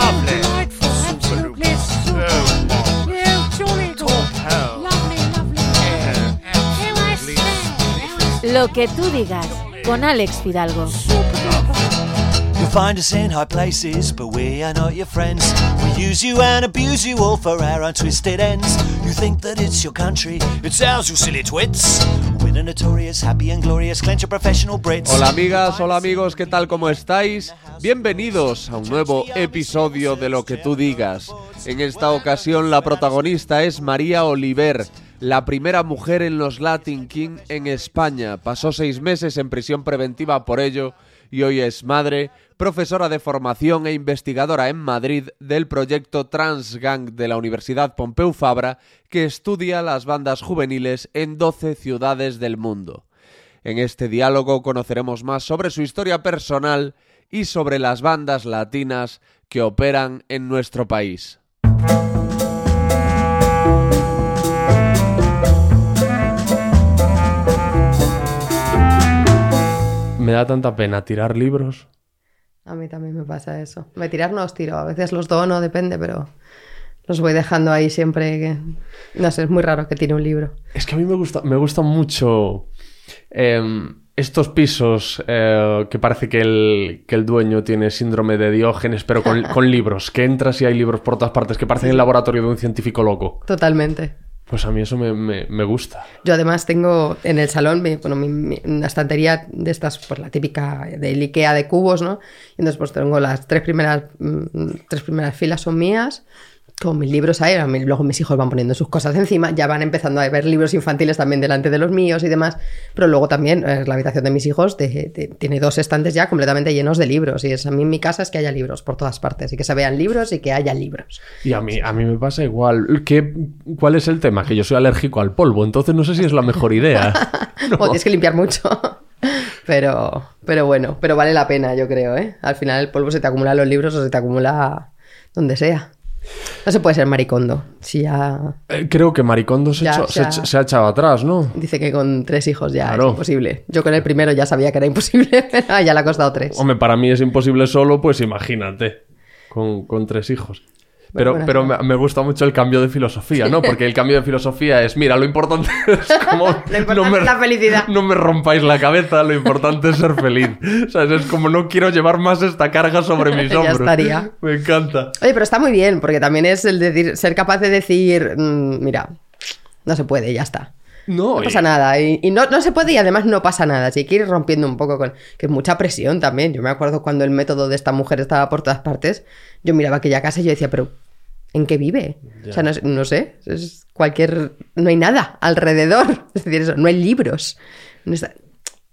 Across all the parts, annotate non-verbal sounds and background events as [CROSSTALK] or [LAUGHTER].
lovely. Delightful, absolutely super. Oh, Yeah, jolly good. hell. Lovely, lovely. Yeah, Here I stand. Lo que tú digas, con Alex Fidalgo. You'll find us in high places, but we are not your friends. We use you and abuse you all for our own twisted ends. You think that it's your country, it's ours, you silly twits. Hola amigas, hola amigos, ¿qué tal? ¿Cómo estáis? Bienvenidos a un nuevo episodio de Lo que tú digas. En esta ocasión la protagonista es María Oliver, la primera mujer en los Latin King en España. Pasó seis meses en prisión preventiva por ello y hoy es madre, profesora de formación e investigadora en Madrid del proyecto Transgang de la Universidad Pompeu Fabra que estudia las bandas juveniles en 12 ciudades del mundo. En este diálogo conoceremos más sobre su historia personal y sobre las bandas latinas que operan en nuestro país. Me da tanta pena tirar libros. A mí también me pasa eso. Me tirar no os tiro, a veces los dono, depende, pero los voy dejando ahí siempre. Que... No sé, es muy raro que tire un libro. Es que a mí me gusta, me gusta mucho em, estos pisos eh, que parece que el, que el dueño tiene síndrome de Diógenes, pero con, [LAUGHS] con libros, que entras y hay libros por todas partes, que parecen el laboratorio de un científico loco. Totalmente. Pues a mí eso me, me- me gusta. Yo además tengo en el salón bueno, mi- mi- una estantería de estas, pues la típica del Ikea de cubos, ¿no? Y entonces pues tengo las tres primeras, mm, tres primeras filas son mías, con mis libros ahí, luego mis hijos van poniendo sus cosas encima, ya van empezando a ver libros infantiles también delante de los míos y demás, pero luego también eh, la habitación de mis hijos de- de- tiene dos estantes ya completamente llenos de libros y es a mí en mi casa es que haya libros por todas partes y que se vean libros y que haya libros. Y a mí, a mí me pasa igual. ¿Qué, ¿Cuál es el tema? Que yo soy alérgico al polvo, entonces no sé si es la mejor idea. [LAUGHS] No. O tienes que limpiar mucho. Pero, pero bueno, pero vale la pena, yo creo, ¿eh? Al final el polvo se te acumula en los libros o se te acumula donde sea. No se puede ser maricondo. Si ya Eh, Creo que Maricondo se, Ya, ya. ha echado atrás, ¿no? dice que con tres hijos ya Claro. es imposible. Yo con el primero ya sabía que era imposible, [LAUGHS] pero ya le ha costado tres. Hombre, para mí es imposible solo, pues imagínate, con, con tres hijos. Pero, Bueno, pero me, me gusta mucho el cambio de filosofía, ¿no? Porque el cambio de filosofía es, mira, lo importante [LAUGHS] es como... Lo importante es la felicidad. No me rompáis la cabeza, lo importante es ser feliz. ¿Sabes? Es como no quiero llevar más esta carga sobre [LAUGHS] mis Ya hombros. estaría. Me encanta. Oye, pero está muy bien, porque también es el decir, ser capaz de decir, mm, mira, no se puede, ya está. No, No pasa nada. Y, y no, no se puede y además no pasa nada. Así que ir rompiendo un poco con... Que es mucha presión también. Yo me acuerdo cuando el método de esta mujer estaba por todas partes. Yo miraba aquella casa y yo decía, pero ¿en qué vive? O sea, no, no sé. Es cualquier... No hay nada alrededor. [LAUGHS] Es decir, eso, no hay libros. No está-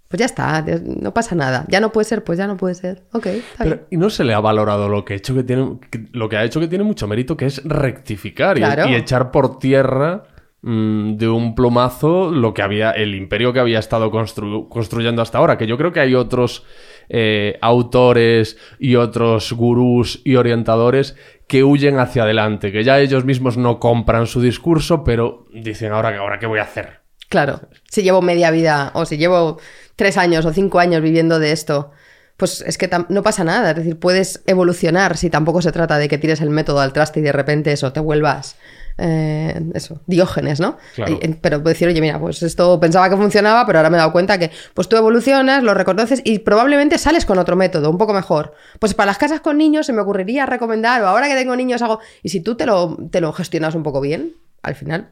Pues ya está. No pasa nada. Ya no puede ser, pues ya no puede ser. Ok, está Pero- bien. y no se le ha valorado lo que, ha hecho que tiene, que- lo que ha hecho que tiene mucho mérito, que es rectificar y- Claro. y, echar por tierra mm, de un plumazo lo que había, el imperio que había estado constru- construyendo hasta ahora. Que yo creo que hay otros eh, autores y otros gurús y orientadores que huyen hacia adelante, que ya ellos mismos no compran su discurso, pero dicen ahora, ahora qué voy a hacer. Claro, si llevo media vida o si llevo tres años o cinco años viviendo de esto, pues es que no pasa nada. Es decir, puedes evolucionar si tampoco se trata de que tires el método al traste y de repente eso te vuelvas. Eh, eso, diógenes, ¿no? Claro. Y- pero decir, oye, mira, pues esto pensaba que funcionaba, pero ahora me he dado cuenta que pues tú evolucionas, lo reconoces y probablemente sales con otro método, un poco mejor. Pues para las casas con niños se me ocurriría recomendar, o ahora que tengo niños hago. Y si tú te lo, te lo gestionas un poco bien, al final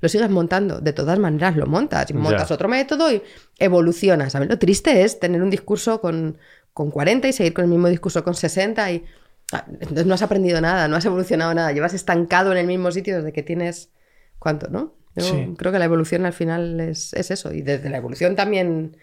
lo sigues montando. De todas maneras, lo montas y montas Ya. otro método y evolucionas. ¿sabes? Lo triste es tener un discurso con, con 40 y seguir con el mismo discurso con 60 y no has aprendido nada, no has evolucionado nada, llevas estancado en el mismo sitio desde que tienes... ¿Cuánto, no? Yo Sí. creo que la evolución al final es, es eso. Y desde la evolución también...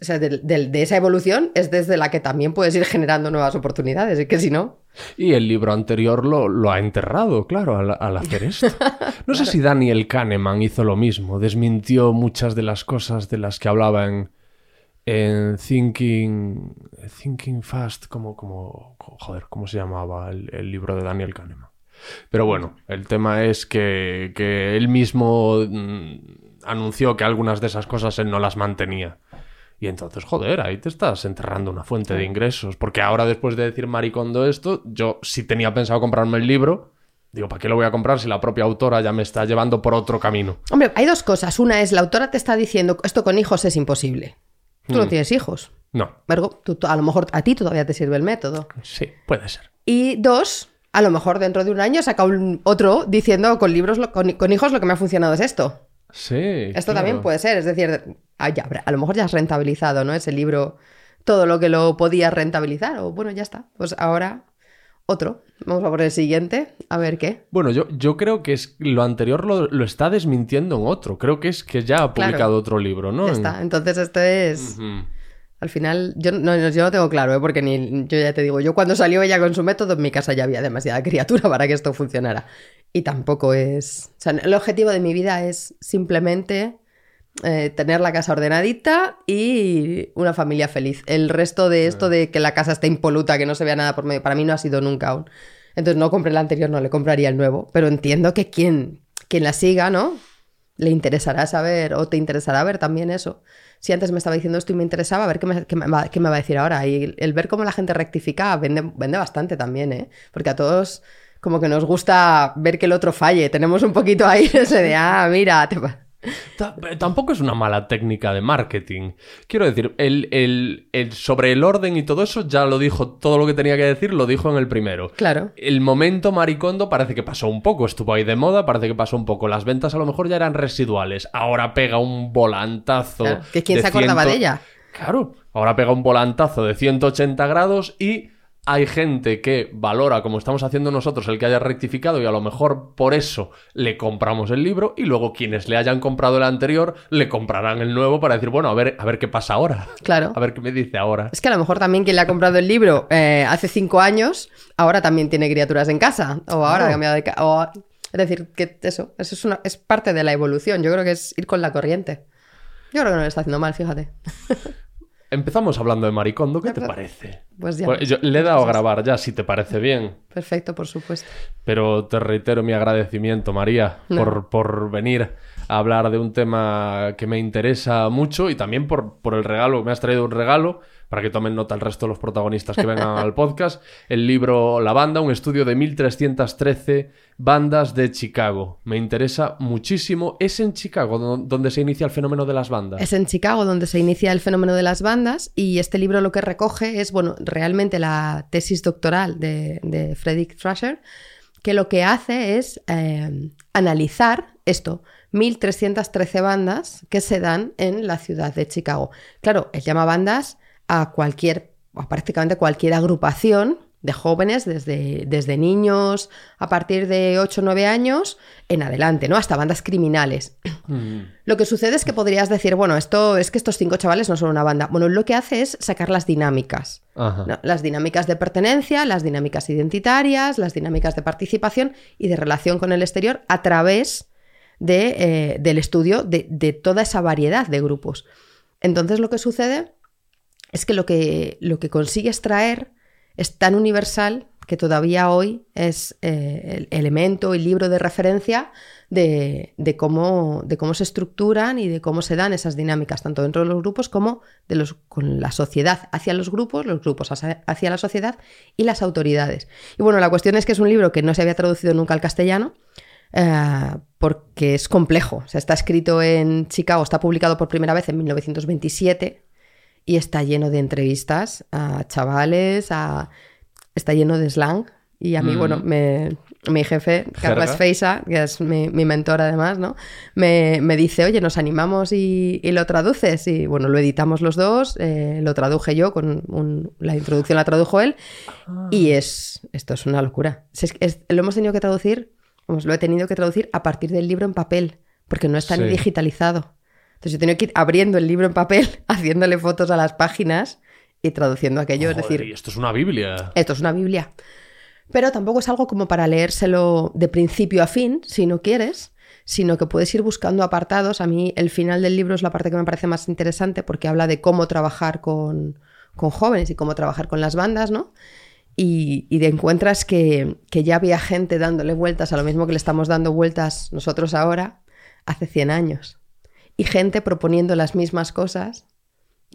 O sea, de esa evolución es desde la que también puedes ir generando nuevas oportunidades. Es que si no... Y el libro anterior lo, lo ha enterrado, claro, al, al hacer esto. [LAUGHS] No sé si Daniel Kahneman hizo lo mismo, desmintió muchas de las cosas de las que hablaba en, en Thinking, Thinking Fast, como, como, joder, ¿cómo se llamaba el, el libro de Daniel Kahneman? Pero bueno, el tema es que, que él mismo mm, anunció que algunas de esas cosas él no las mantenía. Y entonces, joder, ahí te estás enterrando una fuente de ingresos. Porque ahora, después de decir Maricondo esto, yo sí tenía pensado comprarme el libro. Digo, ¿para qué lo voy a comprar si la propia autora ya me está llevando por otro camino? Hombre, hay dos cosas. Una es, la autora te está diciendo, esto con hijos es imposible. Tú no Mm. tienes hijos. No, Ergo, tú- a lo mejor a ti todavía te sirve el método. sí, puede ser. Y dos, a lo mejor dentro de un año saca un otro diciendo con libros, lo- con, con hijos lo que me ha funcionado es esto. Sí. Esto claro. también puede ser, es decir, ah, ya, a lo mejor ya has rentabilizado, ¿no? Ese libro, todo lo que lo podías rentabilizar, o bueno, ya está. Pues ahora otro. Vamos a por el siguiente, a ver qué. Bueno, yo, yo creo que es lo anterior lo, lo está desmintiendo en otro. Creo que es que ya ha Claro. publicado otro libro, ¿no? Ya está. Entonces, esto es. Al final, yo no, no- yo no tengo claro, ¿eh? porque ni, yo ya te digo, yo cuando salió ella con su método, en mi casa ya había demasiada [LAUGHS] criatura para que esto funcionara. Y tampoco es... O sea, el objetivo de mi vida es simplemente eh, tener la casa ordenadita y una familia feliz. El resto de esto de que la casa esté impoluta, que no se vea nada por medio, para mí no ha sido nunca aún. Entonces no compré el anterior, no le compraría el nuevo. Pero entiendo que quien, quien la siga, ¿no? Le interesará saber o te interesará ver también eso. Si antes me estaba diciendo esto y me interesaba, a ver qué me, qué me va, qué me va a decir ahora. Y el, el ver cómo la gente rectifica vende, vende bastante también, ¿eh? Porque a todos como que nos gusta ver que el otro falle. Tenemos un poquito ahí [LAUGHS] ese de, ah, mira, te Tampoco es una mala técnica de marketing. Quiero decir, el, el- el- sobre el orden y todo eso ya lo dijo, todo lo que tenía que decir lo dijo en el primero. Claro. El momento maricondo parece que pasó un poco, estuvo ahí de moda, parece que pasó un poco. Las ventas a lo mejor ya eran residuales. Ahora pega un volantazo. Claro, que quién de se acordaba de ella. Claro, ahora pega un volantazo de 180 grados y hay gente que valora, como estamos haciendo nosotros, el que haya rectificado y a lo mejor por eso le compramos el libro y luego quienes le hayan comprado el anterior le comprarán el nuevo para decir, bueno, a ver, a ver qué pasa ahora. Claro. [LAUGHS] A ver qué me dice ahora. Es que a lo mejor también quien le ha comprado el libro eh, hace cinco años, ahora también tiene criaturas en casa. O ahora ha cambiado de casa. Es decir, que eso, eso es, una, es parte de la evolución. Yo creo que es ir con la corriente. Yo creo que no le está haciendo mal, fíjate. [LAUGHS] Empezamos hablando de Maricondo, ¿qué te parece? Pues ya. Pues yo le he dado a grabar ya, si te parece bien. Perfecto, por supuesto. Pero te reitero mi agradecimiento, María, No. por, por venir a hablar de un tema que me interesa mucho y también por, por el regalo. Me has traído un regalo para que tomen nota el resto de los protagonistas que vengan al podcast. El libro La Banda, un estudio de 1313 bandas de Chicago. Me interesa muchísimo. Es en Chicago do- donde se inicia el fenómeno de las bandas. Es en Chicago donde se inicia el fenómeno de las bandas y este libro lo que recoge es, bueno, realmente la tesis doctoral de, de Frederick Thrasher, que lo que hace es eh, analizar esto, 1313 bandas que se dan en la ciudad de Chicago. Claro, él llama bandas a cualquier, a prácticamente cualquier agrupación de jóvenes, desde, desde niños a partir de 8 o 9 años en adelante, ¿no? Hasta bandas criminales. Mm. Lo que sucede es que podrías decir, bueno, esto es que estos cinco chavales no son una banda. Bueno, lo que hace es sacar las dinámicas. Las dinámicas de pertenencia, las dinámicas identitarias, las dinámicas de participación y de relación con el exterior a través de, eh, del estudio de, de toda esa variedad de grupos. Entonces lo que sucede es que lo que, lo que consigue extraer es tan universal que todavía hoy es eh, el elemento, el libro de referencia de, de cómo, de cómo se estructuran y de cómo se dan esas dinámicas, tanto dentro de los grupos como de los, con la sociedad hacia los grupos, los grupos hacia, hacia la sociedad y las autoridades. Y bueno, la cuestión es que es un libro que no se había traducido nunca al castellano, eh, porque es complejo. O sea, está escrito en Chicago, está publicado por primera vez en 1927 y está lleno de entrevistas a chavales, a... está lleno de slang. Y a mí, Mm. bueno, me- mi jefe, Jerga. Feisa, que es mi, mi mentor además, ¿no? Me, me dice, oye, nos animamos y, y lo traduces. Y bueno, lo editamos los dos, eh, lo traduje yo, con un- la introducción la tradujo él. Y es, esto es una locura. Es- es- lo hemos tenido que traducir, vamos, lo he tenido que traducir a partir del libro en papel, porque no está ni digitalizado. Entonces yo tenido que ir abriendo el libro en papel, [LAUGHS] haciéndole fotos a las páginas y traduciendo aquello. es decir, esto es una Biblia. esto es una Biblia. Pero tampoco es algo como para leérselo de principio a fin, si no quieres, sino que puedes ir buscando apartados. A mí el final del libro es la parte que me parece más interesante porque habla de cómo trabajar con, con jóvenes y cómo trabajar con las bandas, ¿no? Y, y te encuentras que, que ya había gente dándole vueltas a lo mismo que le estamos dando vueltas nosotros ahora hace 100 años. Y gente proponiendo las mismas cosas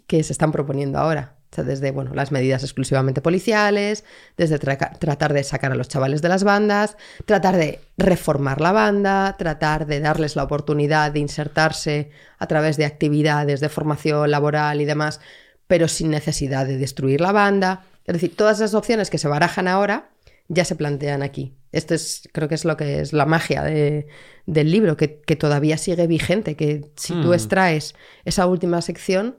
que se están proponiendo ahora. O sea, desde bueno, las medidas exclusivamente policiales, desde tra- tratar de sacar a los chavales de las bandas, tratar de reformar la banda, tratar de darles la oportunidad de insertarse a través de actividades de formación laboral y demás, pero sin necesidad de destruir la banda. Es decir, todas esas opciones que se barajan ahora ya se plantean aquí. Esto es, creo que es lo que es la magia de- del libro, que, que todavía sigue vigente, que si tú Mm. extraes esa última sección,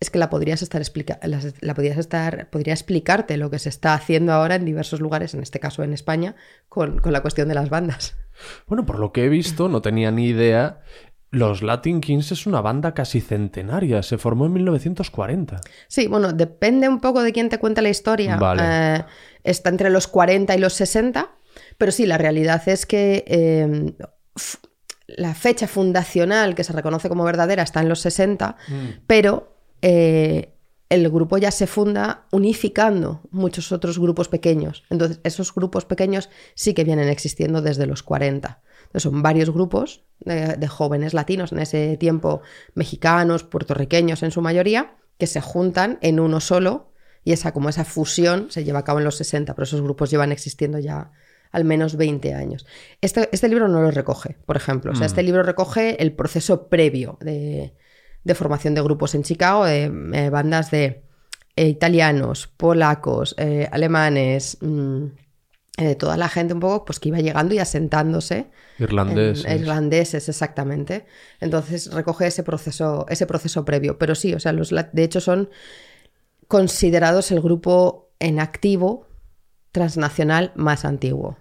es que la podrías estar explica la, la podrías estar, podría explicarte lo que se está haciendo ahora en diversos lugares, en este caso en España, con, con la cuestión de las bandas. Bueno, por lo que he visto, no tenía ni idea. Los Latin Kings es una banda casi centenaria. Se formó en 1940. Sí, bueno, depende un poco de quién te cuenta la historia. Vale. Eh, está entre los 40 y los 60, pero sí, la realidad es que eh, f- la fecha fundacional que se reconoce como verdadera está en los 60, pero eh, el grupo ya se funda unificando muchos otros grupos pequeños. Entonces, esos grupos pequeños sí que vienen existiendo desde los 40. Entonces, son varios grupos de, de jóvenes latinos, en ese tiempo mexicanos, puertorriqueños en su mayoría, que se juntan en uno solo y esa como esa fusión se lleva a cabo en los 60, pero esos grupos llevan existiendo ya al menos 20 años. Este, este libro no lo recoge, por ejemplo. O sea, este libro recoge el proceso previo de, de formación de grupos en Chicago, de eh, bandas de eh, italianos, polacos, eh, alemanes, mm, eh, toda la gente un poco pues que iba llegando y asentándose Irlandés. en- irlandeses, exactamente. Entonces recoge ese proceso, ese proceso previo. Pero sí, o sea, los, de hecho son considerados el grupo en activo transnacional más antiguo.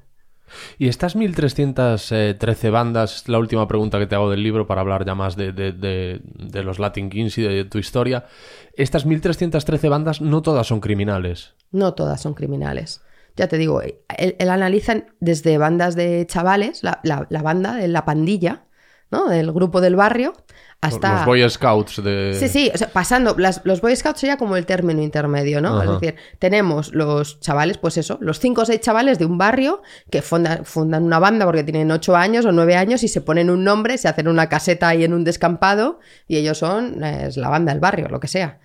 Y estas 1313 bandas, la última pregunta que te hago del libro para hablar ya más de, de- de- de los Latin Kings y de tu historia. Estas 1313 bandas no todas son criminales. No todas son criminales. Ya te digo, él, él analiza desde bandas de chavales, la, la- la banda de la pandilla, ¿no? Del grupo del barrio, hasta... Los Boy Scouts de... Sí, sí, o sea, pasando, las- los Boy Scouts sería como el término intermedio, ¿no? Ajá. Es decir, tenemos los chavales, pues eso, los cinco o seis chavales de un barrio que fonda- fundan una banda porque tienen ocho años o nueve años y se ponen un nombre, se hacen una caseta ahí en un descampado y ellos son es la banda del barrio, lo que sea.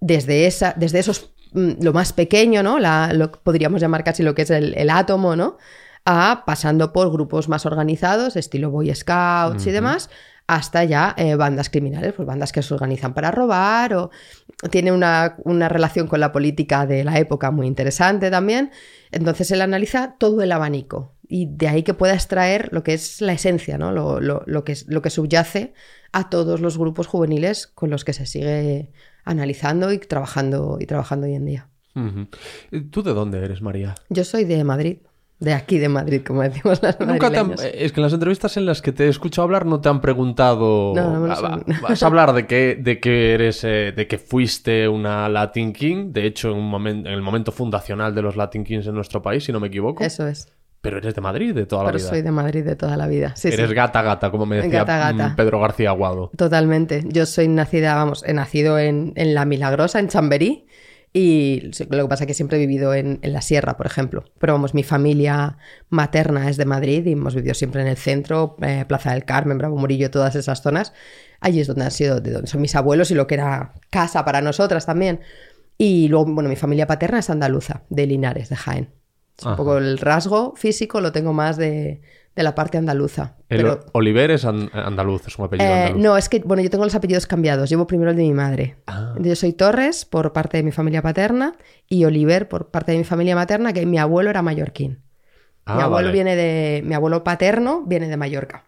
Desde, esa, desde esos, mm, lo más pequeño, ¿no? La, lo podríamos llamar casi lo que es el, el átomo, ¿no? A pasando por grupos más organizados, estilo Boy Scouts y demás, hasta ya eh, bandas criminales, pues bandas que se organizan para robar o tiene una, una relación con la política de la época muy interesante también. Entonces él analiza todo el abanico y de ahí que pueda extraer lo que es la esencia, ¿no? lo, lo- lo que, es- lo que subyace a todos los grupos juveniles con los que se sigue analizando y trabajando, y trabajando hoy en día. ¿Tú de dónde eres, María? Yo soy de Madrid, de aquí de Madrid, como decimos las Nunca te han- es que en las entrevistas en las que te he escuchado hablar no te han preguntado. No, no me lo Ah, sé. Vas a hablar de que, de que eres, eh, de que fuiste una Latin King. De hecho, en, un momen- en el momento fundacional de los Latin Kings en nuestro país, si no me equivoco. Eso es. Pero eres de Madrid de toda la Pero vida. soy de Madrid de toda la vida. Sí, eres sí. gata gata, como me decía Gata, gata. mm, Pedro García Aguado. Totalmente. Yo soy nacida, vamos, he nacido en, en La Milagrosa, en Chamberí. Y lo que pasa es que siempre he vivido en, en la sierra, por ejemplo. Pero vamos, mi familia materna es de Madrid y hemos vivido siempre en el centro, eh, Plaza del Carmen, Bravo Murillo, todas esas zonas. Allí es donde han sido, de donde son mis abuelos y lo que era casa para nosotras también. Y luego, bueno, mi familia paterna es andaluza, de Linares, de Jaén. Un poco el rasgo físico lo tengo más de, de la parte andaluza. El Pero- Oliver es an- andaluz, es un apellido eh, andaluz. no, es que, bueno, yo tengo los apellidos cambiados. Llevo primero el de mi madre. Ah. Yo soy Torres por parte de mi familia paterna y Oliver por parte de mi familia materna, que mi abuelo era mallorquín. Ah, mi abuelo vale. viene de. Mi abuelo paterno viene de Mallorca.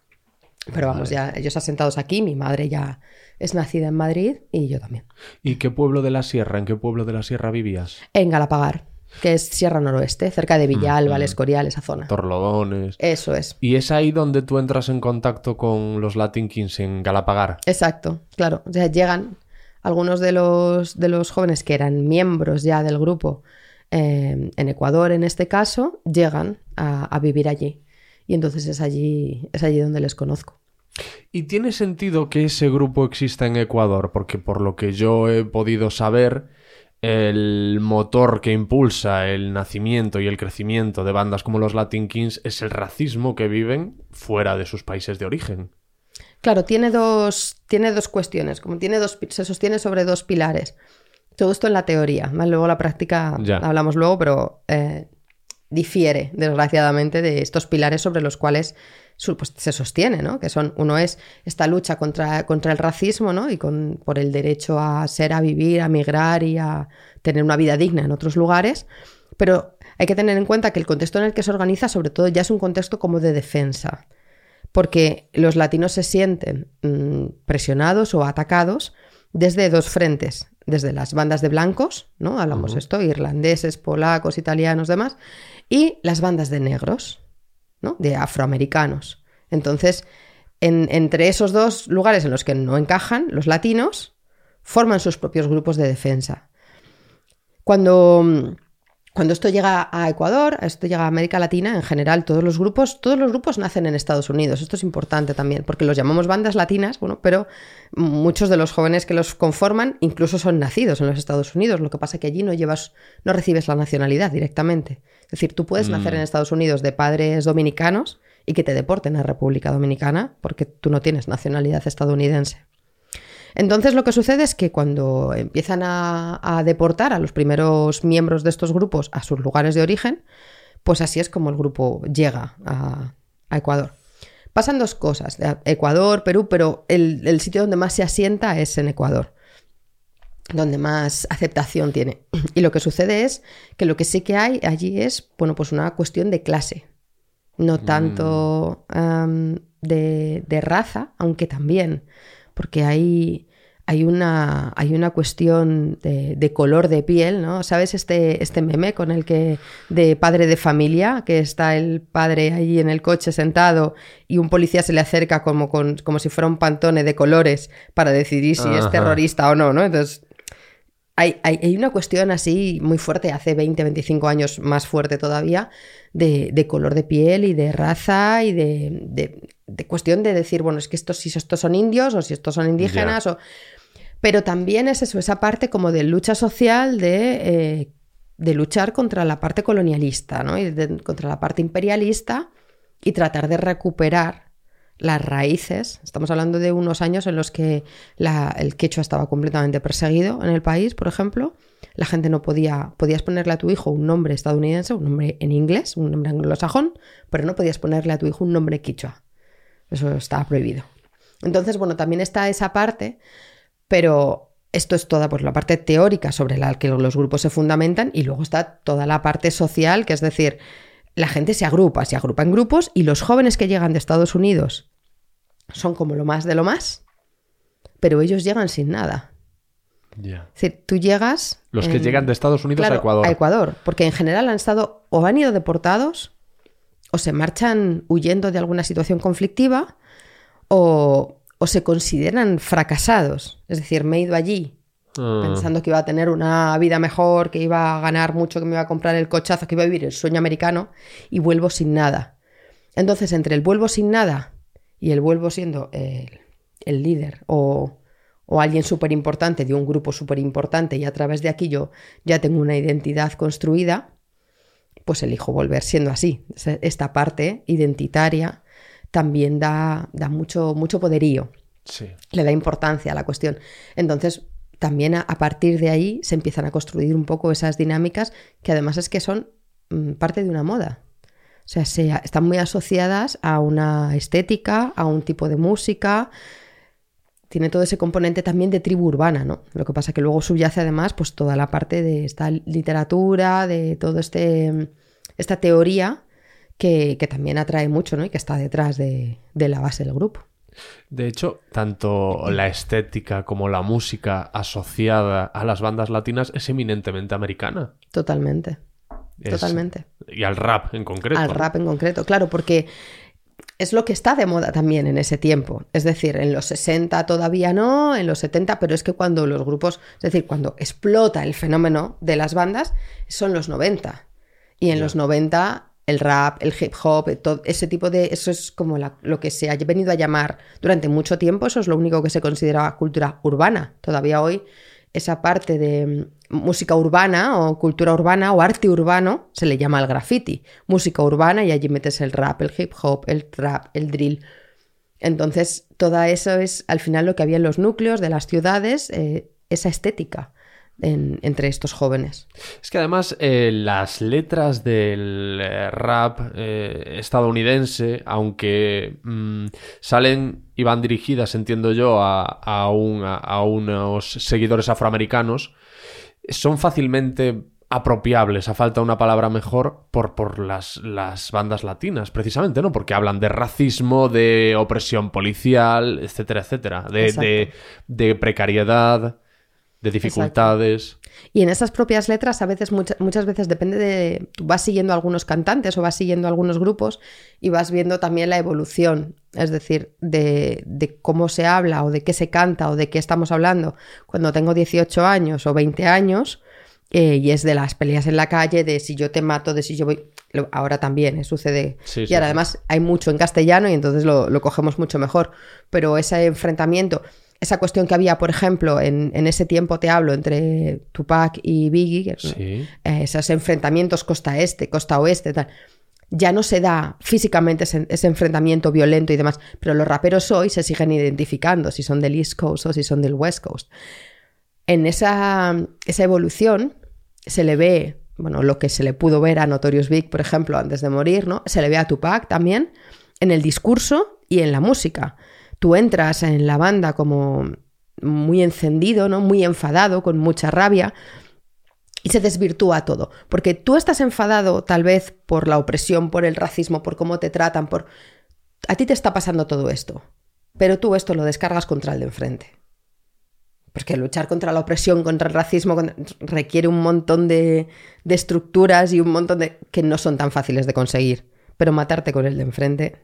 Pero vamos, ya ellos asentados aquí, mi madre ya es nacida en Madrid y yo también. ¿Y qué pueblo de la sierra? ¿En qué pueblo de la sierra vivías? En Galapagar, que es Sierra Noroeste, cerca de Villalba, El Escorial, esa zona. Torlodones. Eso es. Y es ahí donde tú entras en contacto con los Latin Kings en Galapagar. Exacto, claro. O sea, llegan algunos de los, de los jóvenes que eran miembros ya del grupo eh, en Ecuador, en este caso, llegan a, a vivir allí. Y entonces es allí, es allí donde les conozco. ¿Y tiene sentido que ese grupo exista en Ecuador? Porque por lo que yo he podido saber, el motor que impulsa el nacimiento y el crecimiento de bandas como los Latin Kings es el racismo que viven fuera de sus países de origen. Claro, tiene dos, tiene dos cuestiones, como tiene dos, se sostiene sobre dos pilares. Todo esto en la teoría, luego la práctica Ya. hablamos luego, pero eh, difiere, desgraciadamente, de estos pilares sobre los cuales pues, se sostiene, ¿no? Que son, uno es esta lucha contra, contra el racismo, ¿no? Y con, por el derecho a ser, a vivir, a migrar y a tener una vida digna en otros lugares. Pero hay que tener en cuenta que el contexto en el que se organiza, sobre todo, ya es un contexto como de defensa porque los latinos se sienten mm, presionados o atacados desde dos frentes, desde las bandas de blancos, ¿no? Hablamos esto, irlandeses, polacos, italianos, demás, y las bandas de negros, De afroamericanos. Entonces, en- entre esos dos lugares en los que no encajan, los latinos forman sus propios grupos de defensa. Cuando, cuando esto llega a Ecuador, esto llega a América Latina, en general, todos los grupos, todos los grupos nacen en Estados Unidos. Esto es importante también, porque los llamamos bandas latinas, bueno, pero muchos de los jóvenes que los conforman incluso son nacidos en los Estados Unidos. Lo que pasa es que allí no llevas, no recibes la nacionalidad directamente. Es decir, tú puedes nacer en Estados Unidos de padres dominicanos y que te deporten a República Dominicana porque tú no tienes nacionalidad estadounidense. Entonces lo que sucede es que cuando empiezan a, a deportar a los primeros miembros de estos grupos a sus lugares de origen, pues así es como el grupo llega a, a Ecuador. Pasan dos cosas, Ecuador, Perú, pero el, el sitio donde más se asienta es en Ecuador, donde más aceptación tiene. [CLEARS THROAT] Y lo que sucede es que lo que sí que hay allí es, bueno, pues una cuestión de clase, no tanto am, de, de raza, aunque también, porque hay, hay, una, hay una cuestión de, de color de piel, ¿no? ¿Sabes este, este meme con el que de padre de familia, que está el padre ahí en el coche sentado y un policía se le acerca como, con, como si fuera un pantone de colores para decidir si es terrorista o no, ¿no? Entonces, hay, hay- hay una cuestión así muy fuerte, hace 20, 25 años más fuerte todavía, de, de color de piel y de raza y de, de- de cuestión de decir, bueno, es que estos, si estos son indios o si estos son indígenas o... Pero también es eso, esa parte como de lucha social de, eh, de luchar contra la parte colonialista, ¿no? Y contra la parte imperialista y tratar de recuperar las raíces. Estamos hablando de unos años en los que el quechua estaba completamente perseguido en el país, por ejemplo. La gente no podía, podías ponerle a tu hijo un nombre estadounidense, un nombre en inglés, un nombre anglosajón, pero no podías ponerle a tu hijo un nombre quichua. Eso estaba prohibido. Entonces, bueno, también está esa parte, pero esto es toda pues, la parte teórica sobre la que los grupos se fundamentan y luego está toda la parte social, que es decir, la gente se agrupa, se agrupa en grupos y los jóvenes que llegan de Estados Unidos son como lo más de lo más, pero ellos llegan sin nada. Es decir, tú llegas... Los que llegan de Estados Unidos Claro, a Ecuador. A Ecuador, porque en general han estado o han ido deportados o se marchan huyendo de alguna situación conflictiva o, o se consideran fracasados. Es decir, me he ido allí Ah, pensando que iba a tener una vida mejor, que iba a ganar mucho, que me iba a comprar el cochazo, que iba a vivir el sueño americano y vuelvo sin nada. Entonces, entre el vuelvo sin nada y el vuelvo siendo el, el líder o, o alguien súper importante de un grupo súper importante y a través de aquí yo ya tengo una identidad construida, pues elijo volver siendo así. Esta parte identitaria también da, da mucho, mucho poderío sí. le da importancia a la cuestión. Entonces, también a, a partir de ahí se empiezan a construir un poco esas dinámicas que además es que son mm, parte de una moda. O sea, se- están muy asociadas a una estética, a un tipo de música. Tiene todo ese componente también de tribu urbana, ¿no? Lo que pasa que luego subyace además pues toda la parte de esta literatura, de todo este esta teoría que, que también atrae mucho, ¿no? Y que está detrás de- de la base del grupo. De hecho, tanto la estética como la música asociada a las bandas latinas es eminentemente americana. Totalmente. Es- Totalmente. Y al rap en concreto. Al rap en concreto, claro, porque es lo que está de moda también en ese tiempo. Es decir, en los 60 todavía no, en los 70, pero es que cuando los grupos, es decir, cuando explota el fenómeno de las bandas, son los 90. Y en los 90 el rap, el hip hop, eh, todo ese tipo de... Eso es como la- lo que se ha venido a llamar durante mucho tiempo, eso es lo único que se consideraba cultura urbana. Todavía hoy esa parte de música urbana o cultura urbana o arte urbano se le llama el graffiti. Música urbana y allí metes el rap, el hip hop, el trap, el drill. Entonces, todo eso es al final lo que había en los núcleos de las ciudades, eh, esa estética en- entre estos jóvenes. Es que además eh, las letras del eh, rap eh, estadounidense, aunque mm, salen y van dirigidas, entiendo yo, a- a unos seguidores afroamericanos, son fácilmente apropiables, a falta de una palabra mejor, por, por las, las bandas latinas, precisamente, ¿no? Porque hablan de racismo, de opresión policial, etcétera, etcétera, de, de, de precariedad, de dificultades. Y en esas propias letras, a veces, mucha- muchas veces depende de. Tú vas siguiendo algunos cantantes o vas siguiendo algunos grupos y vas viendo también la evolución, es decir, de, de cómo se habla o de qué se canta o de qué estamos hablando cuando tengo 18 años o 20 años. eh, y es de las peleas en la calle, de si yo te mato, de si yo voy. lo- Ahora también eh, sucede. Sí, y sí, ahora sí. además hay mucho en castellano y entonces lo, lo cogemos mucho mejor. Pero ese enfrentamiento, esa cuestión que había, por ejemplo, en, en ese tiempo te hablo entre Tupac y Biggie, Sí. eh, esos enfrentamientos costa este, costa oeste, tal. Ya no se da físicamente ese, ese enfrentamiento violento y demás, pero los raperos hoy se siguen identificando si son del East Coast o si son del West Coast. En esa, esa evolución se le ve, bueno, lo que se le pudo ver a Notorious Big, por ejemplo, antes de morir, ¿no? Se le ve a Tupac también en el discurso y en la música. Tú entras en la banda como muy encendido, ¿no? Muy enfadado, con mucha rabia, y se desvirtúa todo. Porque tú estás enfadado tal vez por la opresión, por el racismo, por cómo te tratan, por... A ti te está pasando todo esto, pero tú esto lo descargas contra el de enfrente. Porque luchar contra la opresión, contra el racismo, requiere un montón de, de estructuras y un montón de... que no son tan fáciles de conseguir. Pero matarte con el de enfrente,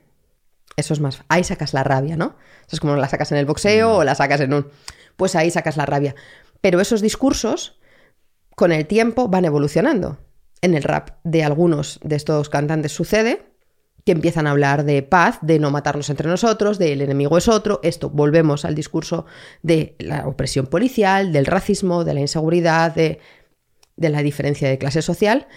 eso es más... Ahí sacas la rabia, ¿no? Eso es como la sacas en el boxeo o la sacas en un... Pues ahí sacas la rabia. Pero esos discursos con el tiempo van evolucionando. En el rap de algunos de estos cantantes sucede que empiezan a hablar de paz, de no matarnos entre nosotros, de el enemigo es otro. Esto, volvemos al discurso de la opresión policial, del racismo, de la inseguridad, de, de la diferencia de clase social,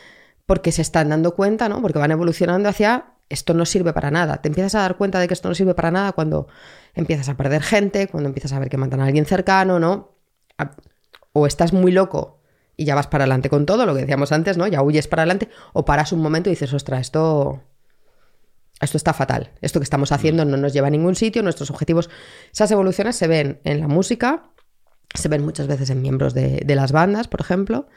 porque se están dando cuenta, ¿no? Porque van evolucionando hacia esto no sirve para nada. Te empiezas a dar cuenta de que esto no sirve para nada cuando empiezas a perder gente, cuando empiezas a ver que matan a alguien cercano, ¿no? O estás muy loco y ya vas para adelante con todo, lo que decíamos antes, ¿no? Ya huyes para adelante, o paras un momento y dices, ostras, esto, esto está fatal. Esto que estamos haciendo no nos lleva a ningún sitio, nuestros objetivos. Esas evoluciones se ven en la música, se ven muchas veces en miembros de, de las bandas, por ejemplo.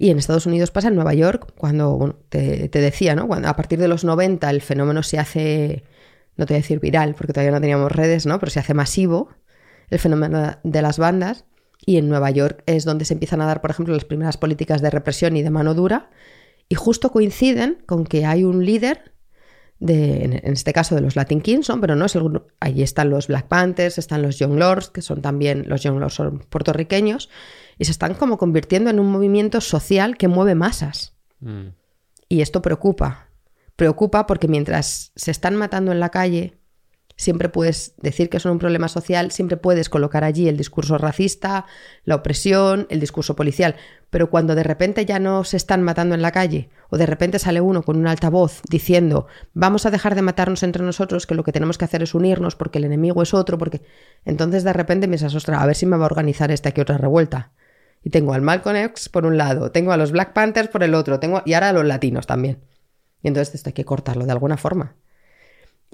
Y en Estados Unidos pasa en Nueva York, cuando, bueno, te, te decía, ¿no? Cuando a partir de los 90 el fenómeno se hace, no te voy a decir viral, porque todavía no teníamos redes, ¿no? Pero se hace masivo el fenómeno de las bandas. Y en Nueva York es donde se empiezan a dar, por ejemplo, las primeras políticas de represión y de mano dura. Y justo coinciden con que hay un líder de, en, este caso de los Latin Kings, ¿no? pero no es el. Ahí están los Black Panthers, están los Young Lords, que son también, los Young Lords son puertorriqueños, y se están como convirtiendo en un movimiento social que mueve masas. Mm. Y esto preocupa. Preocupa porque mientras se están matando en la calle, siempre puedes decir que son un problema social, siempre puedes colocar allí el discurso racista, la opresión, el discurso policial. Pero cuando de repente ya no se están matando en la calle, o de repente sale uno con un altavoz diciendo vamos a dejar de matarnos entre nosotros, que lo que tenemos que hacer es unirnos porque el enemigo es otro, porque. Entonces de repente piensas, ostras, a ver si me va a organizar esta que otra revuelta. Y tengo al Malcolm X por un lado, tengo a los Black Panthers por el otro, tengo y ahora a los latinos también. Y entonces esto hay que cortarlo de alguna forma.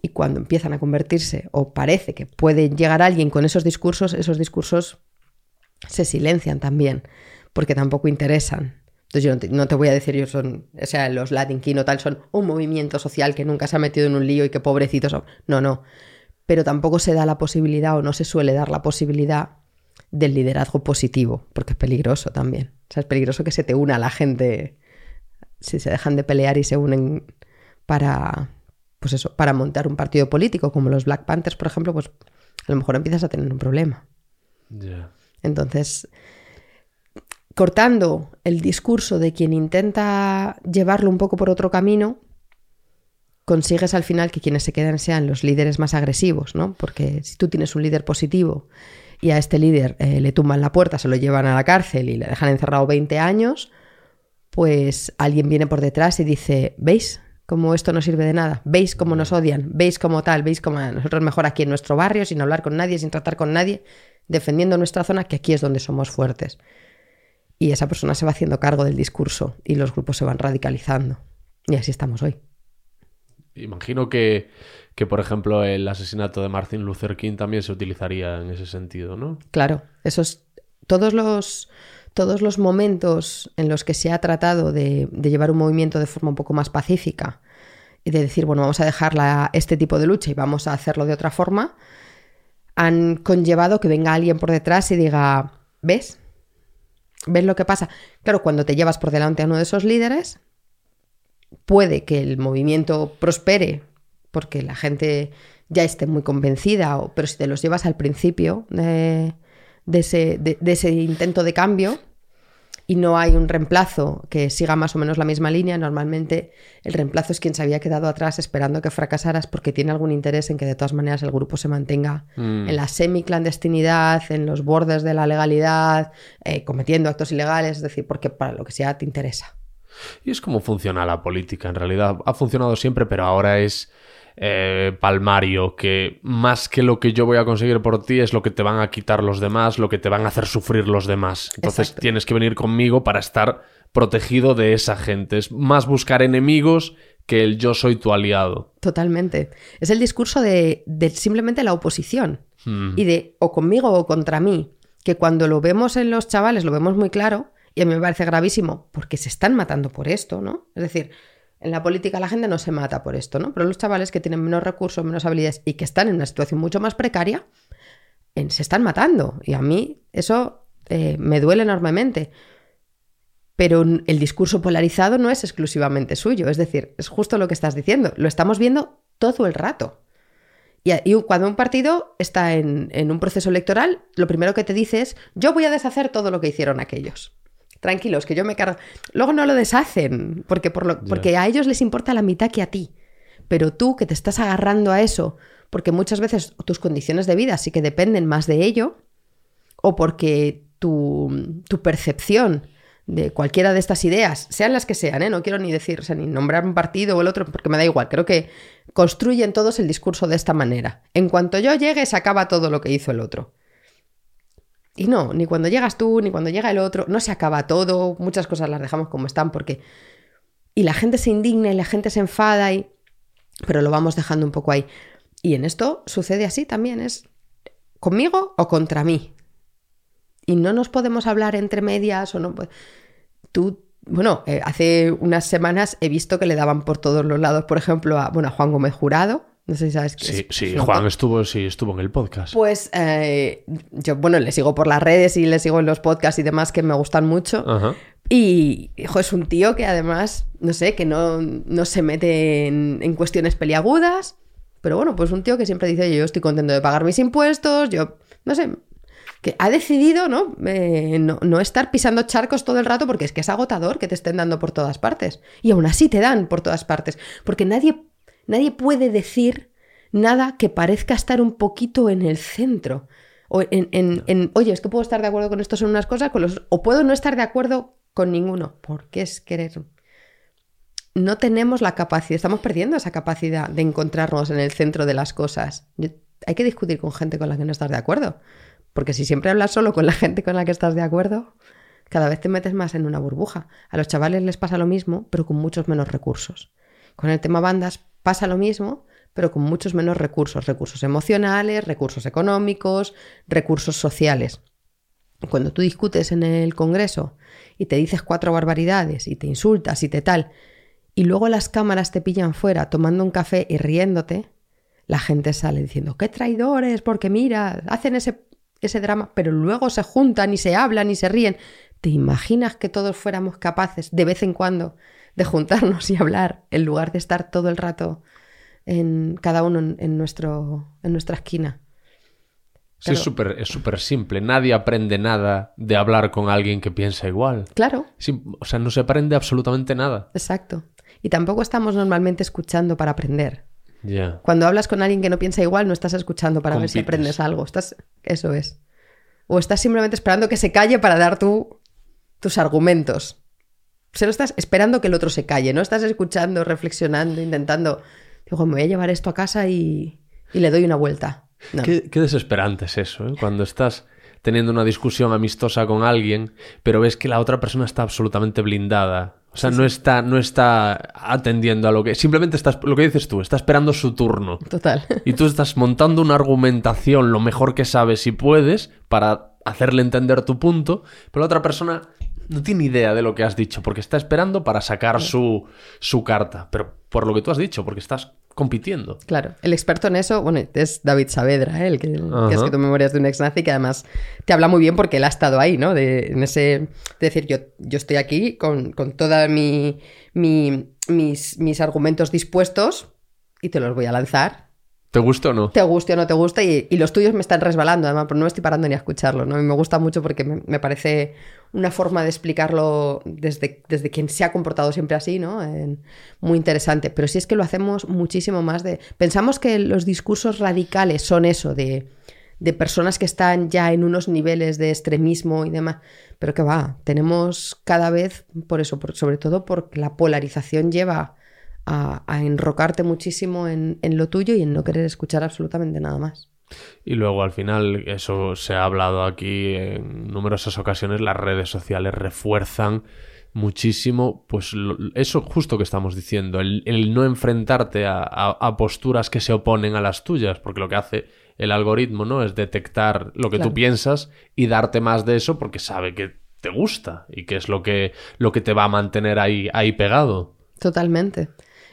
Y cuando empiezan a convertirse, o parece que puede llegar alguien con esos discursos, esos discursos se silencian también, porque tampoco interesan. Entonces yo no te, voy a decir, yo son, o sea, los Latin King o tal, son un movimiento social que nunca se ha metido en un lío y que pobrecitos son. No, no. Pero tampoco se da la posibilidad o no se suele dar la posibilidad del liderazgo positivo, porque es peligroso también. O sea, es peligroso que se te una la gente si se dejan de pelear y se unen para, pues eso, para montar un partido político, como los Black Panthers, por ejemplo, pues a lo mejor empiezas a tener un problema. Entonces, cortando el discurso de quien intenta llevarlo un poco por otro camino, consigues al final que quienes se quedan sean los líderes más agresivos, ¿no? Porque si tú tienes un líder positivo y a este líder eh, le tumban la puerta, se lo llevan a la cárcel y le dejan encerrado 20 años, pues alguien viene por detrás y dice, ¿veis? como esto no sirve de nada. ¿Veis cómo nos odian? ¿Veis cómo tal? ¿Veis cómo nosotros mejor aquí en nuestro barrio, sin hablar con nadie, sin tratar con nadie, defendiendo nuestra zona, que aquí es donde somos fuertes? Y esa persona se va haciendo cargo del discurso y los grupos se van radicalizando. Y así estamos hoy. Imagino que, que, por ejemplo, el asesinato de Martin Luther King también se utilizaría en ese sentido, ¿no? Claro, esos todos los todos los momentos en los que se ha tratado de, llevar un movimiento de forma un poco más pacífica y de decir, bueno, vamos a dejar este tipo de lucha y vamos a hacerlo de otra forma, han conllevado que venga alguien por detrás y diga, ¿ves? ¿Ves lo que pasa? Claro, cuando te llevas por delante a uno de esos líderes, puede que el movimiento prospere porque la gente ya esté muy convencida, o- pero si te los llevas al principio de, de ese, de- de ese intento de cambio y no hay un reemplazo que siga más o menos la misma línea, normalmente el reemplazo es quien se había quedado atrás esperando que fracasaras porque tiene algún interés en que de todas maneras el grupo se mantenga Mm. en la semiclandestinidad, en los bordes de la legalidad, eh, cometiendo actos ilegales, es decir, porque para lo que sea te interesa. Y es como funciona la política, en realidad. Ha funcionado siempre, pero ahora es eh, palmario, que más que lo que yo voy a conseguir por ti es lo que te van a quitar los demás, lo que te van a hacer sufrir los demás. Entonces Exacto. tienes que venir conmigo para estar protegido de esa gente. Es más buscar enemigos que el yo soy tu aliado. Totalmente. Es el discurso de, de simplemente la oposición Mm. y de o conmigo o contra mí, que cuando lo vemos en los chavales lo vemos muy claro y a mí me parece gravísimo porque se están matando por esto, ¿no? Es decir, en la política la gente no se mata por esto, ¿no? Pero los chavales que tienen menos recursos, menos habilidades y que están en una situación mucho más precaria, se están matando. Y a mí eso eh, me duele enormemente. Pero el discurso polarizado no es exclusivamente suyo, es decir, es justo lo que estás diciendo, lo estamos viendo todo el rato. Y cuando un partido está en, en un proceso electoral, lo primero que te dice es, yo voy a deshacer todo lo que hicieron aquellos. Tranquilos, que yo me cargo. Luego no lo deshacen, porque, por lo- porque a ellos les importa la mitad que a ti. Pero tú que te estás agarrando a eso, porque muchas veces tus condiciones de vida sí que dependen más de ello, o porque tu, tu percepción de cualquiera de estas ideas, sean las que sean, ¿eh? no quiero ni decir, o sea, ni nombrar un partido o el otro, porque me da igual, creo que construyen todos el discurso de esta manera. En cuanto yo llegue, se acaba todo lo que hizo el otro. Y no, ni cuando llegas tú, ni cuando llega el otro, no se acaba todo, muchas cosas las dejamos como están porque... Y la gente se indigna y la gente se enfada y... Pero lo vamos dejando un poco ahí. Y en esto sucede así también, es conmigo o contra mí. Y no nos podemos hablar entre medias o no. Tú, bueno, eh, hace unas semanas he visto que le daban por todos los lados, por ejemplo, a, bueno, a Juan Gómez Jurado. No sé si sabes que Sí, es- sí, Juan estuvo, sí, estuvo en el podcast. Pues eh, yo, bueno, le sigo por las redes y le sigo en los podcasts y demás que me gustan mucho. Ajá. Y, hijo, es un tío que además, no sé, que no, no se mete en, en cuestiones peliagudas. Pero bueno, pues un tío que siempre dice, "Oye, yo estoy contento de pagar mis impuestos, yo, no sé, que ha decidido, ¿no? Eh, no, no estar pisando charcos todo el rato porque es que es agotador que te estén dando por todas partes. Y aún así te dan por todas partes. Porque nadie, nadie puede decir nada que parezca estar un poquito en el centro. O en, en- en, oye, es que puedo estar de acuerdo con esto en unas cosas, con los, o puedo no estar de acuerdo con ninguno. Porque es querer. No tenemos la capacidad, estamos perdiendo esa capacidad de encontrarnos en el centro de las cosas. Yo- hay que discutir con gente con la que no estás de acuerdo. Porque si siempre hablas solo con la gente con la que estás de acuerdo, cada vez te metes más en una burbuja. A los chavales les pasa lo mismo, pero con muchos menos recursos. Con el tema bandas pasa lo mismo, pero con muchos menos recursos. Recursos emocionales, recursos económicos, recursos sociales. Cuando tú discutes en el Congreso y te dices cuatro barbaridades y te insultas y te tal, y luego las cámaras te pillan fuera tomando un café y riéndote, la gente sale diciendo, qué traidores, porque mira, hacen ese, ese drama, pero luego se juntan y se hablan y se ríen. ¿Te imaginas que todos fuéramos capaces de vez en cuando de juntarnos y hablar en lugar de estar todo el rato en cada uno en, en nuestro, en nuestra esquina? Sí, es súper es súper simple. Nadie aprende nada de hablar con alguien que piensa igual. Claro, Sí, o sea, no se aprende absolutamente nada. exacto. Y tampoco estamos normalmente escuchando para aprender. Ya. Cuando hablas con alguien que no piensa igual, no estás escuchando para ver si aprendes algo. Estás, eso es. O estás simplemente esperando que se calle para dar tú tus argumentos. Solo estás esperando que el otro se calle, no estás escuchando, reflexionando, intentando. Digo, me voy a llevar esto a casa y, y le doy una vuelta. No. Qué, qué desesperante es eso, ¿eh? Cuando estás teniendo una discusión amistosa con alguien, pero ves que la otra persona está absolutamente blindada. O sea, no está, no está atendiendo a lo que. Simplemente estás. Lo que dices tú, está esperando su turno. Total. Y tú estás montando una argumentación lo mejor que sabes y puedes para hacerle entender tu punto, pero la otra persona no tiene idea de lo que has dicho, porque está esperando para sacar su, su carta. Pero por lo que tú has dicho, porque estás compitiendo. Claro, el experto en eso, bueno, es David Saavedra, ¿eh? el que, que escrito Memorias de un ex nazi, que además te habla muy bien porque él ha estado ahí, ¿no? De, en ese, de decir, yo, yo estoy aquí con, con todos mi, mi- mis, mis argumentos dispuestos y te los voy a lanzar. ¿Te gusta o no? Te guste o no te guste, y, y los tuyos me están resbalando, además, pero no me estoy parando ni a escucharlo, ¿no? Y me gusta mucho porque me, me parece una forma de explicarlo desde, desde quien se ha comportado siempre así, ¿no? Muy interesante. Pero sí es que lo hacemos muchísimo más de... Pensamos que los discursos radicales son eso, de, de personas que están ya en unos niveles de extremismo y demás, pero que va, tenemos cada vez, por eso, sobre todo porque la polarización lleva a, a enrocarte muchísimo en, en lo tuyo y en no querer escuchar absolutamente nada más. Y luego al final, eso se ha hablado aquí en numerosas ocasiones, las redes sociales refuerzan muchísimo, pues lo- eso justo que estamos diciendo, el, el no enfrentarte a, a- a posturas que se oponen a las tuyas, porque lo que hace el algoritmo, ¿no? Es detectar lo que Claro. tú piensas y darte más de eso porque sabe que te gusta y que es lo que, lo que te va a mantener ahí, ahí pegado. Totalmente.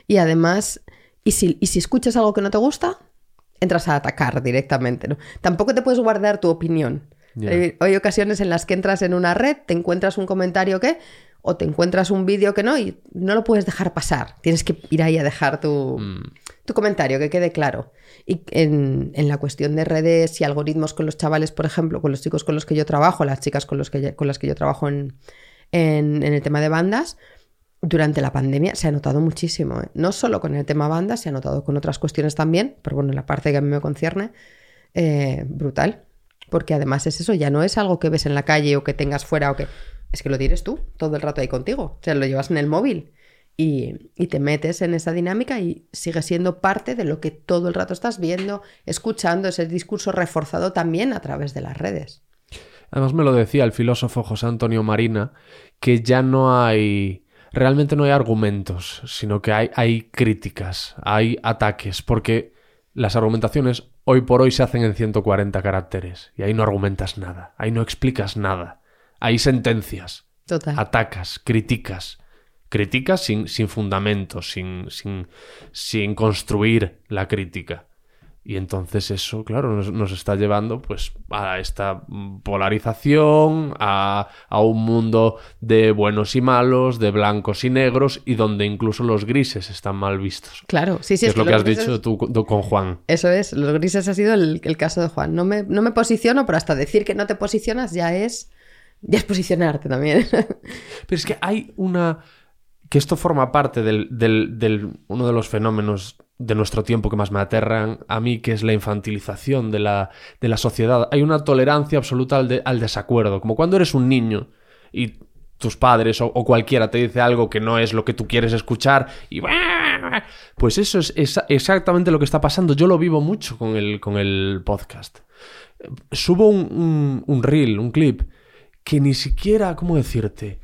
Y además, ¿y si, y si escuchas algo que no te gusta? Entras a atacar directamente, ¿no? Tampoco te puedes guardar tu opinión. Hay, hay ocasiones en las que entras en una red, te encuentras un comentario que, o te encuentras un vídeo que no, y no lo puedes dejar pasar. Tienes que ir ahí a dejar tu, tu comentario, que quede claro. Y en, en la cuestión de redes y algoritmos con los chavales, por ejemplo, con los chicos con los que yo trabajo, las chicas con, los que, con las que yo trabajo en, en, en el tema de bandas, durante la pandemia se ha notado muchísimo. ¿eh? No solo con el tema bandas, se ha notado con otras cuestiones también, pero bueno, en la parte que a mí me concierne, eh, brutal. Porque además es eso, ya no es algo que ves en la calle o que tengas fuera o que... Es que lo tienes tú todo el rato ahí contigo. O sea, lo llevas en el móvil y, y te metes en esa dinámica y sigue siendo parte de lo que todo el rato estás viendo, escuchando, ese discurso reforzado también a través de las redes. Además me lo decía el filósofo José Antonio Marina, que ya no hay, realmente no hay argumentos, sino que hay, hay críticas, hay ataques, porque las argumentaciones hoy por hoy se hacen en 140 caracteres y ahí no argumentas nada, ahí no explicas nada, hay sentencias, Total. atacas, criticas. Criticas sin, sin fundamento, sin, sin, sin construir la crítica. Y entonces eso, claro, nos, nos está llevando pues a esta polarización, a, a un mundo de buenos y malos, de blancos y negros, y donde incluso los grises están mal vistos. Claro, sí, sí. Que es lo que has grises- dicho tú, tú con Juan. Eso es, los grises ha sido el, el caso de Juan. No me, no me posiciono, pero hasta decir que no te posicionas ya es, ya es posicionarte también. [LAUGHS] Pero es que hay una... que esto forma parte del, del- del- uno de los fenómenos de nuestro tiempo que más me aterran a mí, que es la infantilización de la, de la sociedad. Hay una tolerancia absoluta al, de- al desacuerdo, como cuando eres un niño y tus padres o, cualquiera te dice algo que no es lo que tú quieres escuchar y [LAUGHS] pues eso es exactamente lo que está pasando. Yo lo vivo mucho con el, con el podcast. Subo un, un, un reel, un clip, que ni siquiera, ¿cómo decirte?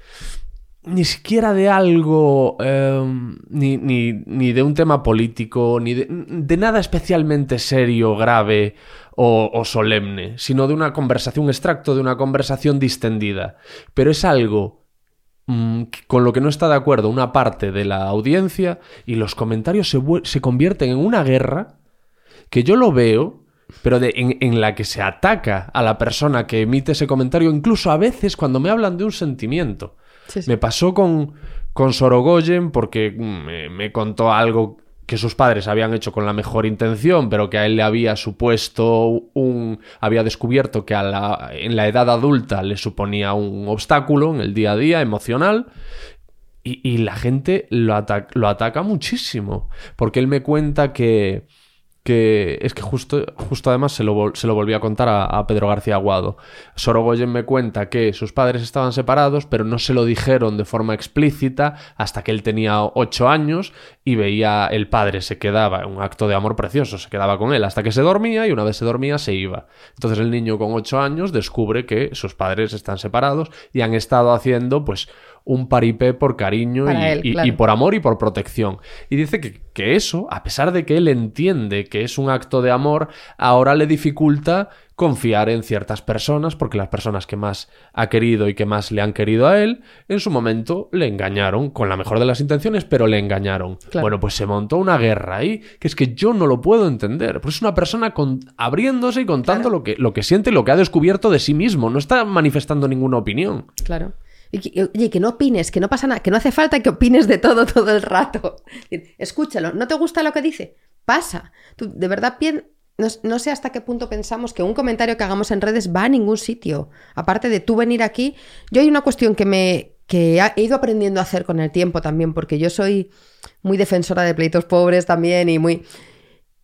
Ni siquiera de algo, eh, ni, ni- ni de un tema político, ni de, de nada especialmente serio, grave o, solemne, sino de una conversación, un extracto de una conversación distendida. Pero es algo mm, con lo que no está de acuerdo una parte de la audiencia y los comentarios se, se convierten en una guerra que yo lo veo, pero de- en la que se ataca a la persona que emite ese comentario, incluso a veces cuando me hablan de un sentimiento. Me pasó con, con Sorogoyen porque mm, me, me contó algo que sus padres habían hecho con la mejor intención, pero que a él le había supuesto un... había descubierto que a la, en la edad adulta le suponía un obstáculo en el día a día emocional. Y, y la gente lo, ata- lo ataca muchísimo. Porque él me cuenta que, que es que justo, justo además se lo, se lo volví a contar a, a Pedro García Aguado. Sorogoyen me cuenta que sus padres estaban separados, pero no se lo dijeron de forma explícita hasta que él tenía ocho años y veía el padre se quedaba, un acto de amor precioso, se quedaba con él hasta que se dormía y una vez se dormía se iba. Entonces el niño con ocho años descubre que sus padres están separados y han estado haciendo pues un paripé por cariño y, él, y- claro. y por amor y por protección. Y dice que, que eso, a pesar de que él entiende que es un acto de amor, ahora le dificulta confiar en ciertas personas, porque las personas que más ha querido y que más le han querido a él, en su momento le engañaron, con la mejor de las intenciones, pero le engañaron. Claro. Bueno, pues se montó una guerra ahí, que es que yo no lo puedo entender, porque es una persona con- abriéndose y contando lo, que, lo que siente y lo que ha descubierto de sí mismo, no está manifestando ninguna opinión. Claro. Oye, que no opines, que no pasa nada, que no hace falta que opines de todo [LAUGHS] todo el rato. Escúchalo, ¿no te gusta lo que dice? Pasa. Tú de verdad no, no sé hasta qué punto pensamos que un comentario que hagamos en redes va a ningún sitio. Aparte de tú venir aquí, yo hay una cuestión que me que he ido aprendiendo a hacer con el tiempo también, porque yo soy muy defensora de pleitos pobres también y muy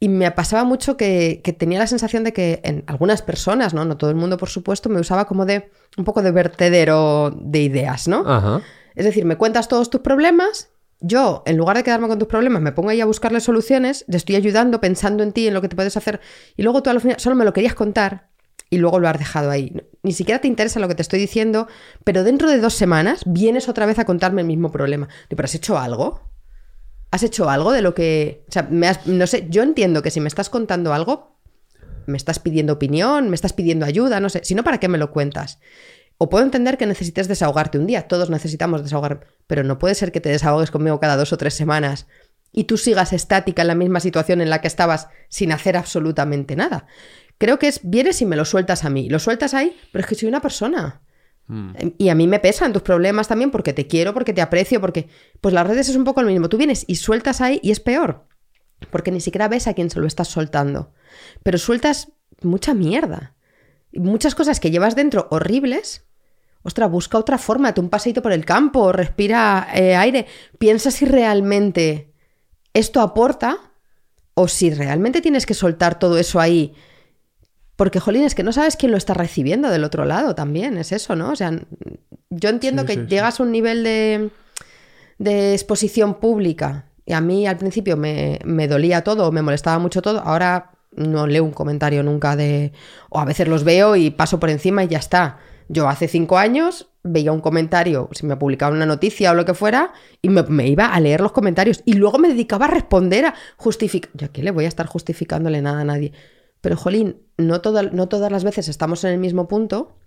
y me pasaba mucho que, que tenía la sensación de que en algunas personas, ¿no? No todo el mundo, por supuesto, me usaba como de un poco de vertedero de ideas, ¿no? Ajá. Es decir, me cuentas todos tus problemas, yo, en lugar de quedarme con tus problemas, me pongo ahí a buscarle soluciones, te estoy ayudando, pensando en ti, en lo que te puedes hacer, y luego tú al final solo me lo querías contar y luego lo has dejado ahí. Ni siquiera te interesa lo que te estoy diciendo, pero dentro de dos semanas vienes otra vez a contarme el mismo problema. ¿Pero has hecho algo? ¿Has hecho algo de lo que... O sea, me has- no sé, yo entiendo que si me estás contando algo, me estás pidiendo opinión, me estás pidiendo ayuda, no sé, si no, ¿para qué me lo cuentas? O puedo entender que necesites desahogarte un día, todos necesitamos desahogar, pero no puede ser que te desahogues conmigo cada dos o tres semanas y tú sigas estática en la misma situación en la que estabas sin hacer absolutamente nada. Creo que es, vienes y me lo sueltas a mí, lo sueltas ahí, pero es que soy una persona. Y a mí me pesan tus problemas también porque te quiero, porque te aprecio, porque... Pues las redes es un poco lo mismo. Tú vienes y sueltas ahí y es peor. Porque ni siquiera ves a quién se lo estás soltando. Pero sueltas mucha mierda. Muchas cosas que llevas dentro horribles. Ostras, busca otra forma. Date un paseito por el campo, respira eh, aire. Piensa si realmente esto aporta o si realmente tienes que soltar todo eso ahí. Porque, jolín, es que no sabes quién lo está recibiendo del otro lado también, es eso, ¿no? O sea, yo entiendo Sí, que sí, sí. llegas a un nivel de, de exposición pública y a mí al principio me, me dolía todo, me molestaba mucho todo, ahora no leo un comentario nunca de... o a veces los veo y paso por encima y ya está. Yo hace cinco años veía un comentario, si me publicaban una noticia o lo que fuera, y me, me iba a leer los comentarios y luego me dedicaba a responder, a justificar... Yo aquí le voy a estar justificándole nada a nadie. Pero, jolín, no, no todas las veces estamos en el mismo punto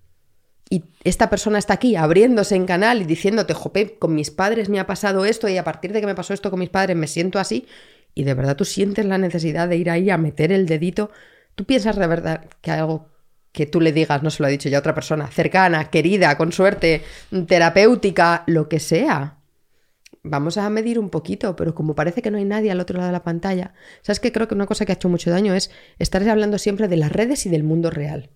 y esta persona está aquí abriéndose en canal y diciéndote, jope, con mis padres me ha pasado esto y a partir de que me pasó esto con mis padres me siento así y de verdad tú sientes la necesidad de ir ahí a meter el dedito. ¿Tú piensas de verdad que algo que tú le digas, no se lo ha dicho ya otra persona, cercana, querida, con suerte, terapéutica, lo que sea? Vamos a medir un poquito, pero como parece que no hay nadie al otro lado de la pantalla, ¿sabes qué? Creo que una cosa que ha hecho mucho daño es estar hablando siempre de las redes y del mundo real.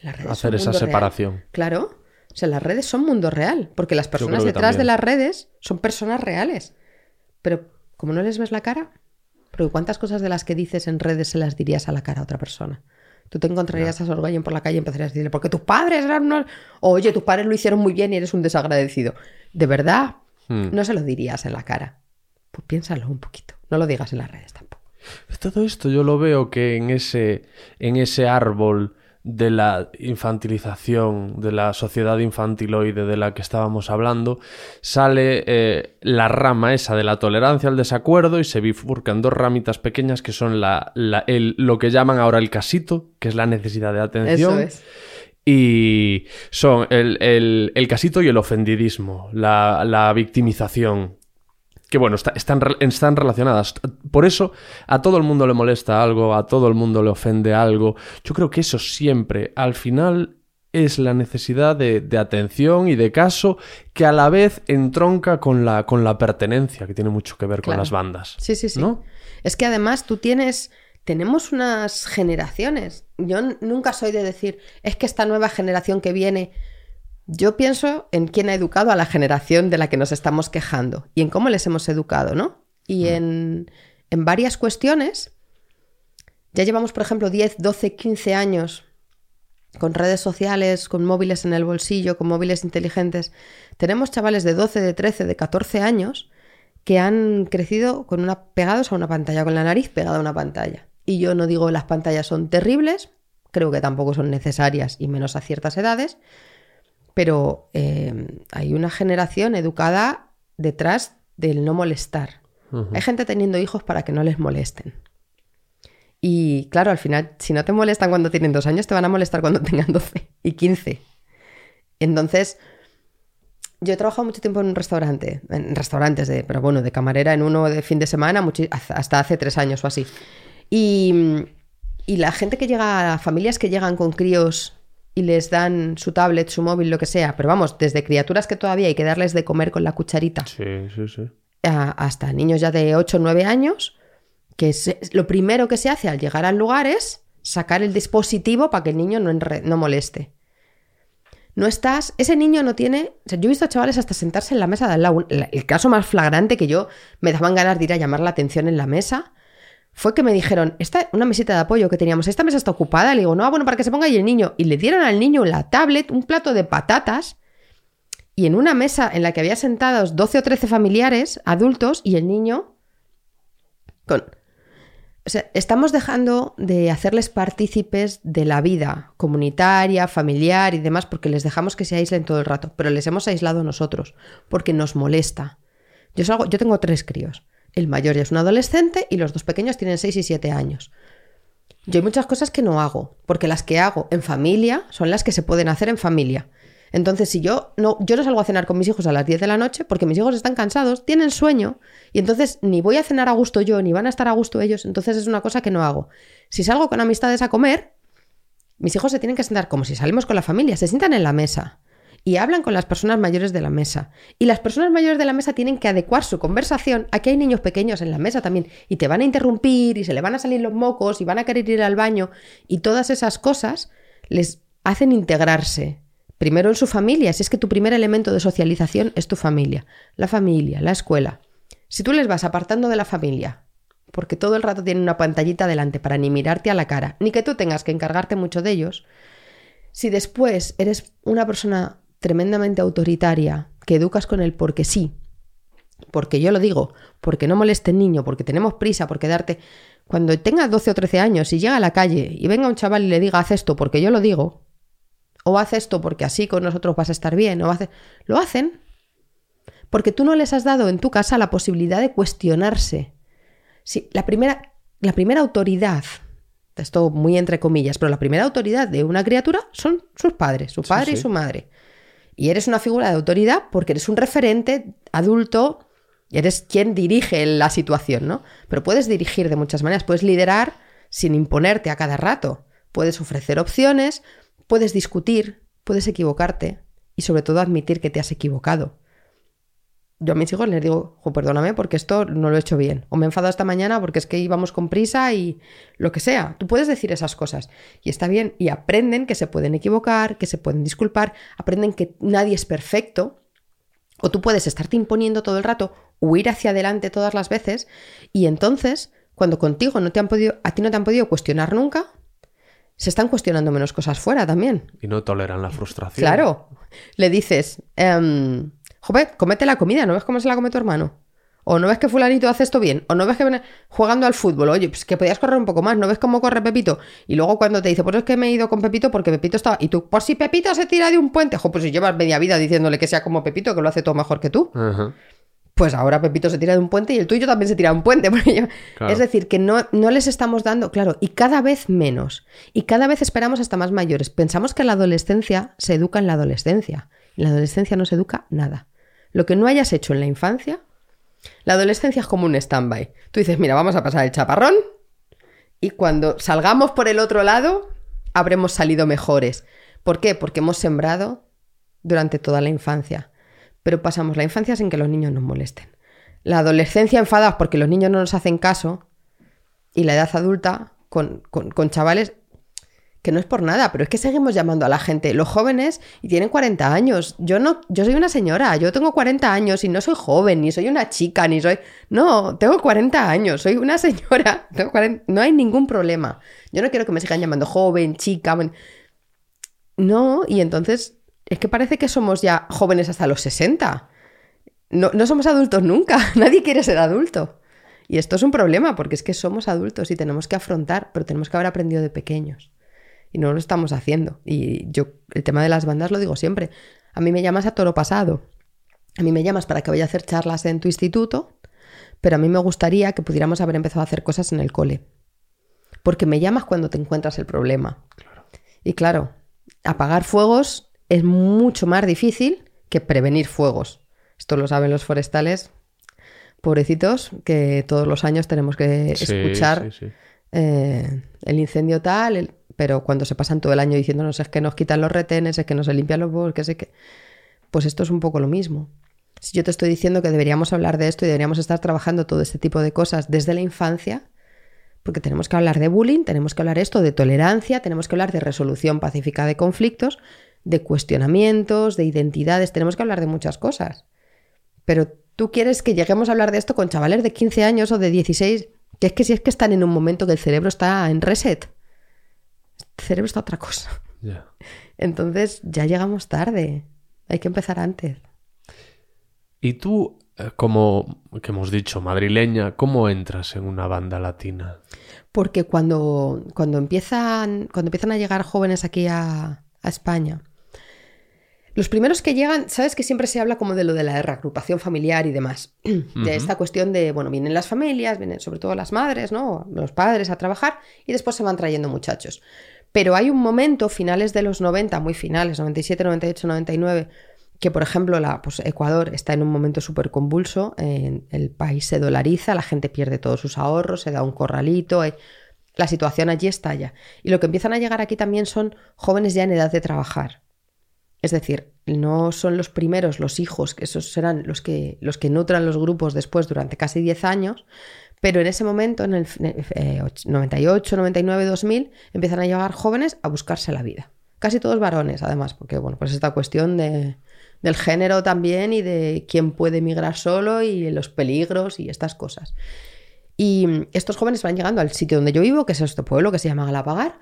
Las redes Hacer esa real. separación. Claro. O sea, las redes son mundo real, porque las personas que detrás de las redes son personas reales. Pero como no les ves la cara, pero ¿cuántas cosas de las que dices en redes se las dirías a la cara a otra persona? Tú te encontrarías a Sorgoyen por la calle y empezarías a decirle, porque tus padres eran unos... Oye, tus padres lo hicieron muy bien y eres un desagradecido. De verdad, Hmm. no se lo dirías en la cara. Pues piénsalo un poquito. No lo digas en las redes tampoco. Todo esto yo lo veo que en ese, en ese árbol de la infantilización, de la sociedad infantiloide de la que estábamos hablando, sale eh, la rama esa de la tolerancia al desacuerdo y se bifurcan dos ramitas pequeñas que son la, la- el- lo que llaman ahora el casito, que es la necesidad de atención. Eso es. Y son el, el- el casito y el ofendidismo, la, la victimización. Que bueno, está- están, están relacionadas. Por eso a todo el mundo le molesta algo, a todo el mundo le ofende algo. Yo creo que eso siempre, al final, es la necesidad de, de atención y de caso que a la vez entronca con la, con la pertenencia, que tiene mucho que ver con las bandas. Sí, sí, sí. ¿No? Es que además tú tienes, tenemos unas generaciones. Yo nunca soy de decir, es que esta nueva generación que viene, yo pienso en quién ha educado a la generación de la que nos estamos quejando y en cómo les hemos educado, ¿no? Y en, en varias cuestiones Ya llevamos, por ejemplo, 10, 12, 15 años con redes sociales, con móviles en el bolsillo, con móviles inteligentes. Tenemos chavales de 12, de 13, de 14 años que han crecido con una, pegados a una pantalla, con la nariz pegada a una pantalla. Y yo no digo las pantallas son terribles, creo que tampoco son necesarias y menos a ciertas edades, pero eh, hay una generación educada detrás del no molestar. Hay gente teniendo hijos para que no les molesten. Y claro, al final, si no te molestan cuando tienen dos años, te van a molestar cuando [LAUGHS] tengan 12 y 15. Entonces, yo he trabajado mucho tiempo en un restaurante, en restaurantes, de, pero bueno, de camarera en uno de fin de semana, hasta hace tres años o así. Y, y la gente que llega, familias que llegan con críos y les dan su tablet, su móvil, lo que sea, pero vamos, desde criaturas que todavía hay que darles de comer con la cucharita Sí, sí, sí. a- hasta niños ya de 8 o 9 años, que se- lo primero que se hace al llegar al lugar es sacar el dispositivo para que el niño no, enre- no moleste. No estás, ese niño no tiene, o sea, yo he visto a chavales hasta sentarse en la mesa de al lado. El caso más flagrante que yo me daban ganas de ir a llamar la atención en la mesa fue que me dijeron, esta, una mesita de apoyo que teníamos, esta mesa está ocupada. Le digo, no, bueno, para que se ponga ahí el niño. Y le dieron al niño la tablet, un plato de patatas y en una mesa en la que había sentados 12 o 13 familiares, adultos, y el niño con... O sea, estamos dejando de hacerles partícipes de la vida comunitaria, familiar y demás, porque les dejamos que se aíslen todo el rato, pero les hemos aislado nosotros, porque nos molesta. Yo, salgo, yo tengo tres críos. El mayor ya es un adolescente y los dos pequeños tienen 6 y 7 años. Yo hay muchas cosas que no hago, porque las que hago en familia son las que se pueden hacer en familia. Entonces, si yo no, yo no salgo a cenar con mis hijos a las 10 de la noche porque mis hijos están cansados, tienen sueño, y entonces ni voy a cenar a gusto yo, ni van a estar a gusto ellos, entonces es una cosa que no hago. Si salgo con amistades a comer, mis hijos se tienen que sentar como si salimos con la familia, se sientan en la mesa y hablan con las personas mayores de la mesa. Y las personas mayores de la mesa tienen que adecuar su conversación a que hay niños pequeños en la mesa también y te van a interrumpir y se le van a salir los mocos y van a querer ir al baño y todas esas cosas les hacen integrarse. Primero en su familia, si es que tu primer elemento de socialización es tu familia, la familia, la escuela. Si tú les vas apartando de la familia, porque todo el rato tienen una pantallita delante para ni mirarte a la cara, ni que tú tengas que encargarte mucho de ellos, si después eres una persona tremendamente autoritaria, que educas con el porque sí, porque yo lo digo, porque no moleste el niño, porque tenemos prisa, porque darte... Cuando tenga 12 o 13 años y llega a la calle y venga un chaval y le diga, haz esto porque yo lo digo, o haz esto porque así con nosotros vas a estar bien, o hace... lo hacen. Porque tú no les has dado en tu casa la posibilidad de cuestionarse. Sí, la primera, la primera autoridad, esto muy entre comillas, pero la primera autoridad de una criatura son sus padres, su padre y sí. su madre. Y eres una figura de autoridad porque eres un referente adulto, eres quien dirige la situación, ¿no? Pero puedes dirigir de muchas maneras, puedes liderar sin imponerte a cada rato, puedes ofrecer opciones, puedes discutir, puedes equivocarte y sobre todo admitir que te has equivocado. Yo a mis hijos les digo, "Jo, perdóname porque esto no lo he hecho bien. O me he enfadado esta mañana porque es que íbamos con prisa y lo que sea. Tú puedes decir esas cosas y está bien. Y aprenden que se pueden equivocar, que se pueden disculpar, aprenden que nadie es perfecto. O tú puedes estarte imponiendo todo el rato, huir hacia adelante todas las veces y entonces, cuando contigo no te han podido, a ti no te han podido cuestionar nunca, se están cuestionando menos cosas fuera también. Y no toleran la frustración. Claro. Le dices, em, joder, comete la comida, ¿no ves cómo se la come tu hermano? O no ves que fulanito hace esto bien, o no ves que viene jugando al fútbol, oye, pues que podías correr un poco más, no ves cómo corre Pepito. Y luego cuando te dice, pues es que me he ido con Pepito porque Pepito estaba. Y tú, por si Pepito se tira de un puente, jo, pues si llevas media vida diciéndole que sea como Pepito, que lo hace todo mejor que tú. Ajá. Pues ahora Pepito se tira de un puente y el tuyo también se tira de un puente. [LAUGHS] porque yo- Claro. Es decir, que no, no les estamos dando, claro, y cada vez menos. Y cada vez esperamos hasta más mayores. Pensamos que la adolescencia se educa en la adolescencia. En la adolescencia no se educa nada. Lo que no hayas hecho en la infancia, la adolescencia es como un stand-by. Tú dices, mira, vamos a pasar el chaparrón y cuando salgamos por el otro lado, habremos salido mejores. ¿Por qué? Porque hemos sembrado durante toda la infancia. Pero pasamos la infancia sin que los niños nos molesten. La adolescencia enfadados porque los niños no nos hacen caso. Y la edad adulta con, con- con chavales que no es por nada, pero es que seguimos llamando a la gente, los jóvenes, y tienen 40 años. Yo no, yo soy una señora, yo tengo 40 años y no soy joven, ni soy una chica, ni soy. No, tengo 40 años, soy una señora, [LAUGHS] tengo 40 no hay ningún problema. Yo no quiero que me sigan llamando joven, chica. No, y entonces es que parece que somos ya jóvenes hasta los 60. No, no somos adultos nunca, [LAUGHS] nadie quiere ser adulto. Y esto es un problema, porque es que somos adultos y tenemos que afrontar, pero tenemos que haber aprendido de pequeños. Y no lo estamos haciendo. Y yo, el tema de las bandas lo digo siempre. A mí me llamas a toro pasado. A mí me llamas para que vaya a hacer charlas en tu instituto, pero a mí me gustaría que pudiéramos haber empezado a hacer cosas en el cole. Porque me llamas cuando te encuentras el problema. Y claro, apagar fuegos es mucho más difícil que prevenir fuegos. Esto lo saben los forestales, pobrecitos, que todos los años tenemos que Sí, escuchar sí, sí. eh, el incendio tal, el- pero cuando se pasan todo el año diciéndonos es que nos quitan los retenes, es que no se limpian los bosques, es que... Pues esto es un poco lo mismo. Si yo te estoy diciendo que deberíamos hablar de esto y deberíamos estar trabajando todo este tipo de cosas desde la infancia, porque tenemos que hablar de bullying, tenemos que hablar esto de tolerancia, tenemos que hablar de resolución pacífica de conflictos, de cuestionamientos, de identidades, tenemos que hablar de muchas cosas. Pero tú quieres que lleguemos a hablar de esto con chavales de 15 años o de 16, que es que si es que están en un momento que el cerebro está en reset, cerebro está otra cosa. Entonces ya llegamos tarde, hay que empezar antes. Y tú, eh, como que hemos dicho, madrileña, ¿cómo entras en una banda latina? Porque cuando, cuando, empiezan, cuando empiezan a llegar jóvenes aquí a, a España, los primeros que llegan, sabes que siempre se habla como de lo de la reagrupación familiar y demás. [CLEARS THROAT] De esta cuestión de, bueno, vienen las familias, vienen sobre todo las madres, ¿no? Los padres a trabajar y después se van trayendo muchachos. Pero hay un momento, finales de los 90, muy finales, 97, 98, 99, que por ejemplo pues, Ecuador está en un momento súper convulso, el país se dolariza, la gente pierde todos sus ahorros, se da un corralito, la situación allí estalla. Y lo que empiezan a llegar aquí también son jóvenes ya en edad de trabajar. Es decir, no son los primeros, los hijos, que esos serán los que, los que nutran los grupos después durante casi 10 años, pero en ese momento, en el eh, och- 98, 99, 2000, empiezan a llegar jóvenes a buscarse la vida. Casi todos varones, además, porque bueno, pues esta cuestión de, del género también y de quién puede emigrar solo y los peligros y estas cosas. Y estos jóvenes van llegando al sitio donde yo vivo, que es este pueblo que se llama Galapagar,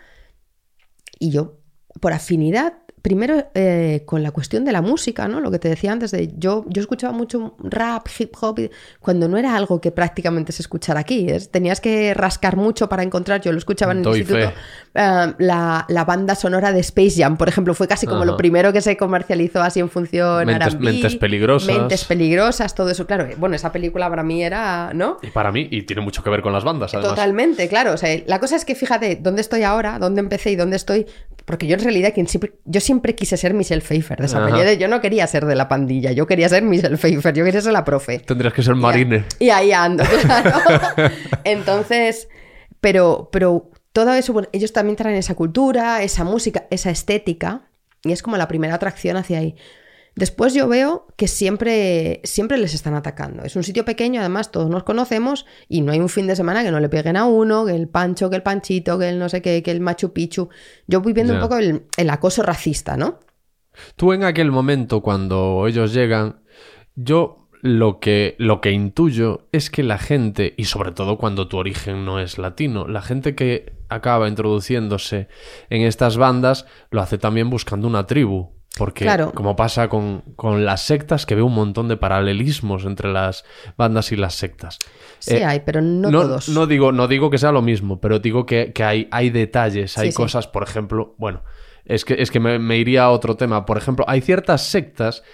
y yo, por afinidad, primero eh, con la cuestión de la música, ¿no? Lo que te decía antes de yo, yo escuchaba mucho rap, hip hop, y- cuando no era algo que prácticamente se escuchara aquí. es- Tenías que rascar mucho para encontrar. Yo lo escuchaba en el instituto. eh, la, la banda sonora de Space Jam, por ejemplo, fue casi como Ajá. lo primero que se comercializó así en función Mentes Peligrosas. Mentes peligrosas, todo eso. Claro, bueno, esa película para mí era, ¿no? Y para mí, y tiene mucho que ver con las bandas, además. Totalmente, claro. O sea, la cosa es que fíjate dónde estoy ahora, dónde empecé y dónde estoy. Porque yo en realidad quien siempre, yo siempre quise ser Michelle Pfeiffer. De esa peli- Yo no quería ser de la pandilla, yo quería ser Michelle Pfeiffer, yo quería ser la profe. Tendrías que ser marine. Y ahí ando, [LAUGHS] claro. Entonces, pero, pero todo eso, bueno, ellos también traen esa cultura, esa música, esa estética, y es como la primera atracción hacia ahí. Después yo veo que siempre, siempre les están atacando. Es un sitio pequeño, además todos nos conocemos y no hay un fin de semana que no le peguen a uno, que el Pancho, que el Panchito, que el no sé qué, que el Machu Picchu. Yo voy viendo un poco el, el acoso racista, ¿no? Tú en aquel momento, cuando ellos llegan, yo lo que, lo que intuyo es que la gente, y sobre todo cuando tu origen no es latino, la gente que acaba introduciéndose en estas bandas lo hace también buscando una tribu. Porque, Claro. como pasa con, con las sectas, que veo un montón de paralelismos entre las bandas y las sectas. Sí Eh, hay, pero no, no, todos. no digo, no digo que sea lo mismo, pero digo que, que hay, hay detalles, hay Sí, sí. cosas, por ejemplo, bueno, es que, es que me, me iría a otro tema. Por ejemplo, hay ciertas sectas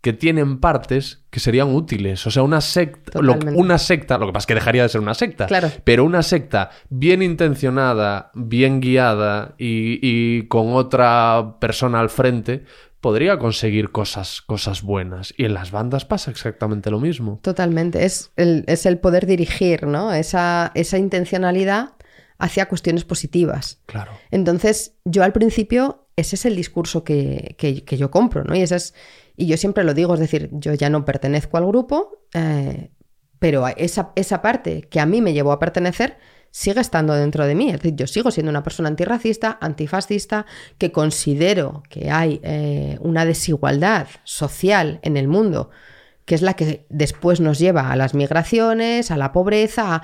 que tienen partes que serían útiles. O sea, una secta, lo- una secta, lo que pasa es que dejaría de ser una secta. Claro. Pero una secta bien intencionada, bien guiada y, y con otra persona al frente, podría conseguir cosas, cosas buenas. Y en las bandas pasa exactamente lo mismo. Totalmente. Es el, es el poder dirigir, ¿no? Esa, esa intencionalidad hacia cuestiones positivas. Claro. Entonces, yo al principio, ese es el discurso que, que- que yo compro, ¿no? Y, ese es, y yo siempre lo digo, es decir, yo ya no pertenezco al grupo, eh, pero esa, esa parte que a mí me llevó a pertenecer sigue estando dentro de mí. Es decir, yo sigo siendo una persona antirracista, antifascista, que considero que hay eh, una desigualdad social en el mundo, que es la que después nos lleva a las migraciones, a la pobreza, a-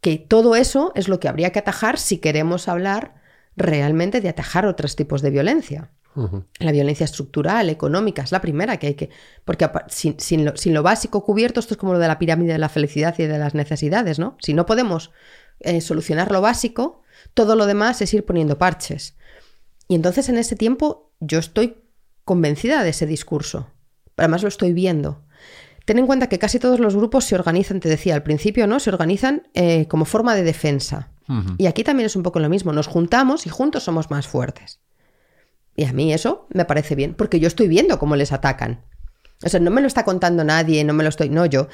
que todo eso es lo que habría que atajar si queremos hablar realmente de atajar otros tipos de violencia. La violencia estructural, económica, es la primera que hay que... Porque sin, sin lo, sin lo básico cubierto, esto es como lo de la pirámide de la felicidad y de las necesidades, ¿no? Si no podemos eh, solucionar lo básico, todo lo demás es ir poniendo parches. Y entonces en ese tiempo yo estoy convencida de ese discurso. Además lo estoy viendo. Ten en cuenta que casi todos los grupos se organizan, te decía al principio, ¿no? Se organizan eh, como forma de defensa. Y aquí también es un poco lo mismo. Nos juntamos y juntos somos más fuertes. Y a mí eso me parece bien, porque yo estoy viendo cómo les atacan. O sea, no me lo está contando nadie, no me lo estoy. No, yo.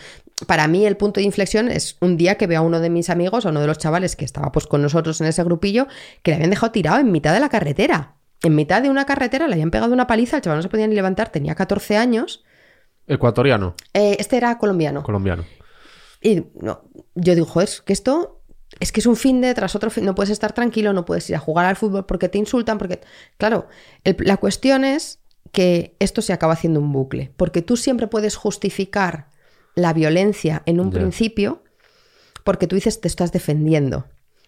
Para mí, el punto de inflexión es un día que veo a uno de mis amigos, a uno de los chavales que estaba pues con nosotros en ese grupillo, que le habían dejado tirado en mitad de la carretera. En mitad de una carretera le habían pegado una paliza, el chaval no se podía ni levantar, tenía 14 años. Ecuatoriano, Eh, este era colombiano. colombiano. Y no, yo digo, es que esto es que es un fin de tras otro fin, no puedes estar tranquilo, no puedes ir a jugar al fútbol porque te insultan, porque... Claro, el- la cuestión es que esto se acaba haciendo un bucle, porque tú siempre puedes justificar la violencia en un principio porque tú dices te estás defendiendo.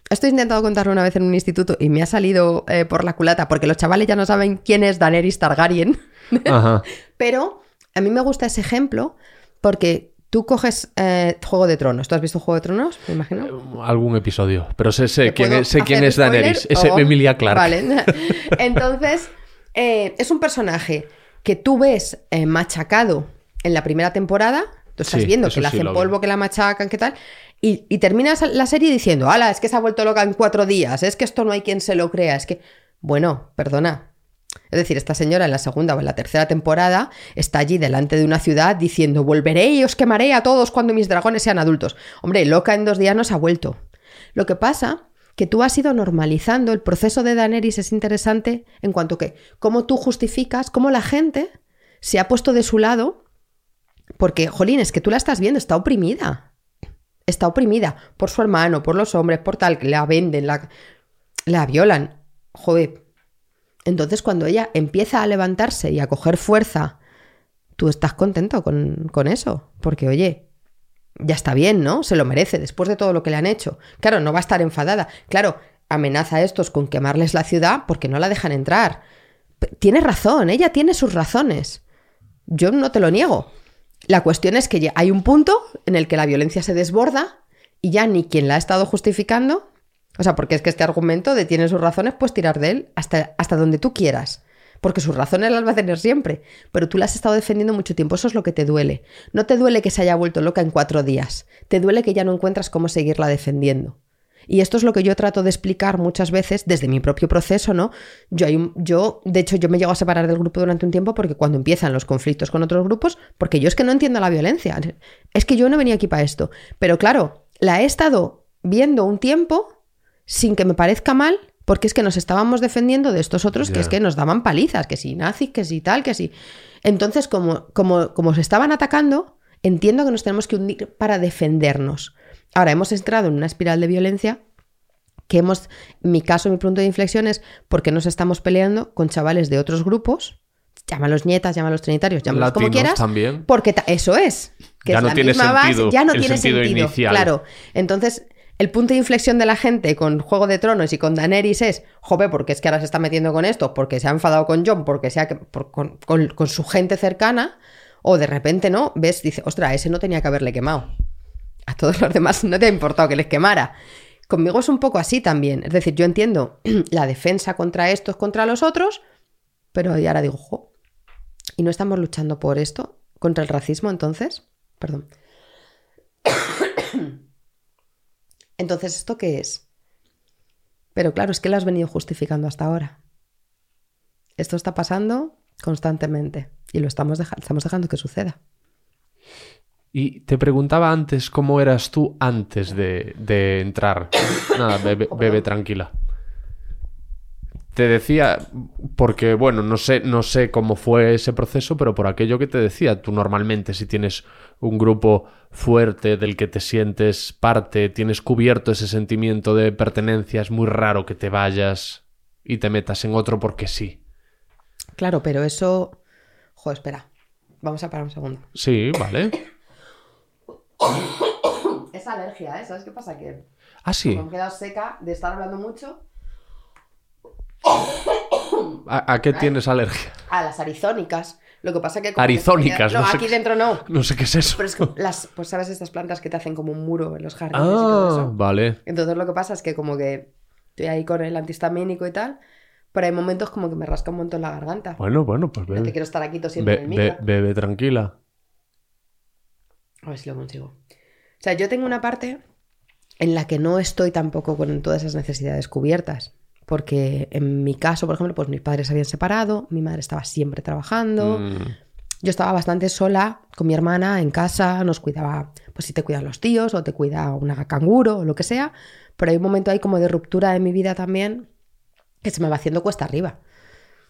Esto he intentado contarlo una vez en un instituto y me ha salido eh, por la culata porque los chavales ya no saben quién es Daenerys Targaryen. Ajá. [LAUGHS] Pero a mí me gusta ese ejemplo porque tú coges eh, Juego de Tronos. ¿Tú has visto Juego de Tronos? Me imagino. Algún episodio. Pero sé, sé ¿Te quién es, sé quién es Daenerys. Es o- Emilia Clarke. Vale. [LAUGHS] [LAUGHS] Entonces, eh, es un personaje que tú ves eh, machacado en la primera temporada. Tú estás Sí, viendo que sí hacen polvo, que la machacan, que tal. Y, y terminas la serie diciendo, ala, es que se ha vuelto loca en cuatro días, es que esto no hay quien se lo crea, es que... Bueno, perdona. Es decir, esta señora en la segunda o en la tercera temporada está allí delante de una ciudad diciendo, volveré y os quemaré a todos cuando mis dragones sean adultos. Hombre, loca en dos días no se ha vuelto. Lo que pasa que tú has ido normalizando, el proceso de Daenerys es interesante en cuanto que cómo tú justificas, cómo la gente se ha puesto de su lado, porque, jolín, es que tú la estás viendo, está oprimida. Está oprimida por su hermano, por los hombres, por tal, que la venden, la, la violan. Joder. Entonces, cuando ella empieza a levantarse y a coger fuerza, tú estás contento con, con eso. Porque, oye, ya está bien, ¿no? Se lo merece después de todo lo que le han hecho. Claro, no va a estar enfadada. Claro, amenaza a estos con quemarles la ciudad porque no la dejan entrar. Tiene razón, ella tiene sus razones. Yo no te lo niego. La cuestión es que ya hay un punto en el que la violencia se desborda y ya ni quien la ha estado justificando, o sea, porque es que este argumento de tiene sus razones, puedes tirar de él hasta, hasta donde tú quieras. Porque sus razones las va a tener siempre. Pero tú las has estado defendiendo mucho tiempo. Eso es lo que te duele. No te duele que se haya vuelto loca en cuatro días. Te duele que ya no encuentras cómo seguirla defendiendo. Y esto es lo que yo trato de explicar muchas veces desde mi propio proceso, ¿no? Yo, yo, de hecho, yo me llego a separar del grupo durante un tiempo porque cuando empiezan los conflictos con otros grupos, porque yo es que no entiendo la violencia. Es que yo no venía aquí para esto. Pero claro, la he estado viendo un tiempo sin que me parezca mal, porque es que nos estábamos defendiendo de estos otros que es que nos daban palizas, que si nazis, que si tal, que si. Entonces, como, como, como se estaban atacando, entiendo que nos tenemos que unir para defendernos. Ahora, hemos entrado en una espiral de violencia que hemos, en mi caso, mi punto de inflexión es porque nos estamos peleando con chavales de otros grupos, llámalos nietas, llámalos trinitarios, llámalos como quieras, también. porque eso es, que Ya es no la tiene misma base, sentido ya no el tiene sentido sentido, inicial. claro. Entonces, el punto de inflexión de la gente con Juego de Tronos y con Daenerys es, joder, porque es que ahora se está metiendo con esto, porque se ha enfadado con John, porque con, con- con su gente cercana, o de repente no, ves, dice, ostra, ese no tenía que haberle quemado. A todos los demás no te ha importado que les quemara. Conmigo es un poco así también. Es decir, yo entiendo [CLEARS THROAT] la defensa contra estos, contra los otros, pero y ahora digo, jo, ¿y no estamos luchando por esto? ¿Contra el racismo entonces? Perdón. Entonces, ¿esto qué es? Pero claro, es que lo has venido justificando hasta ahora. Esto está pasando constantemente y lo estamos, deja- estamos dejando que suceda. Y te preguntaba antes cómo eras tú antes de, de entrar. [COUGHS] Nada, bebe, bebe tranquila. Te decía, porque bueno, no sé, no sé cómo fue ese proceso, pero por aquello que te decía, tú normalmente si tienes un grupo fuerte del que te sientes parte, tienes cubierto ese sentimiento de pertenencia, es muy raro que te vayas y te metas en otro porque sí. Claro, pero eso. Joder, espera. Vamos a parar un segundo. Sí, vale. Es alergia, ¿eh? ¿Sabes qué pasa? Que Ah, sí. me he quedado seca de estar hablando mucho. [COUGHS] ¿A, a qué tienes alergia? A las arizónicas. Lo que pasa que. como Arizónicas, que- No, no sé aquí qué- dentro no. No sé qué es eso. Pero es que las. Pues sabes estas plantas que te hacen como un muro en los jardines y todo Ah, eso. vale. Entonces lo que pasa es que como que estoy ahí con el antihistamínico y tal, pero hay momentos como que me rasca un montón la garganta. Bueno, bueno, pues No te bebe. quiero estar aquí tosiendo Be- en el be- micro. bebe tranquila. A ver si lo consigo. O sea, yo tengo una parte en la que no estoy tampoco con todas esas necesidades cubiertas. Porque en mi caso, por ejemplo, pues mis padres se habían separado, mi madre estaba siempre trabajando, Mm, yo estaba bastante sola con mi hermana en casa, nos cuidaba, pues si te cuidan los tíos o te cuida una canguro o lo que sea, pero hay un momento ahí como de ruptura en mi vida también que se me va haciendo cuesta arriba.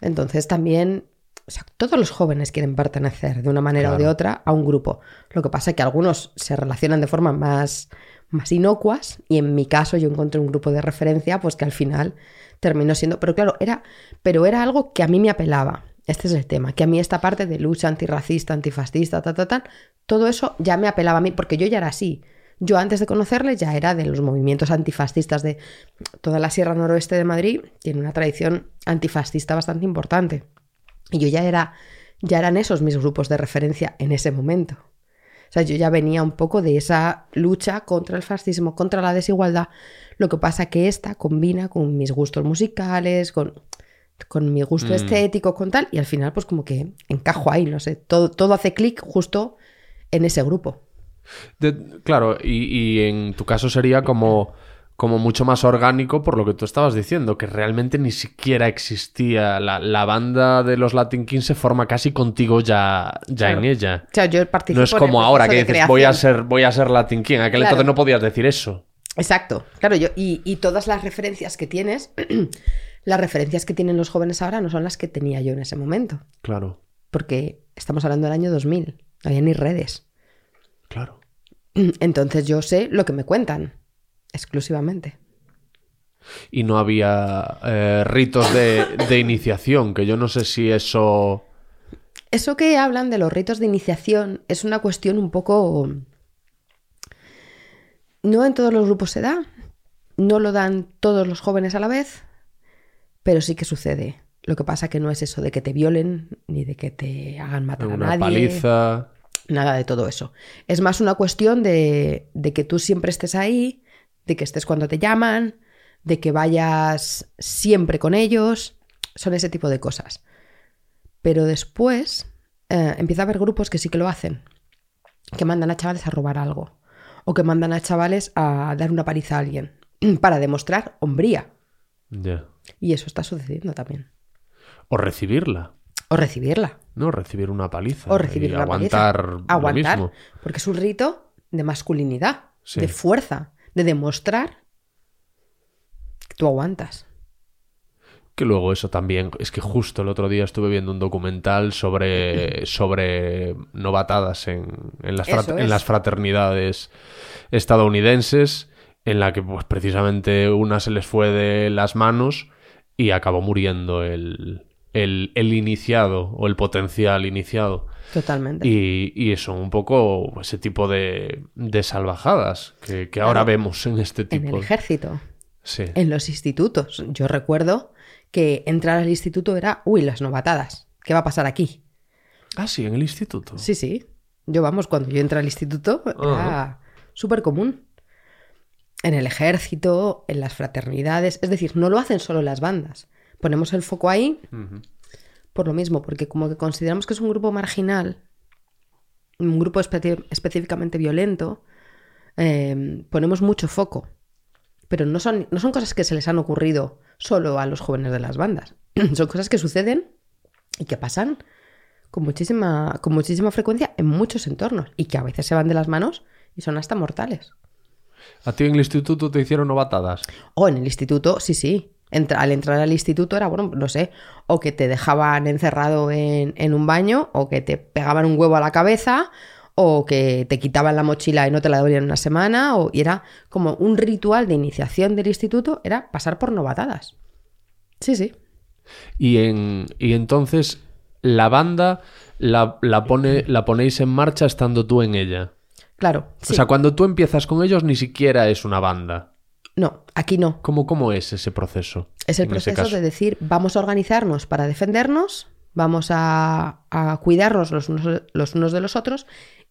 Entonces también, o sea, todos los jóvenes quieren pertenecer de una manera o de Claro. otra a un grupo. Lo que pasa es que algunos se relacionan de forma más, más inocuas y en mi caso yo encontré un grupo de referencia pues que al final terminó siendo, pero claro, era, pero era algo que a mí me apelaba. Este es el tema, que a mí esta parte de lucha antirracista, antifascista, ta, ta, ta, todo eso ya me apelaba a mí, porque yo ya era así. Yo antes de conocerle ya era de los movimientos antifascistas de toda la Sierra Noroeste de Madrid, tiene una tradición antifascista bastante importante. Y yo ya era, ya eran esos mis grupos de referencia en ese momento. O sea, yo ya venía un poco de esa lucha contra el fascismo, contra la desigualdad. Lo que pasa que esta combina con mis gustos musicales, con, con mi gusto Mm. estético, con tal, y al final pues como que encajo ahí, no sé, todo, todo hace clic justo en ese grupo. De- claro, y, y en tu caso sería como, como mucho más orgánico por lo que tú estabas diciendo, que realmente ni siquiera existía. La, la banda de los Latin Kings se forma casi contigo ya, ya Claro. en ella. O sea, yo participo No es en el como ahora que dices voy a ser, voy a ser Latin King. En aquel Claro. entonces no podías decir eso. Exacto, claro, yo, y, y todas las referencias que tienes, [CLEARS THROAT] las referencias que tienen los jóvenes ahora no son las que tenía yo en ese momento, Claro, porque estamos hablando del año 2000, no había ni redes. claro. [CLEARS THROAT] Entonces yo sé lo que me cuentan, exclusivamente. Y no había eh, ritos de, de iniciación, que yo no sé si eso... Eso que hablan de los ritos de iniciación es una cuestión un poco... No en todos los grupos se da, no lo dan todos los jóvenes a la vez, pero sí que sucede. Lo que pasa que no es eso de que te violen ni de que te hagan matar a nadie. paliza... Nada de todo eso. Es más una cuestión de, de que tú siempre estés ahí, de que estés cuando te llaman, de que vayas siempre con ellos. Son ese tipo de cosas. Pero después eh, empieza a haber grupos que sí que lo hacen. Que mandan a chavales a robar algo. O que mandan a chavales a dar una paliza a alguien. [CLEARS THROAT] Para demostrar hombría. Ya. Y eso está sucediendo también. O recibirla. O recibirla. No, recibir una paliza. O recibir una aguantar paliza. lo Aguantar. mismo. Porque es un rito de masculinidad, Sí. de fuerza, de demostrar que tú aguantas. Que luego eso también, es que justo el otro día estuve viendo un documental sobre, [CLEARS THROAT] sobre novatadas en, en, las, fra- en las fraternidades estadounidenses, en la que pues precisamente una se les fue de las manos y acabó muriendo el, el, el iniciado o el potencial iniciado. Totalmente. Y, y eso, un poco ese tipo de, de salvajadas que, que ahora Claro. vemos en este en tipo. el ejército, Sí. en los institutos. Yo recuerdo que entrar al instituto era, uy, las novatadas. ¿Qué va a pasar aquí? Ah, sí, en el instituto. Sí, sí. Yo, vamos, cuando yo entré al instituto era súper común. En el ejército, en las fraternidades. Es decir, no lo hacen solo las bandas. Ponemos el foco ahí por lo mismo, porque como que consideramos que es un grupo marginal, un grupo espe- específicamente violento, eh, ponemos mucho foco. Pero no son, no son cosas que se les han ocurrido solo a los jóvenes de las bandas. [CLEARS THROAT] son cosas que suceden y que pasan con muchísima, con muchísima frecuencia en muchos entornos y que a veces se van de las manos y son hasta mortales. ¿A ti en el instituto te hicieron novatadas? O en el instituto, sí, sí. Entra- al entrar al instituto era, bueno, no sé, o que te dejaban encerrado en, en un baño, o que te pegaban un huevo a la cabeza, o que te quitaban la mochila y no te la devolvían en una semana, o, y era como un ritual de iniciación del instituto, era pasar por novatadas. Sí, sí. Y, en, y entonces la banda la, la, pone, la ponéis en marcha estando tú en ella. Claro. sí. O sea, cuando tú empiezas con ellos ni siquiera es una banda. no, aquí no. ¿Cómo, cómo es ese proceso? Es el proceso de decir, vamos a organizarnos para defendernos, vamos a, a cuidarnos los unos, los unos de los otros,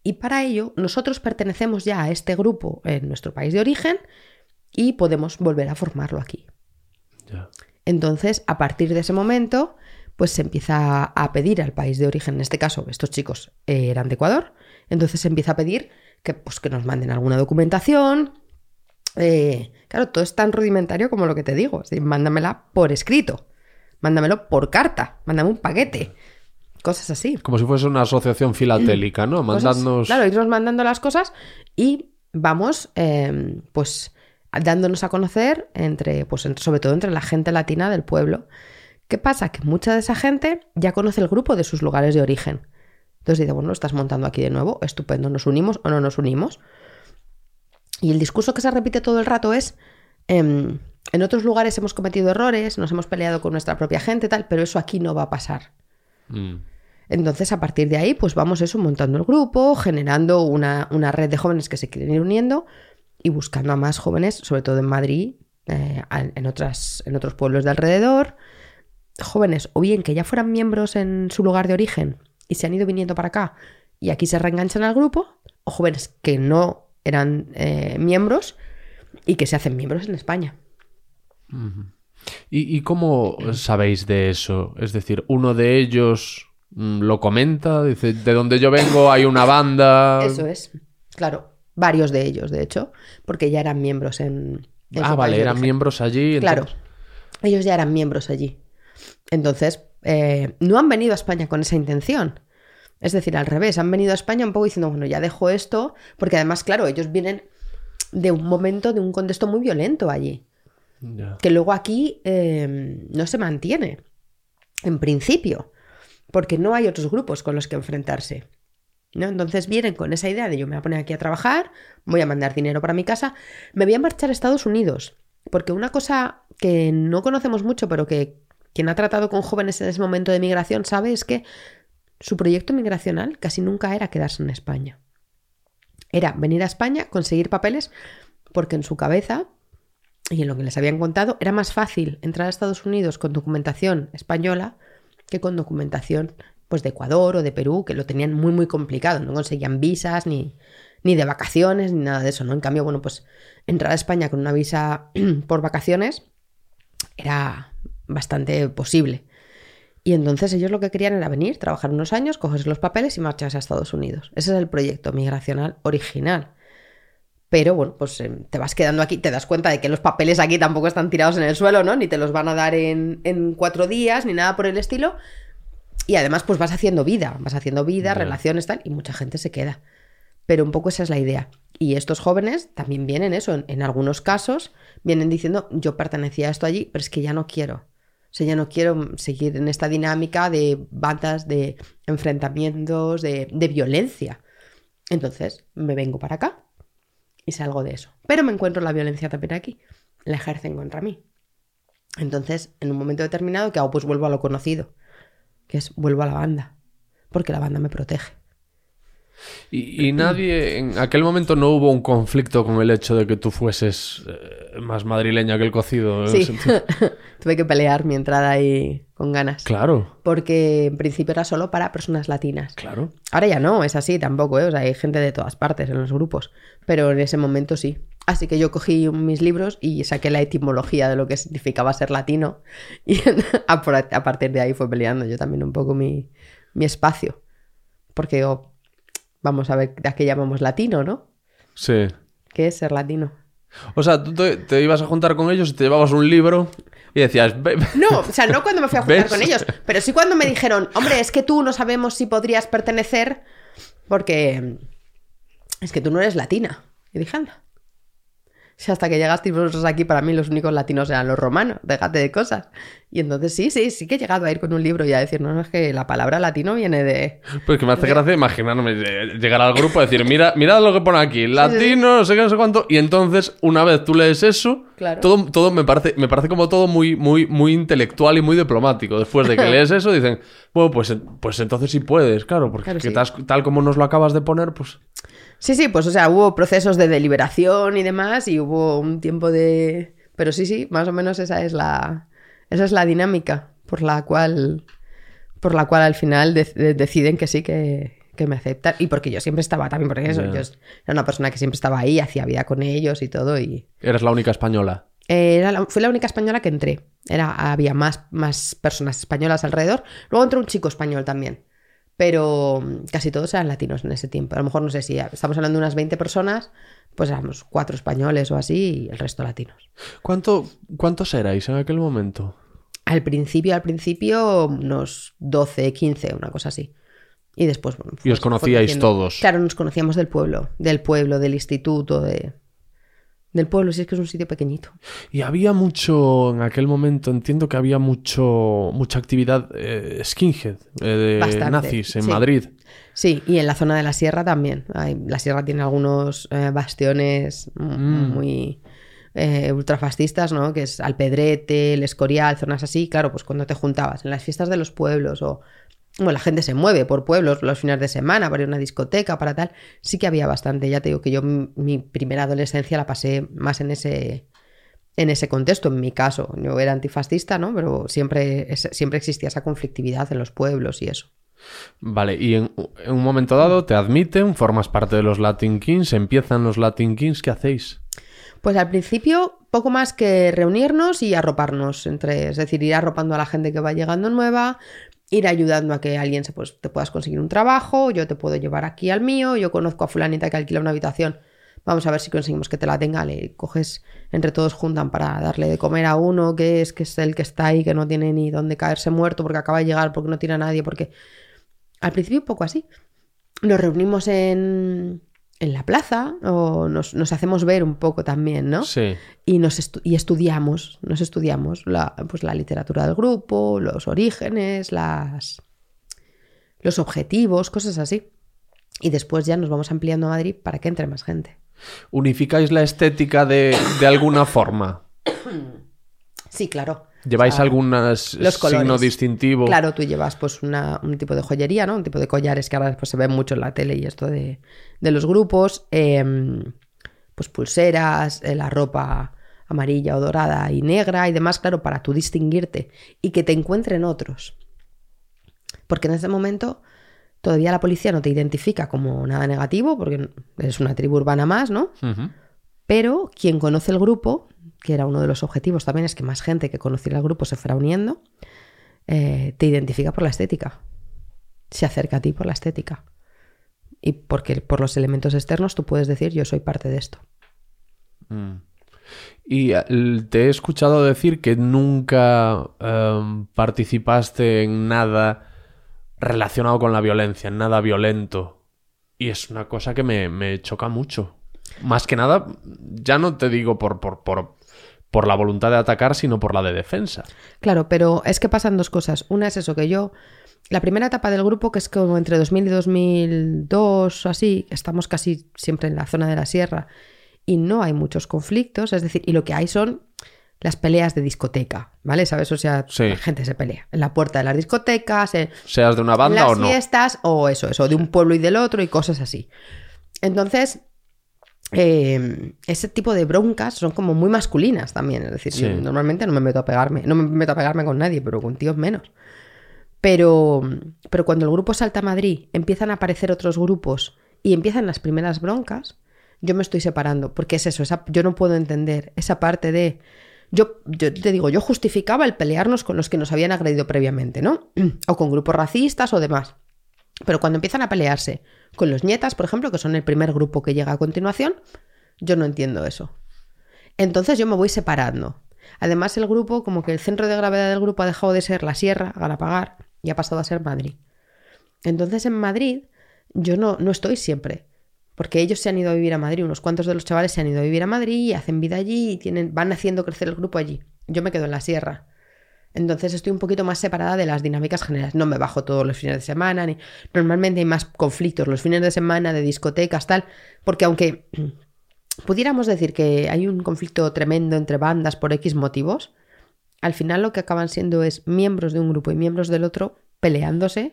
y para ello nosotros pertenecemos ya a este grupo en nuestro país de origen y podemos volver a formarlo aquí. Entonces, a partir de ese momento, pues se empieza a pedir al país de origen, en este caso, estos chicos eran de Ecuador, entonces se empieza a pedir que, pues, que nos manden alguna documentación. Eh, claro, todo es tan rudimentario como lo que te digo, decir, mándamela por escrito, mándamelo por carta, mándame un paquete, cosas así. Como si fuese una asociación filatélica, ¿no? Cosas- Mandadnos... claro, irnos mandando las cosas y vamos, eh, pues, dándonos a conocer entre, pues, entre- sobre todo entre la gente latina del pueblo. ¿Qué pasa? Que mucha de esa gente ya conoce el grupo de sus lugares de origen. Entonces dice, bueno, estás montando aquí de nuevo, estupendo, ¿nos unimos o no nos unimos? Y el discurso que se repite todo el rato es, em, en otros lugares hemos cometido errores, nos hemos peleado con nuestra propia gente, tal, pero eso aquí no va a pasar. Mm. Entonces, a partir de ahí, pues vamos eso, montando el grupo, generando una, una red de jóvenes que se quieren ir uniendo y buscando a más jóvenes, sobre todo en Madrid, eh, en, otras, en otros pueblos de alrededor. Jóvenes, o bien que ya fueran miembros en su lugar de origen y se han ido viniendo para acá y aquí se reenganchan al grupo, o jóvenes que no eran eh, miembros y que se hacen miembros en España. ¿Y, cómo sabéis de eso? Es decir, uno de ellos lo comenta, dice, de donde yo vengo hay una banda... Eso es, claro, varios de ellos, de hecho, porque ya eran miembros en... en Ah, vale, eran miembros allí. Claro, entonces- ellos ya eran miembros allí. Entonces, eh, no han venido a España con esa intención. Es decir, al revés, han venido a España un poco diciendo, bueno, ya dejo esto, porque además, claro, ellos vienen de un momento, de un contexto muy violento allí, que luego aquí eh, no se mantiene, en principio, porque no hay otros grupos con los que enfrentarse. ¿no? Entonces vienen con esa idea de yo me voy a poner aquí a trabajar, voy a mandar dinero para mi casa, me voy a marchar a Estados Unidos. Porque una cosa que no conocemos mucho, pero que quien ha tratado con jóvenes en ese momento de migración sabe es que su proyecto migracional casi nunca era quedarse en España. Era venir a España, conseguir papeles, porque en su cabeza y en lo que les habían contado era más fácil entrar a Estados Unidos con documentación española que con documentación pues de Ecuador o de Perú, que lo tenían muy muy complicado, no conseguían visas ni, ni de vacaciones ni nada de eso, ¿no? En cambio, bueno, pues entrar a España con una visa [CLEARS THROAT] por vacaciones era bastante posible. Y entonces ellos lo que querían era venir, trabajar unos años, cogerse los papeles y marcharse a Estados Unidos. Ese es el proyecto migracional original. Pero bueno, pues eh, te vas quedando aquí, te das cuenta de que los papeles aquí tampoco están tirados en el suelo, ¿no? Ni te los van a dar en, en cuatro días, ni nada por el estilo. Y además, pues vas haciendo vida, vas haciendo vida, relaciones, tal, y mucha gente se queda. Pero un poco esa es la idea. Y estos jóvenes también vienen eso, en, en algunos casos, vienen diciendo, yo pertenecía a esto allí, pero es que ya no quiero. O sea, ya no quiero seguir en esta dinámica de bandas, de enfrentamientos, de, de violencia. Entonces, me vengo para acá y salgo de eso. Pero me encuentro la violencia también aquí. La ejercen contra mí. Entonces, en un momento determinado, ¿qué hago? Pues vuelvo a lo conocido, que es vuelvo a la banda, porque la banda me protege. Y, y nadie, en aquel momento no hubo un conflicto con el hecho de que tú fueses eh, más madrileña que el cocido. el Sí, [LAUGHS] tuve que pelear mi entrada ahí con ganas. Claro, Porque en principio era solo para personas latinas. claro. Ahora ya no, es así tampoco, ¿eh? O sea, hay gente de todas partes en los grupos, pero en ese momento sí. Así que yo cogí mis libros y saqué la etimología de lo que significaba ser latino y [LAUGHS] a, partir de ahí fue peleando yo también un poco mi, mi espacio. Porque digo, vamos a ver a qué llamamos latino, ¿no? Sí. ¿Qué es ser latino? O sea, tú te, te ibas a juntar con ellos y te llevabas un libro y decías, "Ve- ve". No, o sea, no cuando me fui a juntar [LAUGHS] ¿Ves? con ellos, pero sí cuando me dijeron, hombre, es que tú no sabemos si podrías pertenecer porque es que tú no eres latina. Y dije, anda. Si hasta que llegasteis vosotros aquí, para mí los únicos latinos eran los romanos, déjate de cosas. Y entonces sí, sí, sí que he llegado a ir con un libro y a decir, no, no, es que la palabra latino viene de... Pues que me hace gracia imaginarme eh, llegar al grupo y decir, mira, mirad lo que pone aquí, latino, no sé qué, no sé cuánto. Y entonces, una vez tú lees eso, Claro. todo, todo me parece, me parece como todo muy, muy, muy intelectual y muy diplomático. Después de que [LAUGHS] lees eso, dicen, bueno, pues, pues entonces sí puedes, claro, porque Claro, sí. tal como nos lo acabas de poner, pues. Sí, sí, pues o sea, hubo procesos de deliberación y demás y hubo un tiempo de... Pero sí, sí, más o menos esa es la, esa es la dinámica por la cual, por la cual al final de- de- deciden que sí, que, que me aceptan. Y porque yo siempre estaba también, porque eso, yo era una persona que siempre estaba ahí, hacía vida con ellos y todo y... Eres la única española. Era la- fui la única española que entré. Era, había más, más personas españolas alrededor. Luego entró un chico español también. Pero mm, casi todos eran latinos en ese tiempo. A lo mejor, no sé si estamos hablando de unas 20 personas, pues éramos cuatro españoles o así y el resto latinos. ¿Cuánto, ¿Cuántos erais en aquel momento? Al principio, al principio, unos 12, 15, una cosa así. Y después, bueno, Y os conocíais todos. Claro, nos conocíamos del pueblo, del pueblo, del instituto, de... del pueblo, si es que es un sitio pequeñito. Y había mucho, en aquel momento, entiendo que había mucho, mucha actividad eh, skinhead, eh, de Bastante, nazis en sí. Madrid. Sí, y en la zona de la sierra también. Hay- la sierra tiene algunos eh, bastiones Mm. muy ultrafascistas, ¿no? Que es Alpedrete, El Escorial, zonas así. Claro, pues cuando te juntabas en las fiestas de los pueblos o... Bueno, la gente se mueve por pueblos los fines de semana para ir a una discoteca, para tal. Sí que había bastante. Ya te digo que yo mi primera adolescencia la pasé más en ese, en ese contexto, en mi caso. Yo era antifascista, ¿no? Pero siempre, siempre existía esa conflictividad en los pueblos y eso. Vale, y en, en un momento dado te admiten, formas parte de los Latin Kings, empiezan los Latin Kings, ¿qué hacéis? Pues al principio, poco más que reunirnos y arroparnos entre, es decir, ir arropando a la gente que va llegando nueva, ir ayudando a que alguien se, pues, te puedas conseguir un trabajo, yo te puedo llevar aquí al mío, yo conozco a fulanita que alquila una habitación, vamos a ver si conseguimos que te la tenga, le coges, entre todos juntan para darle de comer a uno que es que es el que está ahí, que no tiene ni dónde caerse muerto porque acaba de llegar, porque no tiene a nadie, porque al principio un poco así. Nos reunimos en, en la plaza o nos, nos hacemos ver un poco también, ¿no? Sí. y, nos estu- y estudiamos, nos estudiamos la, pues la literatura del grupo, los orígenes, las, los objetivos, cosas así. Y después ya nos vamos ampliando a Madrid para que entre más gente. ¿Unificáis la estética de, de alguna forma? Sí, claro. ¿Lleváis O sea, algún los signo colores. distintivo? Claro, tú llevas pues una- un tipo de joyería, ¿no? Un tipo de collares que ahora después se ven mucho en la tele y esto de, de los grupos. em, pues pulseras, eh, la ropa amarilla o dorada y negra y demás, claro, para tú distinguirte y que te encuentren otros. Porque en ese momento todavía la policía no te identifica como nada negativo, porque eres una tribu urbana más, ¿no? Pero quien conoce el grupo, que era uno de los objetivos también, es que más gente que conociera el grupo se fuera uniendo, eh, te identifica por la estética. Se acerca a ti por la estética. Y porque por los elementos externos tú puedes decir yo soy parte de esto. Mm. Y eh, te he escuchado decir que nunca em, participaste en nada relacionado con la violencia, en nada violento. Y es una cosa que me, me choca mucho. Más que nada, ya no te digo por, por, por, por la voluntad de atacar, sino por la de defensa. Claro, pero es que pasan dos cosas. Una es eso, que yo, la primera etapa del grupo, que es como entre 2000 y 2002 o así, estamos casi siempre en la zona de la sierra y no hay muchos conflictos, es decir, y lo que hay son las peleas de discoteca, ¿vale? ¿Sabes? O sea, Sí. la gente se pelea en la puerta de las discotecas, en Seas de una banda las o no. fiestas, o eso, eso, de un pueblo y del otro y cosas así. Entonces, eh, ese tipo de broncas son como muy masculinas también. Es decir, Sí. yo normalmente no me meto a pegarme, no me meto a pegarme con nadie, pero con tíos menos. Pero, pero cuando el grupo salta a Madrid, empiezan a aparecer otros grupos y empiezan las primeras broncas, yo me estoy separando, porque es eso, esa- yo no puedo entender esa parte de... Yo, yo te digo, yo justificaba el pelearnos con los que nos habían agredido previamente, ¿no? [CLEARS THROAT] O con grupos racistas o demás. Pero cuando empiezan a pelearse con los nietas, por ejemplo, que son el primer grupo que llega a continuación, yo no entiendo eso. Entonces yo me voy separando. Además, el grupo, como que el centro de gravedad del grupo ha dejado de ser la sierra, Galapagar, y ha pasado a ser Madrid. Entonces, en Madrid, yo no, no estoy siempre. Porque ellos se han ido a vivir a Madrid, unos cuantos de los chavales se han ido a vivir a Madrid y hacen vida allí y tienen, van haciendo crecer el grupo allí. Yo me quedo en la sierra. Entonces estoy un poquito más separada de las dinámicas generales. No me bajo todos los fines de semana, ni normalmente hay más conflictos los fines de semana, de discotecas, tal. Porque aunque [CLEARS THROAT] pudiéramos decir que hay un conflicto tremendo entre bandas por X motivos, al final lo que acaban siendo es miembros de un grupo y miembros del otro peleándose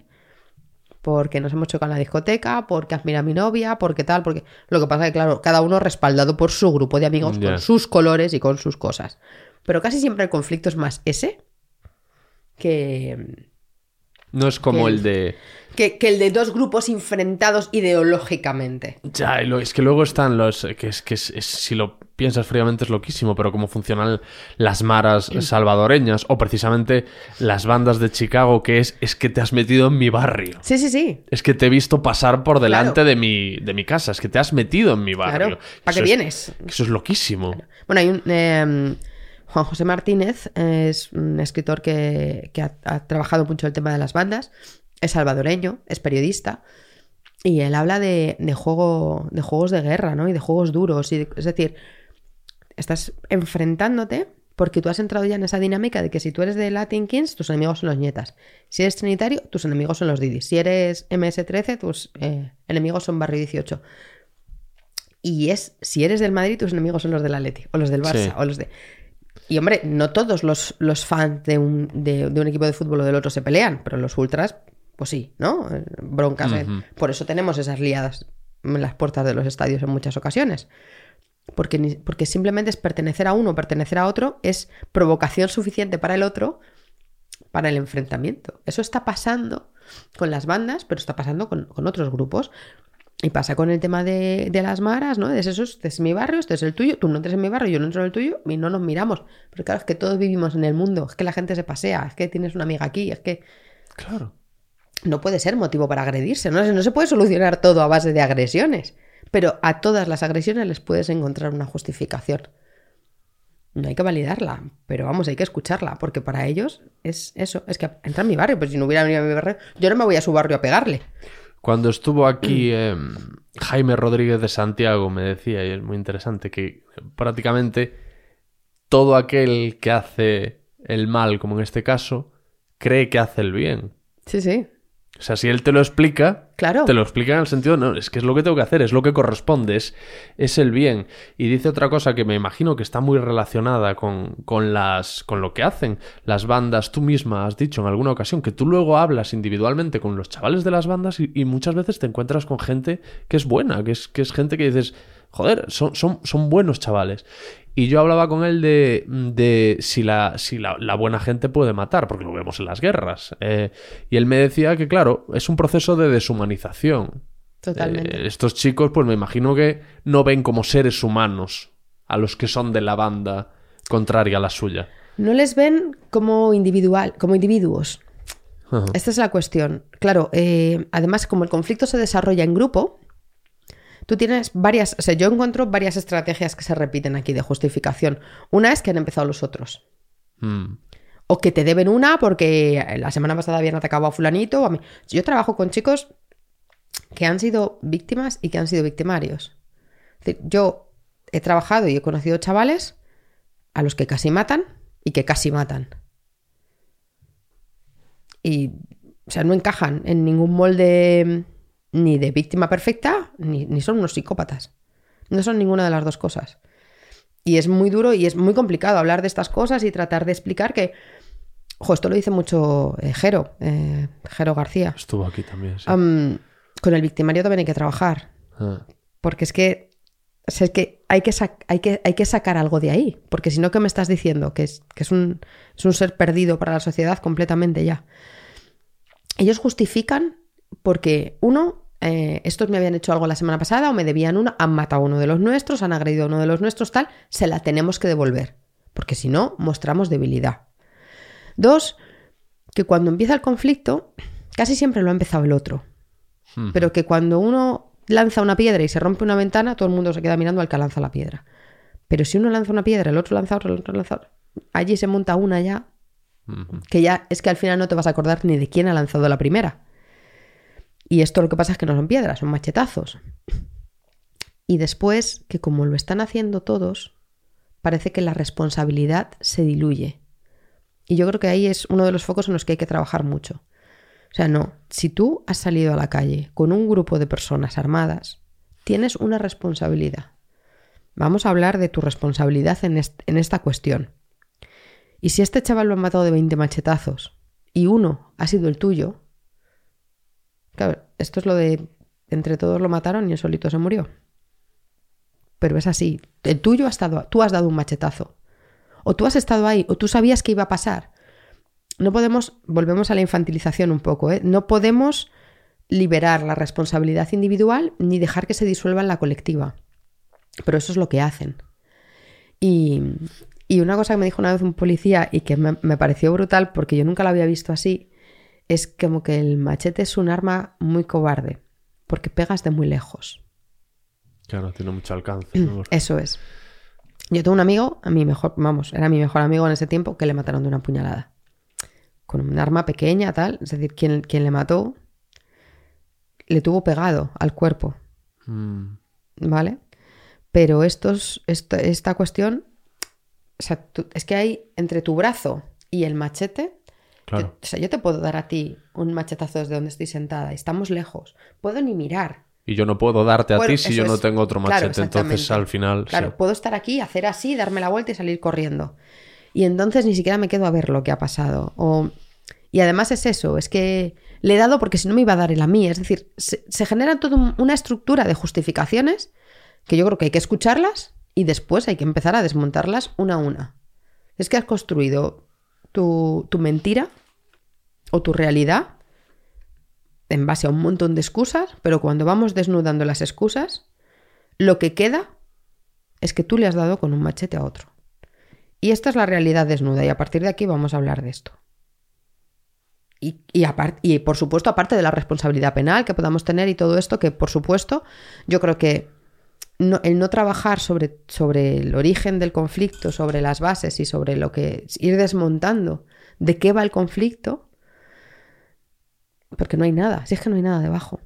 porque nos hemos chocado en la discoteca, porque admira a mi novia, porque tal, porque lo que pasa es que, claro, cada uno respaldado por su grupo de amigos, con sus colores y con sus cosas. Pero casi siempre el conflicto es más ese que, No es como el de... que, que el de dos grupos enfrentados ideológicamente. Ya, es que luego están los... Que es que es- es- si lo piensas fríamente es loquísimo, pero cómo funcionan las maras salvadoreñas o precisamente las bandas de Chicago, que es, es que te has metido en mi barrio. Sí, sí, sí. Es que te he visto pasar por delante Claro. de, mi, de mi casa, es que te has metido en mi barrio. Claro. ¿Para qué es- vienes? Eso es loquísimo. Bueno, hay un. eh, Juan José Martínez es un escritor que, que ha, ha trabajado mucho el tema de las bandas. Es salvadoreño, es periodista. Y él habla de, de juego, de juegos de guerra, ¿no? Y de juegos duros. Y de- es decir, estás enfrentándote porque tú has entrado ya en esa dinámica de que si tú eres de Latin Kings, tus enemigos son los nietas. Si eres trinitario, tus enemigos son los Didis. Si eres MS13, tus eh, enemigos son Barrio 18. Y es, si eres del Madrid, tus enemigos son los del Atleti, o los del Barça, Sí. o los de... Y hombre, no todos los, los fans de un, de, de un equipo de fútbol o del otro se pelean, pero los ultras, pues sí, ¿no? Eh, Broncas. eh. Por eso tenemos esas liadas en las puertas de los estadios en muchas ocasiones. Porque, porque simplemente es pertenecer a uno o pertenecer a otro, es provocación suficiente para el otro para el enfrentamiento. Eso está pasando con las bandas, pero está pasando con, con otros grupos. Y pasa con el tema de, de las maras, ¿no? Es eso, este es mi barrio, este es el tuyo, tú no entres en mi barrio, yo no entro en el tuyo y no nos miramos. Pero claro, es que todos vivimos en el mundo, es que la gente se pasea, es que tienes una amiga aquí, es que Claro. no puede ser motivo para agredirse, ¿no? No se puede solucionar todo a base de agresiones, pero a todas las agresiones les puedes encontrar una justificación. No hay que validarla, pero vamos, hay que escucharla, porque para ellos es eso, es que entra en mi barrio, pues si no hubiera venido a mi barrio, yo no me voy a su barrio a pegarle. Cuando estuvo aquí eh, Jaime Rodríguez de Santiago, me decía, y es muy interesante, que prácticamente todo aquel que hace el mal, como en este caso, cree que hace el bien. Sí, sí, O sea, si él te lo explica, claro. te lo explica en el sentido, no, es que es lo que tengo que hacer, es lo que corresponde, es, es el bien. Y dice otra cosa que me imagino que está muy relacionada con, con, las, con lo que hacen las bandas. Tú misma has dicho en alguna ocasión que tú luego hablas individualmente con los chavales de las bandas y, y muchas veces te encuentras con gente que es buena, que es, que es gente que dices, joder, son, son, son buenos chavales. Y yo hablaba con él de, de si, la, si la, la buena gente puede matar, porque lo vemos en las guerras. Eh, y él me decía que, claro, es un proceso de deshumanización. Totalmente. Eh, estos chicos, pues me imagino que no ven como seres humanos a los que son de la banda contraria a la suya. No les ven como individual, como individuos. Ajá. Esta es la cuestión. Claro, eh, además, como el conflicto se desarrolla en grupo, tú tienes varias. O sea, yo encuentro varias estrategias que se repiten aquí de justificación. Una es que han empezado los otros. Mm. O que te deben una porque la semana pasada habían atacado a Fulanito o a mí. Yo trabajo con chicos que han sido víctimas y que han sido victimarios. Es decir, yo he trabajado y he conocido chavales a los que casi matan y que casi matan. Y, o sea, no encajan en ningún molde ni de víctima perfecta, ni, ni son unos psicópatas. No son ninguna de las dos cosas. Y es muy duro y es muy complicado hablar de estas cosas y tratar de explicar que, ojo, esto lo dice mucho eh, Jero, eh, Jero García. Estuvo aquí también, sí. Con el victimario también hay que trabajar, Ah. porque es que, o sea, es que, hay, que hay, que hay que sacar algo de ahí, porque si no, ¿qué me estás diciendo? Que es, que es, un, es un ser perdido para la sociedad completamente ya. Ellos justifican porque, uno, eh, estos me habían hecho algo la semana pasada o me debían una, han matado a uno de los nuestros, han agredido a uno de los nuestros, tal, se la tenemos que devolver, porque si no, mostramos debilidad. Dos, que cuando empieza el conflicto, casi siempre lo ha empezado el otro. Pero que cuando uno lanza una piedra y se rompe una ventana, todo el mundo se queda mirando al que lanza la piedra. Pero si uno lanza una piedra, el otro lanza otra, el otro lanza otra, allí se monta una ya, que ya es que al final no te vas a acordar ni de quién ha lanzado la primera. Y esto lo que pasa es que no son piedras, son machetazos. Y después, que como lo están haciendo todos, parece que la responsabilidad se diluye. Y yo creo que ahí es uno de los focos en los que hay que trabajar mucho. O sea, no, si tú has salido a la calle con un grupo de personas armadas, tienes una responsabilidad. Vamos a hablar de tu responsabilidad en, est- en esta cuestión. Y si este chaval lo han matado de 20 machetazos y uno ha sido el tuyo, claro, esto es lo de entre todos lo mataron y el solito se murió. Pero es así, el tuyo ha estado, tú has dado un machetazo. O tú has estado ahí, o tú sabías que iba a pasar. No podemos, volvemos a la infantilización un poco, ¿eh? no podemos liberar la responsabilidad individual ni dejar que se disuelva en la colectiva. Pero eso es lo que hacen. Y, y una cosa que me dijo una vez un policía y que me, me pareció brutal porque yo nunca la había visto así, es como que el machete es un arma muy cobarde, porque pegas de muy lejos. Claro, tiene mucho alcance. ¿no? [CLEARS THROAT] Eso es. Yo tengo un amigo, a mi mejor, vamos, era mi mejor amigo en ese tiempo, que le mataron de una puñalada. Con un arma pequeña, tal. Es decir, quien, quien le mató le tuvo pegado al cuerpo, Mm, ¿vale? Pero estos, esto- esta cuestión, o sea, tú- es que hay entre tu brazo y el machete, claro. o sea, yo te puedo dar a ti un machetazo desde donde estoy sentada, y estamos lejos, puedo ni mirar. Y yo no puedo darte a Bueno, ti si yo no tengo otro Claro, machete. Entonces, exactamente. al final. Claro, sí. puedo estar aquí, hacer así, darme la vuelta y salir corriendo. Y entonces ni siquiera me quedo a ver lo que ha pasado. O... Y además es eso, es que le he dado porque si no me iba a dar él a mí. Es decir, se, se genera toda un- una estructura de justificaciones que yo creo que hay que escucharlas y después hay que empezar a desmontarlas una a una. Es que has construido tu, tu mentira o tu realidad en base a un montón de excusas, pero cuando vamos desnudando las excusas, lo que queda es que tú le has dado con un machete a otro. Y esta es la realidad desnuda y a partir de aquí vamos a hablar de esto. Y, y, y por supuesto, aparte de la responsabilidad penal que podamos tener y todo esto, que por supuesto, yo creo que no- el no trabajar sobre, sobre el origen del conflicto, sobre las bases y sobre lo que ir desmontando de qué va el conflicto, porque no hay nada, si es que no hay nada debajo.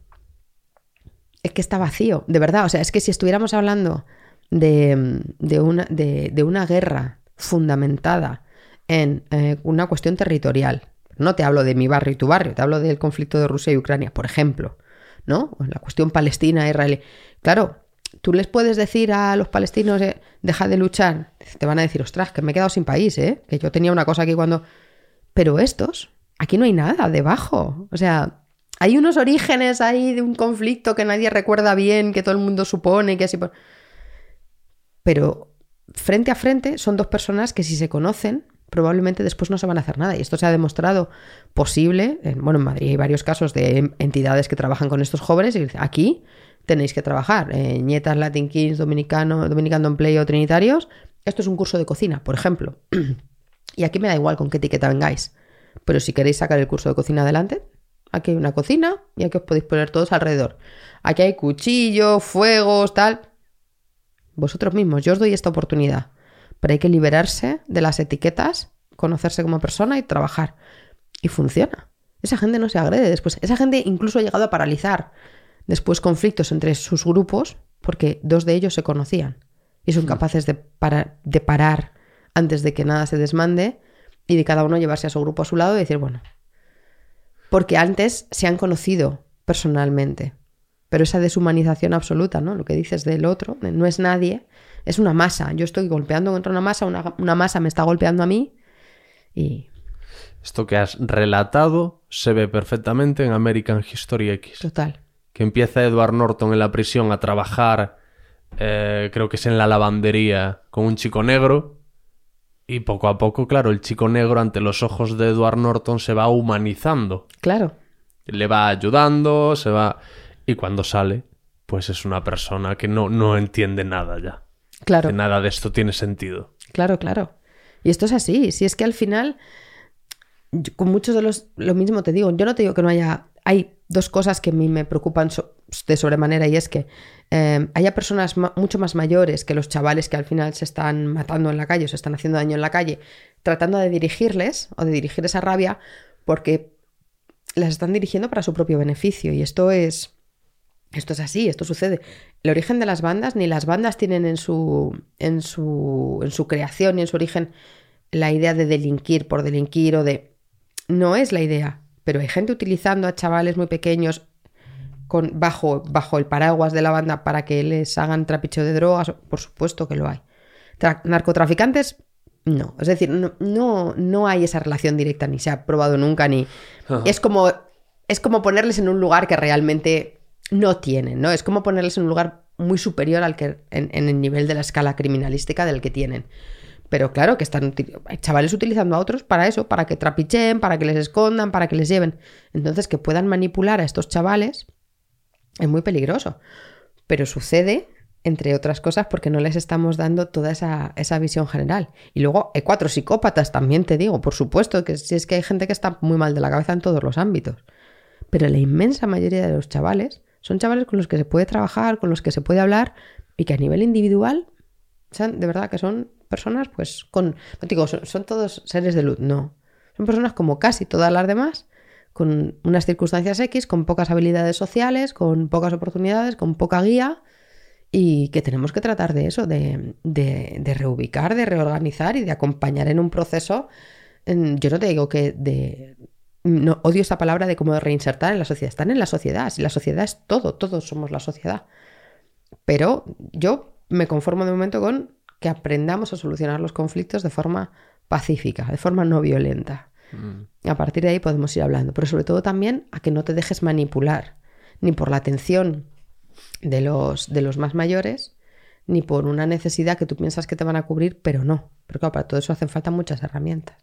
Es que está vacío, de verdad. O sea, es que si estuviéramos hablando de, de una, de, de una guerra fundamentada en eh, una cuestión territorial, no te hablo de mi barrio y tu barrio, te hablo del conflicto de Rusia y Ucrania, por ejemplo, ¿no? La cuestión palestina-israelí. Claro, tú les puedes decir a los palestinos, eh, deja de luchar. Te van a decir, ostras, que me he quedado sin país, ¿eh? Que yo tenía una cosa aquí cuando... Pero estos, aquí no hay nada debajo. O sea, hay unos orígenes ahí de un conflicto que nadie recuerda bien, que todo el mundo supone que así... Pero frente a frente son dos personas que si se conocen, probablemente después no se van a hacer nada. Y esto se ha demostrado posible. En, bueno, en Madrid hay varios casos de entidades que trabajan con estos jóvenes y aquí tenéis que trabajar. Eh, Ñetas, Latin Kings, Dominicano, Dominican Don't Play o Trinitarios. Esto es un curso de cocina, por ejemplo. [CLEARS THROAT] y aquí me da igual con qué etiqueta vengáis. Pero si queréis sacar el curso de cocina adelante, aquí hay una cocina y aquí os podéis poner todos alrededor. Aquí hay cuchillos, fuegos, tal. Vosotros mismos, yo os doy esta oportunidad. Pero hay que liberarse de las etiquetas, conocerse como persona y trabajar. Y funciona. Esa gente no se agrede después. Esa gente incluso ha llegado a paralizar después conflictos entre sus grupos porque dos de ellos se conocían y son capaces de, para- de parar antes de que nada se desmande y de cada uno llevarse a su grupo a su lado y decir, bueno, porque antes se han conocido personalmente, pero esa deshumanización absoluta, ¿no? Lo que dices del otro, no es nadie, es una masa. Yo estoy golpeando contra una masa, una, una masa me está golpeando a mí y Esto que has relatado se ve perfectamente en American History X. total. Que empieza Edward Norton en la prisión a trabajar, eh, creo que es en la lavandería, con un chico negro. Y poco a poco, claro, el chico negro ante los ojos de Edward Norton se va humanizando. Claro, Le va ayudando, se va... Y cuando sale, pues es una persona que no, no entiende nada ya. claro. Que nada de esto tiene sentido. Claro, claro. Y esto es así. Si es que al final, yo- con muchos de los, lo mismo te digo, yo no te digo que no haya, hay dos cosas que a mí me preocupan so- de sobremanera y es que eh, haya personas mucho más mayores que los chavales que al final se están matando en la calle o se están haciendo daño en la calle, tratando de dirigirles o de dirigir esa rabia porque las están dirigiendo para su propio beneficio y esto es Esto es así, esto sucede. El origen de las bandas, ni las bandas tienen en su, en su, en su creación y en su origen la idea de delinquir por delinquir o de... No es la idea, pero hay gente utilizando a chavales muy pequeños con, bajo, bajo el paraguas de la banda para que les hagan trapicheo de drogas, por supuesto que lo hay. Tra- narcotraficantes, no. Es decir, no, no, no hay esa relación directa, ni se ha probado nunca, ni... Es como, es como ponerles en un lugar que realmente no tienen, ¿no? Es como ponerles en un lugar muy superior al que en, en el nivel de la escala criminalística del que tienen. Pero claro que están hay chavales utilizando a otros para eso, para que trapicheen, para que les escondan, para que les lleven. Entonces, que puedan manipular a estos chavales es muy peligroso. Pero sucede, entre otras cosas, porque no les estamos dando toda esa, esa visión general. Y luego hay cuatro psicópatas, también te digo, por supuesto, que si es que hay gente que está muy mal de la cabeza en todos los ámbitos. Pero la inmensa mayoría de los chavales son chavales con los que se puede trabajar, con los que se puede hablar y que a nivel individual, de verdad que son personas, pues, con, no digo, son, todos seres de luz, no. Son personas como casi todas las demás, con unas circunstancias X, con pocas habilidades sociales, con pocas oportunidades, con poca guía y que tenemos que tratar de eso, de, de- reubicar, de reorganizar y de acompañar en un proceso. yo no te digo que de... No, odio esta palabra de como de reinsertar en la sociedad. Están en la sociedad. La sociedad es todo, todos somos la sociedad. Pero yo me conformo de momento con que aprendamos a solucionar los conflictos de forma pacífica, de forma no violenta. A partir de ahí podemos ir hablando, pero sobre todo también a que no te dejes manipular, ni por la atención de los, de los más mayores, ni por una necesidad que tú piensas que te van a cubrir, pero no. Porque claro, para todo eso hacen falta muchas herramientas.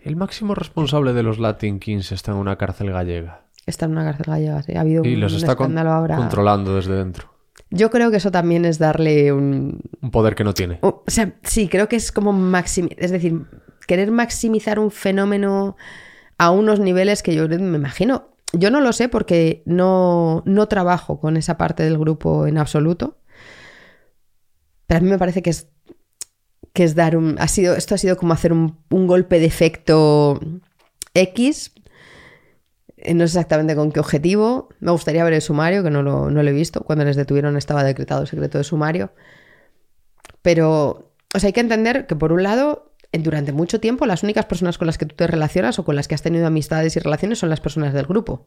El máximo responsable de los Latin Kings está en una cárcel gallega. Está en una cárcel gallega, sí. Ha habido Y un los está escándalo ahora. controlando desde dentro. Yo creo que eso también es darle un, Un poder que no tiene. O o sea, sí, creo que es como maximizar, es decir, querer maximizar un fenómeno a unos niveles que yo me imagino. Yo no lo sé porque no, no trabajo con esa parte del grupo en absoluto. Pero a mí me parece que es, que es dar un. Ha sido, esto ha sido como hacer un, un golpe de efecto X. Eh, No sé exactamente con qué objetivo. Me gustaría ver el sumario, que no lo, no lo he visto. Cuando les detuvieron estaba decretado el secreto de sumario. Pero, o hay que entender que por un lado, durante mucho tiempo, las únicas personas con las que tú te relacionas o con las que has tenido amistades y relaciones son las personas del grupo.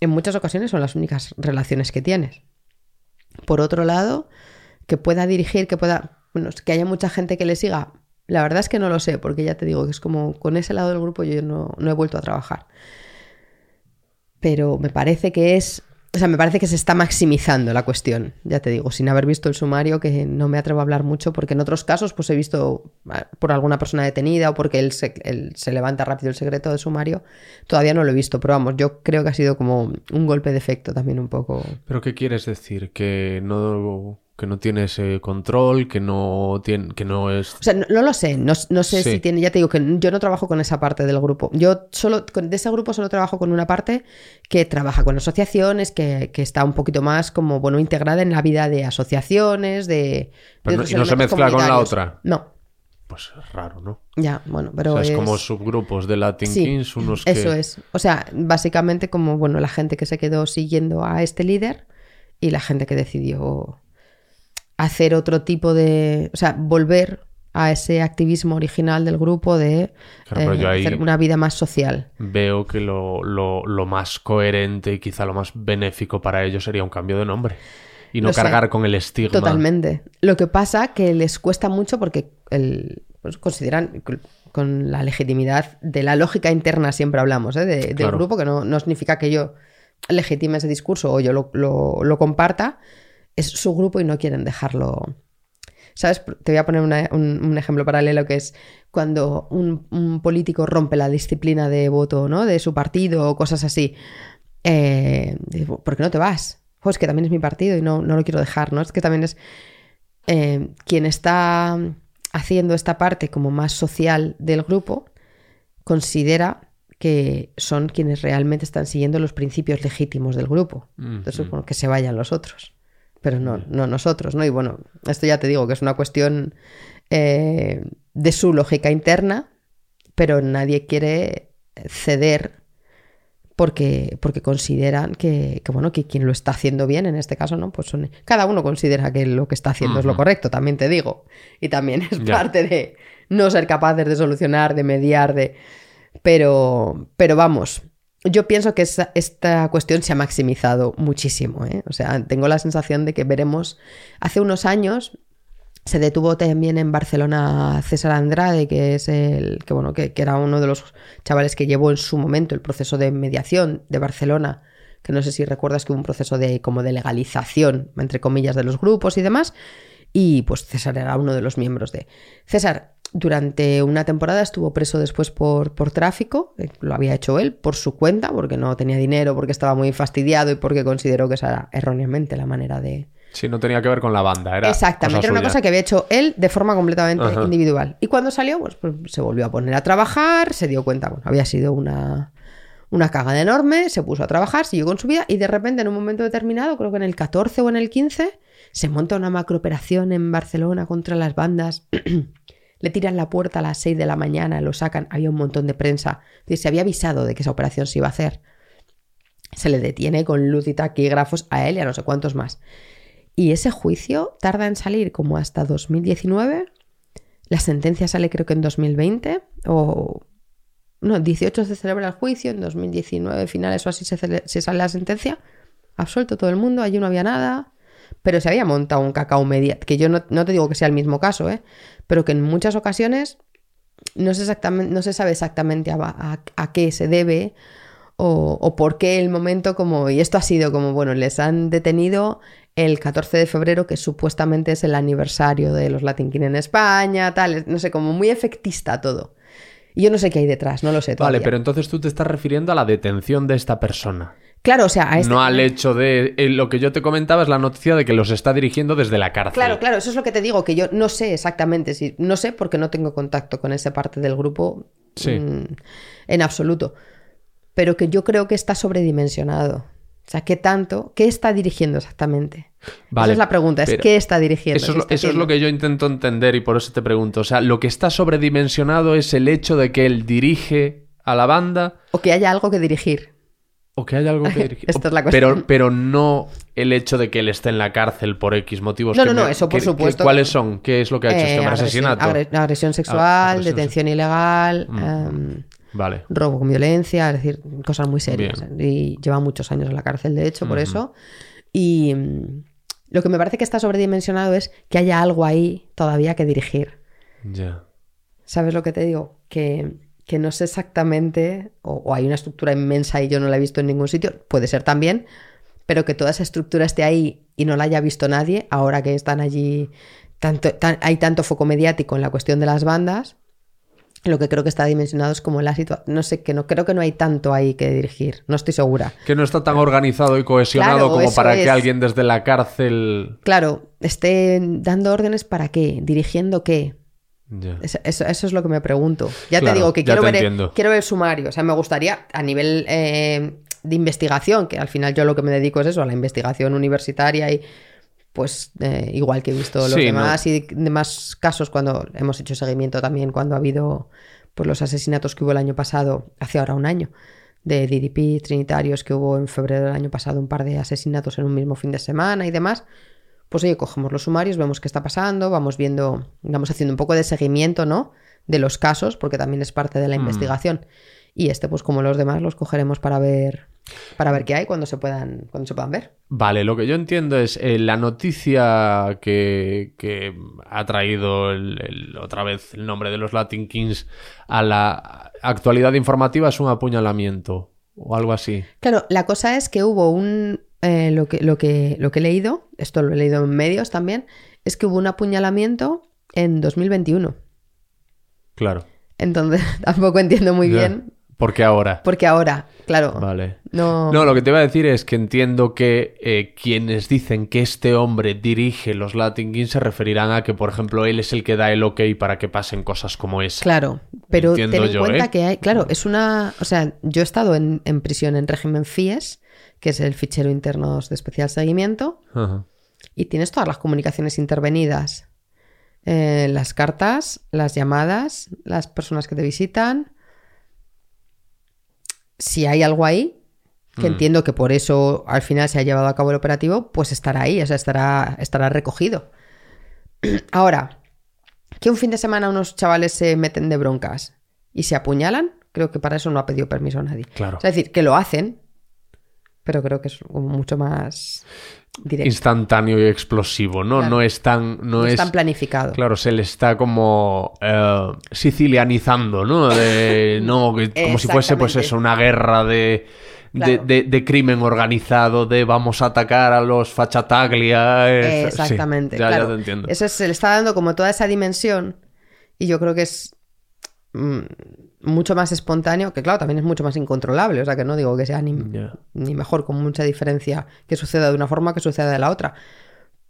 En muchas ocasiones son las únicas relaciones que tienes. Por otro lado, que pueda dirigir, que pueda, bueno, que haya mucha gente que le siga. La verdad es que no lo sé, porque ya te digo que es como con ese lado del grupo yo no, no he vuelto a trabajar. Pero me parece que es, o sea, me parece que se está maximizando la cuestión, ya te digo, sin haber visto el sumario, que no me atrevo a hablar mucho, porque en otros casos pues he visto ah, por alguna persona detenida o porque él se, él se levanta rápido el secreto del sumario, todavía no lo he visto, pero vamos, yo creo que ha sido como un golpe de efecto también un poco. ¿Pero qué quieres decir? ¿Que no, que no tiene ese control? ¿Que no, tiene, que no es...? O sea, no, no lo sé, no, no sé Sí. si tiene, ya te digo que yo no trabajo con esa parte del grupo. Yo solo, con- de ese grupo solo trabajo con una parte que trabaja con asociaciones, que, que está un poquito más como, bueno, integrada en la vida de asociaciones, de... de Pero no- y no se mezcla con la otra. No, Pues es raro, ¿no? ya, bueno, pero o sea, es, es... como subgrupos de Latin Sí, Kings, unos que... Eso es. O sea, básicamente como, bueno, la gente que se quedó siguiendo a este líder y la gente que decidió hacer otro tipo de... O sea, volver a ese activismo original del grupo de Claro, eh, hacer una vida más social. Veo que lo, lo- lo más coherente y quizá lo más benéfico para ellos sería un cambio de nombre. Y no Lo sé. cargar con el estigma. Totalmente. Lo que pasa que les cuesta mucho porque el, pues consideran con- la legitimidad de la lógica interna siempre hablamos ¿eh? de- del Claro. grupo, que no, no significa que yo legitime ese discurso o yo lo, lo- lo comparta, es su grupo y no quieren dejarlo. ¿Sabes? Te voy a poner una- un, un ejemplo paralelo que es cuando un, un político rompe la disciplina de voto ¿no? de su partido o cosas así. Eh, ¿Por qué no te vas? Jo, es que también es mi partido y no, no lo quiero dejar, ¿no? Es que también es eh, quien está haciendo esta parte como más social del grupo, considera que son quienes realmente están siguiendo los principios legítimos del grupo. Entonces, bueno, que se vayan los otros, pero no, no nosotros, ¿no? Y bueno, esto ya te digo que es una cuestión eh, de su lógica interna, pero nadie quiere ceder porque, porque consideran que, que, bueno, que quien lo está haciendo bien, en este caso, ¿no? Pues son, cada uno considera que lo que está haciendo es lo correcto, también te digo. Y también es parte de no ser capaces de solucionar, de mediar, de. Pero, pero vamos, yo pienso que esta cuestión se ha maximizado muchísimo. ¿eh? O sea, tengo la sensación de que veremos. Hace unos años se detuvo también en Barcelona César Andrade, que es el que bueno, que era uno de los chavales que llevó en su momento el proceso de mediación de Barcelona, que no sé si recuerdas que hubo un proceso de como de legalización, entre comillas, de los grupos y demás. Y pues César era uno de los miembros de. César, durante una temporada estuvo preso después por, por tráfico, eh, lo había hecho él por su cuenta, porque no tenía dinero, porque estaba muy fastidiado y porque consideró que esa era erróneamente la manera de, Sí, no tenía que ver con la banda. Era Exactamente, era una cosa que había hecho él de forma completamente Ajá. individual. Y cuando salió, pues, pues, se volvió a poner a trabajar, se dio cuenta, bueno, había sido una, una cagada enorme, se puso a trabajar, siguió con su vida y de repente en un momento determinado, creo que en el 14 o en el 15, se monta una macrooperación en Barcelona contra las bandas. [CLEARS THROAT] Le tiran la puerta a las 6 de la mañana, lo sacan, había un montón de prensa. Se había avisado de que esa operación se iba a hacer. Se le detiene con luz y taquígrafos a él y a no sé cuántos más. Y ese juicio tarda en salir como hasta 2019. La sentencia sale creo que en 2020 o... No, 18 se celebra el juicio, en 2019 finales o así se, se sale la sentencia. Absuelto todo el mundo, allí no había nada. Pero se había montado un cacao media, que yo no, no te digo que sea el mismo caso, ¿eh? pero que en muchas ocasiones no, sé exactamente, no se sabe exactamente a, a- a qué se debe o, o por qué el momento como... Y esto ha sido como, bueno, les han detenido el 14 de febrero, que supuestamente es el aniversario de los Latin King en España, tal, no sé, como muy efectista todo. Y yo no sé qué hay detrás, no lo sé Vale, todavía. pero entonces tú te estás refiriendo a la detención de esta persona. Claro, o sea, a este- No al hecho de... eh, lo que yo te comentaba es la noticia de que los está dirigiendo desde la cárcel. Claro, claro, eso es lo que te digo, que yo no sé exactamente si. No sé porque no tengo contacto con esa parte del grupo Sí. mm, en absoluto. Pero que yo creo que está sobredimensionado. O sea, ¿qué tanto? ¿Qué está dirigiendo exactamente? Vale, Esa es la pregunta, es ¿qué está dirigiendo? Eso es, ¿Qué lo, está eso es lo que yo intento entender y por eso te pregunto. O sea, lo que está sobredimensionado es el hecho de que él dirige a la banda O que haya algo que dirigir. O que haya algo que [LAUGHS] dirigir. Esta es la pero, pero no el hecho de que él esté en la cárcel por X motivos. No, que no, no, me- eso por que- supuesto. que- ¿Cuáles son? ¿Qué es lo que ha hecho Eh, este hombre? agresión, Asesinato. agre- agresión sexual, Ah, agresión detención ilegal, Mm. em, Vale. robo con violencia, es decir, cosas muy serias. Y lleva muchos años en la cárcel, de hecho, por eso. Y mm, lo que me parece que está sobredimensionado es que haya algo ahí todavía que dirigir. Ya. ¿Sabes lo que te digo? Que, que no sé exactamente, o, o hay una estructura inmensa y yo no la he visto en ningún sitio, puede ser también, pero que toda esa estructura esté ahí y no la haya visto nadie, ahora que están allí, tanto, tan- hay tanto foco mediático en la cuestión de las bandas, lo que creo que está dimensionado es como la situación, no sé, que no creo que no hay tanto ahí que dirigir, no estoy segura. Que no está tan organizado y cohesionado Claro, como para que alguien desde la cárcel. Claro, esté dando órdenes para qué, dirigiendo qué, Eso, eso- eso es lo que me pregunto. Ya Claro, te digo que quiero ver, el, entiendo. quiero ver el sumario. O sea, me gustaría a nivel eh, de investigación, que al final yo lo que me dedico es eso, a la investigación universitaria y pues eh, igual que he visto los Sí, demás y demás casos cuando hemos hecho seguimiento también cuando ha habido pues los asesinatos que hubo el año pasado, hace ahora un año, de DDP trinitarios que hubo en febrero del año pasado un par de asesinatos en un mismo fin de semana y demás pues oye, cogemos los sumarios, vemos qué está pasando, vamos viendo, vamos haciendo un poco de seguimiento, ¿no? De los casos, porque también es parte de la investigación. Y este, pues como los demás, los cogeremos para ver, para ver qué hay cuando se puedan, cuando se puedan ver. Vale, lo que yo entiendo es eh, la noticia que, que ha traído el- el- otra vez el nombre de los Latin Kings a la actualidad informativa es un apuñalamiento o algo así. Claro, la cosa es que hubo un eh, lo, que, lo, que, lo que he leído, esto lo he leído en medios también, es que hubo un apuñalamiento en 2021. Claro. Entonces, [LAUGHS] tampoco entiendo muy Ya. bien, ¿Por qué ahora? porque ahora, claro, Vale. no... No, lo que te iba a decir es que entiendo que eh, quienes dicen que este hombre dirige los Latin Kings se referirán a que, por ejemplo, él es el que da el ok para que pasen cosas como esa. Claro, pero Entiendo ten en yo, cuenta ¿eh? que hay, claro, es una, o sea, yo he estado en, en prisión en régimen FIES, que es el fichero internos de especial seguimiento, Ajá. y tienes todas las comunicaciones intervenidas, Eh, las cartas, las llamadas, las personas que te visitan. Si hay algo ahí, que entiendo que por eso al final se ha llevado a cabo el operativo, pues estará ahí, o sea, estará, estará recogido. [CLEARS THROAT] Ahora, que un fin de semana unos chavales se meten de broncas y se apuñalan, creo que para eso no ha pedido permiso a nadie. Claro. O sea, es decir, que lo hacen, pero creo que es mucho más directo. Instantáneo y explosivo, ¿no? Claro. No es tan. No, no es es tan planificado. Claro, se le está como eh, sicilianizando, ¿no? De- [LAUGHS] no, como si fuese, pues eso, una guerra de, de, Claro. de- de crimen organizado, de vamos a atacar a los fachataglia. Exactamente. ya, ya claro. te entiendo. Eso se le está dando como toda esa dimensión y yo creo que es mm, mucho más espontáneo, que claro, también es mucho más incontrolable, o sea que no digo que sea ni, ni mejor con mucha diferencia que suceda de una forma que suceda de la otra.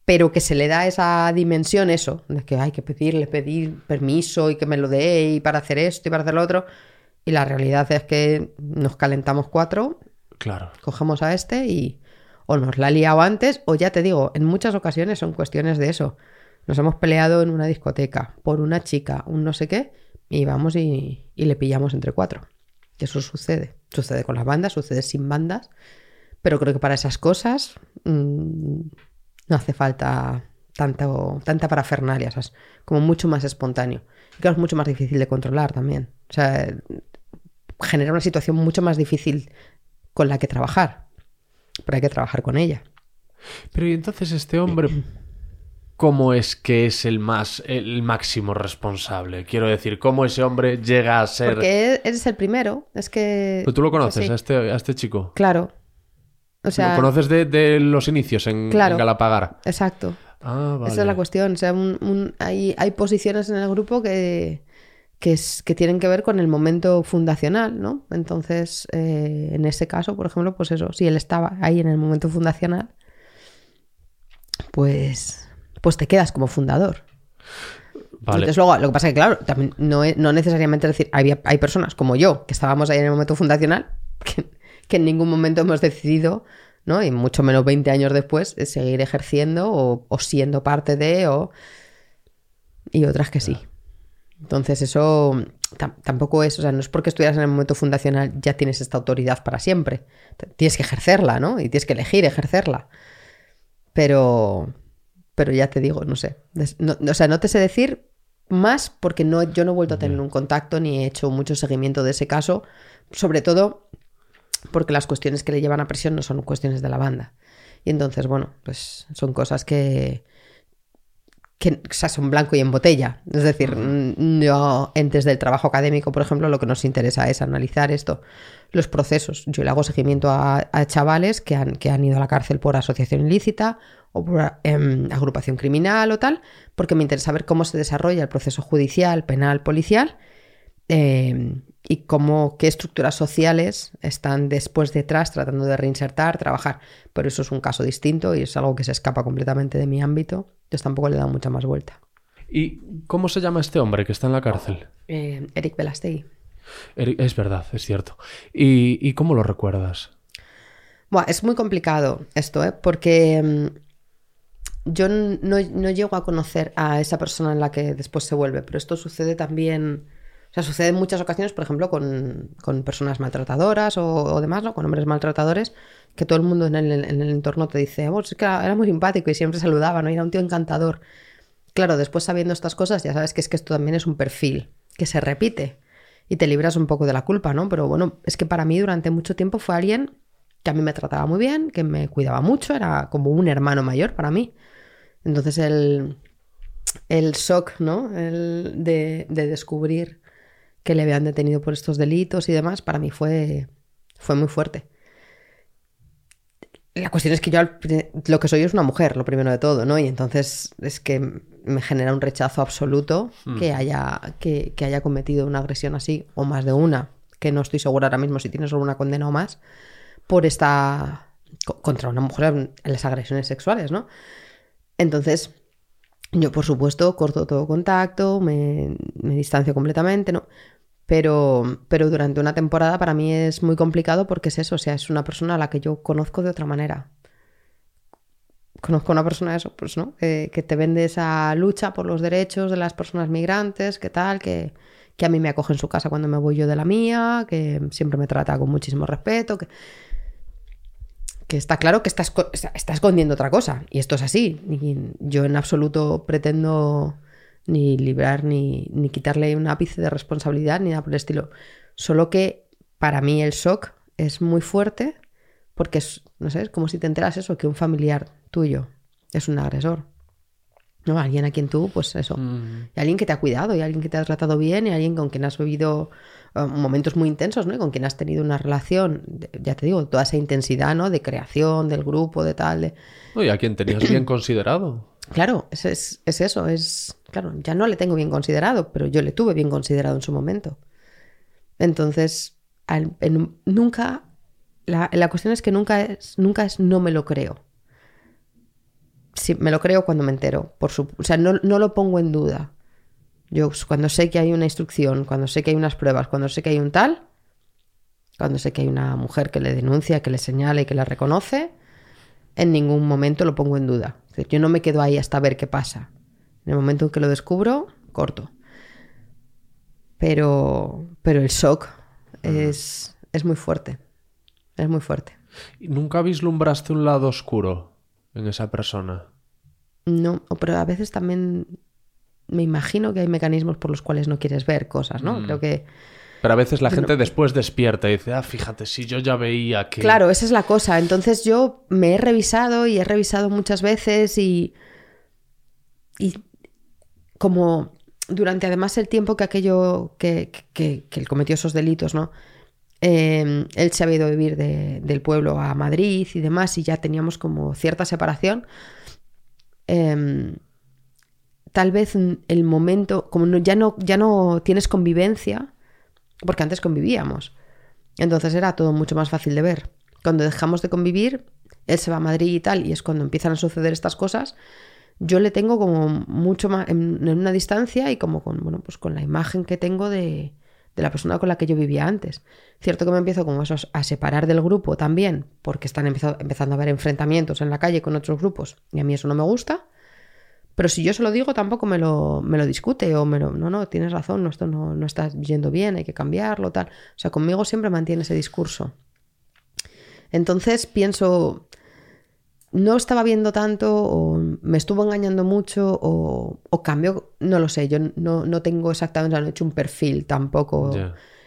Pero que se le da esa dimensión, eso, de que hay que pedirle, pedir permiso y que me lo dé y para hacer esto y para hacer lo otro. Y la realidad es que nos calentamos cuatro, Claro. cogemos a este y o nos la ha liado antes o ya te digo, en muchas ocasiones son cuestiones de eso. Nos hemos peleado en una discoteca por una chica, un no sé qué, y vamos y, y le pillamos entre cuatro. Eso sucede. Sucede con las bandas, sucede sin bandas, pero creo que para esas cosas mm, no hace falta tanto, tanta parafernalia, o sea, es como mucho más espontáneo. Y claro, es mucho más difícil de controlar también. O sea, genera una situación mucho más difícil con la que trabajar. Pero hay que trabajar con ella. Pero y entonces este hombre, [CLEARS THROAT] ¿cómo es que es el más, el máximo responsable? Quiero decir, ¿cómo ese hombre llega a ser. Porque eres el primero. Es que. Pero tú lo conoces Sí. a, este, a este chico. Claro. O sea. ¿Lo conoces de, de los inicios en, Claro. en Galapagara? Exacto. Ah, vale. Esa es la cuestión. O sea, un- un- hay, hay posiciones en el grupo que, que, es- que tienen que ver con el momento fundacional, ¿no? Entonces, eh, en ese caso, por ejemplo, pues eso, si él estaba ahí en el momento fundacional, pues, pues te quedas como fundador. Vale. Entonces, luego, lo que pasa es que, claro, también no, no necesariamente decir, había, hay personas como yo, que estábamos ahí en el momento fundacional, [LAUGHS] que, que en ningún momento hemos decidido, ¿no? Y mucho menos 20 años después, eh, seguir ejerciendo o, o siendo parte de, o... Y otras que sí. Entonces, eso tam- tampoco es, o sea, no es porque estuvieras en el momento fundacional ya tienes esta autoridad para siempre. Tienes que ejercerla, ¿no? Y tienes que elegir ejercerla. Pero, pero ya te digo, no sé. No- o sea, no te sé decir más porque no, yo no he vuelto a tener un contacto ni he hecho mucho seguimiento de ese caso, sobre todo porque las cuestiones que le llevan a presión no son cuestiones de la banda. Y entonces, bueno, pues son cosas que, que o sea, son blanco y en botella. Es decir, yo, antes del trabajo académico, por ejemplo, lo que nos interesa es analizar esto, los procesos. Yo le hago seguimiento a, a chavales que han, que han ido a la cárcel por asociación ilícita o por em, agrupación criminal o tal, porque me interesa ver cómo se desarrolla el proceso judicial, penal, policial eh, y cómo, qué estructuras sociales están después detrás tratando de reinsertar, trabajar. Pero eso es un caso distinto y es algo que se escapa completamente de mi ámbito. Entonces tampoco le he dado mucha más vuelta. ¿Y cómo se llama este hombre que está en la cárcel? Eh, Eric Belastegui. Eri- Es verdad, es cierto. ¿Y, y cómo lo recuerdas? Buah, es muy complicado esto, ¿eh? porque mm, yo no, no llego a conocer a esa persona en la que después se vuelve, pero esto sucede también, o sea, sucede en muchas ocasiones, por ejemplo, con, con personas maltratadoras o, demás, ¿no? Con hombres maltratadores, que todo el mundo en el, en el entorno te dice, "Oh, es que era, muy simpático y siempre saludaba, ¿no? Era un tío encantador. Claro, después sabiendo estas cosas, ya sabes que es que esto también es un perfil que se repite y te libras un poco de la culpa, ¿no? Pero bueno, es que para mí durante mucho tiempo fue alguien que a mí me trataba muy bien, que me cuidaba mucho, era como un hermano mayor para mí. Entonces el, el shock, ¿no? El de, de descubrir que le habían detenido por estos delitos y demás, para mí fue, fue muy fuerte. La cuestión es que yo lo que soy es una mujer, lo primero de todo, ¿no? Y entonces es que me genera un rechazo absoluto que, haya, que, que haya cometido una agresión así, o más de una, que no estoy segura ahora mismo si tiene solo una condena o más, por esta... co- contra una mujer en las agresiones sexuales, ¿no? Entonces, yo por supuesto corto todo contacto, me, me distancio completamente, ¿no? Pero, pero durante una temporada para mí es muy complicado porque es eso, o sea, es una persona a la que yo conozco de otra manera. Conozco a una persona eso, pues, ¿no? Que, te vende esa lucha por los derechos de las personas migrantes, que tal, que, que a mí me acoge en su casa cuando me voy yo de la mía, que siempre me trata con muchísimo respeto, que... que está claro que está, está- escondiendo otra cosa. Y esto es así. Yo en absoluto pretendo ni librar ni, ni quitarle un ápice de responsabilidad ni nada por el estilo. Solo que para mí el shock es muy fuerte porque es, no sé, es como si te enteras eso, que un familiar tuyo es un agresor. ¿No? Alguien a quien tú, pues eso. Y alguien que te ha cuidado, y alguien que te ha tratado bien, y alguien con quien has vivido eh, momentos muy intensos, ¿no? Y con quien has tenido una relación, de- ya te digo, toda esa intensidad, ¿no? De creación, del grupo, de tal, de... Oye, a quien tenías bien [CLEARS THROAT] considerado. Claro, es, es, es eso, es... Claro, ya no le tengo bien considerado, pero yo le tuve bien considerado en su momento. Entonces, nunca... La, la cuestión es que nunca es, nunca es no me lo creo. Sí, me lo creo cuando me entero. Por su, o sea, no lo pongo en duda. Yo cuando sé que hay una instrucción, cuando sé que hay unas pruebas, cuando sé que hay un tal, cuando sé que hay una mujer que le denuncia, que le señala y que la reconoce, en ningún momento lo pongo en duda. Es decir, yo no me quedo ahí hasta ver qué pasa. En el momento en que lo descubro, corto. Pero, pero el shock es, es muy fuerte. Es muy fuerte. ¿Y ¿Nunca vislumbraste un lado oscuro en esa persona? No, pero a veces también me imagino que hay mecanismos por los cuales no quieres ver cosas, ¿no? Creo que, Pero a veces la gente después despierta y dice, ah, fíjate, si yo ya veía que... claro, esa es la cosa. Entonces yo me he revisado y he revisado muchas veces y, y como durante además el tiempo que aquello, que, que- que él cometió esos delitos, ¿no? Eh, él se había ido a vivir de- del pueblo a Madrid y demás y ya teníamos como cierta separación. Em, tal vez el momento, como no- ya, no, ya no tienes convivencia, porque antes convivíamos, entonces era todo mucho más fácil de ver. Cuando dejamos de convivir, él se va a Madrid y tal, y es cuando empiezan a suceder estas cosas, yo le tengo como mucho más en, una distancia y como con, bueno, pues con la imagen que tengo de, de la persona con la que yo vivía antes. Cierto que me empiezo como eso a separar del grupo también, porque están empezando, empezando a haber enfrentamientos en la calle con otros grupos, y a mí eso no me gusta. Pero si yo se lo digo, tampoco me lo, me lo discute o me lo, no, no, tienes razón, no, esto no, no está yendo bien, hay que cambiarlo, tal. O sea, conmigo siempre mantiene ese discurso. Entonces pienso, no estaba viendo tanto o me estuvo engañando mucho o, o cambió, no lo sé, yo no, no tengo exactamente, no he hecho un perfil tampoco.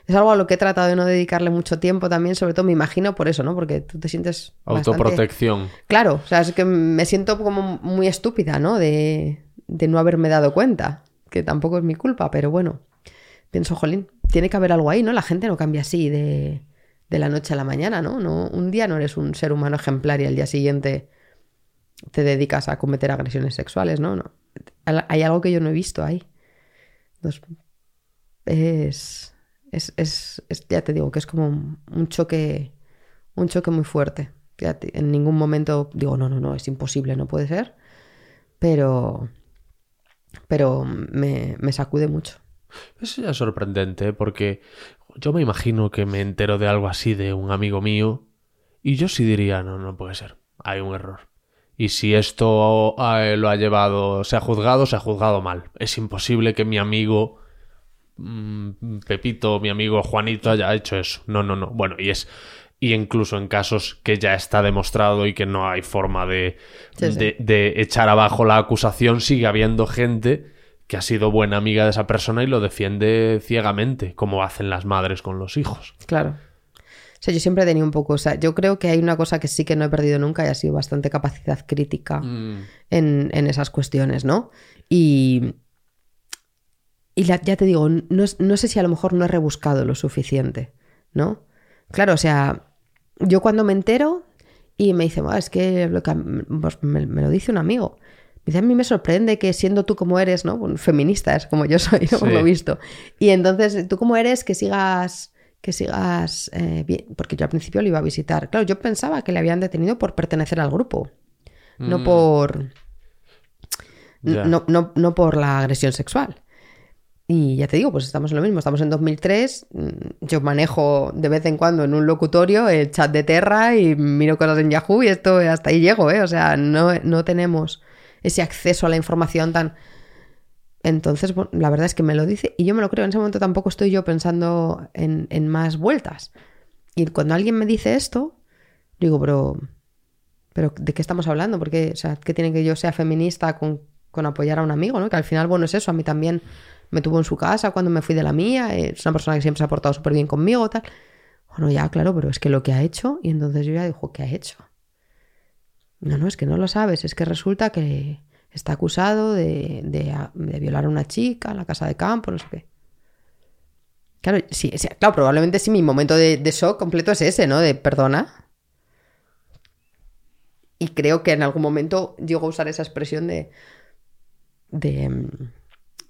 Es algo a lo que he tratado de no dedicarle mucho tiempo también, sobre todo me imagino por eso, ¿no? Porque tú te sientes... bastante- Autoprotección. Claro, o sea, es que me siento como muy estúpida, ¿no? De, de no haberme dado cuenta, que tampoco es mi culpa, pero bueno, pienso, jolín, tiene que haber algo ahí, ¿no? La gente no cambia así de, de la noche a la mañana, ¿no? no Un día no eres un ser humano ejemplar y al día siguiente te dedicas a cometer agresiones sexuales, ¿no? no. Hay algo que yo no he visto ahí. Entonces, es, es, es- es- ya te digo que es como un choque, un choque muy fuerte. Ya te- en ningún momento digo, no, no, no, es imposible, no puede ser. Pero, pero me, me sacude mucho. Eso ya es sorprendente, porque yo me imagino que me entero de algo así de un amigo mío y yo sí diría, no, no puede ser, hay un error. Y si esto eh, lo ha llevado, se ha juzgado, se ha juzgado mal. Es imposible que mi amigo mm, Pepito, mi amigo Juanito haya hecho eso. No, no, no. Bueno, y es... Y incluso en casos que ya está demostrado y que no hay forma de, Sí, sí. de, de echar abajo la acusación, sigue habiendo gente que ha sido buena amiga de esa persona y lo defiende ciegamente, como hacen las madres con los hijos. Claro. O sea, yo siempre he tenido un poco, o sea, yo creo que hay una cosa que sí que no he perdido nunca y ha sido bastante capacidad crítica en, en esas cuestiones, ¿no? Y, y la- ya te digo, no, no sé si a lo mejor no he rebuscado lo suficiente, ¿no? Claro, o sea, yo cuando me entero y me dice, "Buah, es que lo que- pues me, me lo dice un amigo. Me dice, a mí me sorprende que siendo tú como eres, ¿no? Bueno, feminista es como yo soy, ¿no? por Sí. lo visto. Y entonces, tú como eres, que sigas, que sigas eh, bien, porque yo al principio lo iba a visitar. Claro, yo pensaba que le habían detenido por pertenecer al grupo, no por... Ya. No, no, no por la agresión sexual. Y ya te digo, pues estamos en lo mismo, estamos en 2003, mm, yo manejo de vez en cuando en un locutorio el chat de Terra y miro cosas en Yahoo y esto hasta ahí llego, ¿eh? O sea, no, no tenemos ese acceso a la información tan... Entonces, bueno, la verdad es que me lo dice y yo me lo creo, en ese momento tampoco estoy yo pensando en, en más vueltas. Y cuando alguien me dice esto, digo, pero Pero ¿de qué estamos hablando? Porque, o sea, ¿qué tiene que yo sea feminista con, con apoyar a un amigo, ¿no? Que al final, bueno, es eso. A mí también me tuvo en su casa cuando me fui de la mía. eh, Es una persona que siempre se ha portado súper bien conmigo, tal. Bueno, ya, claro, pero es que lo que ha hecho. Y entonces yo ya dijo, ¿qué ha hecho? No, no, es que no lo sabes. Es que resulta que está acusado de, de, de violar a una chica en la casa de campo, no sé qué. Claro, sí, claro, probablemente sí mi momento de, de shock completo es ese, ¿no? De perdona. Y creo que en algún momento llego a usar esa expresión de. de.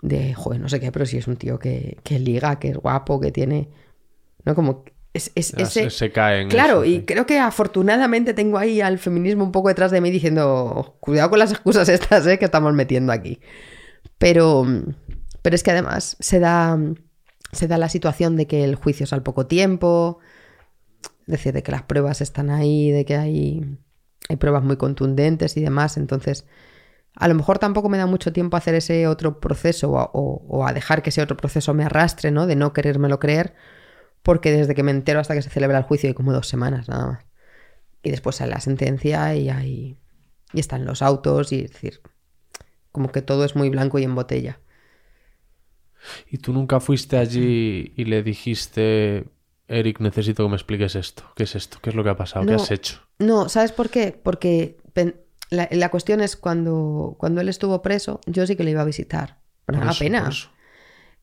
De joder, no sé qué, pero si es un tío que, que liga, que es guapo, que tiene. ¿No? Como. Es, es- Ya ese, se, se cae en Claro, eso, y sí. creo que afortunadamente tengo ahí al feminismo un poco detrás de mí diciendo, cuidado con las excusas estas ¿eh? que estamos metiendo aquí. Pero, pero es que además se da, se da la situación de que el juicio es al poco tiempo, es decir, de que las pruebas están ahí, de que hay, hay pruebas muy contundentes y demás. Entonces, a lo mejor tampoco me da mucho tiempo a hacer ese otro proceso o a, o- o a dejar que ese otro proceso me arrastre, ¿no? De no querérmelo creer, porque desde que me entero hasta que se celebra el juicio hay como dos semanas nada más. Y después sale la sentencia y hay, y están los autos y es decir, como que todo es muy blanco y en botella. Y tú nunca fuiste allí y le dijiste, Eric, necesito que me expliques esto. ¿Qué es esto? ¿Qué es lo que ha pasado? ¿Qué has hecho? No, ¿sabes por qué? Porque la, la cuestión es cuando, cuando él estuvo preso, yo sí que le iba a visitar. Pero Por eso, pena. por eso.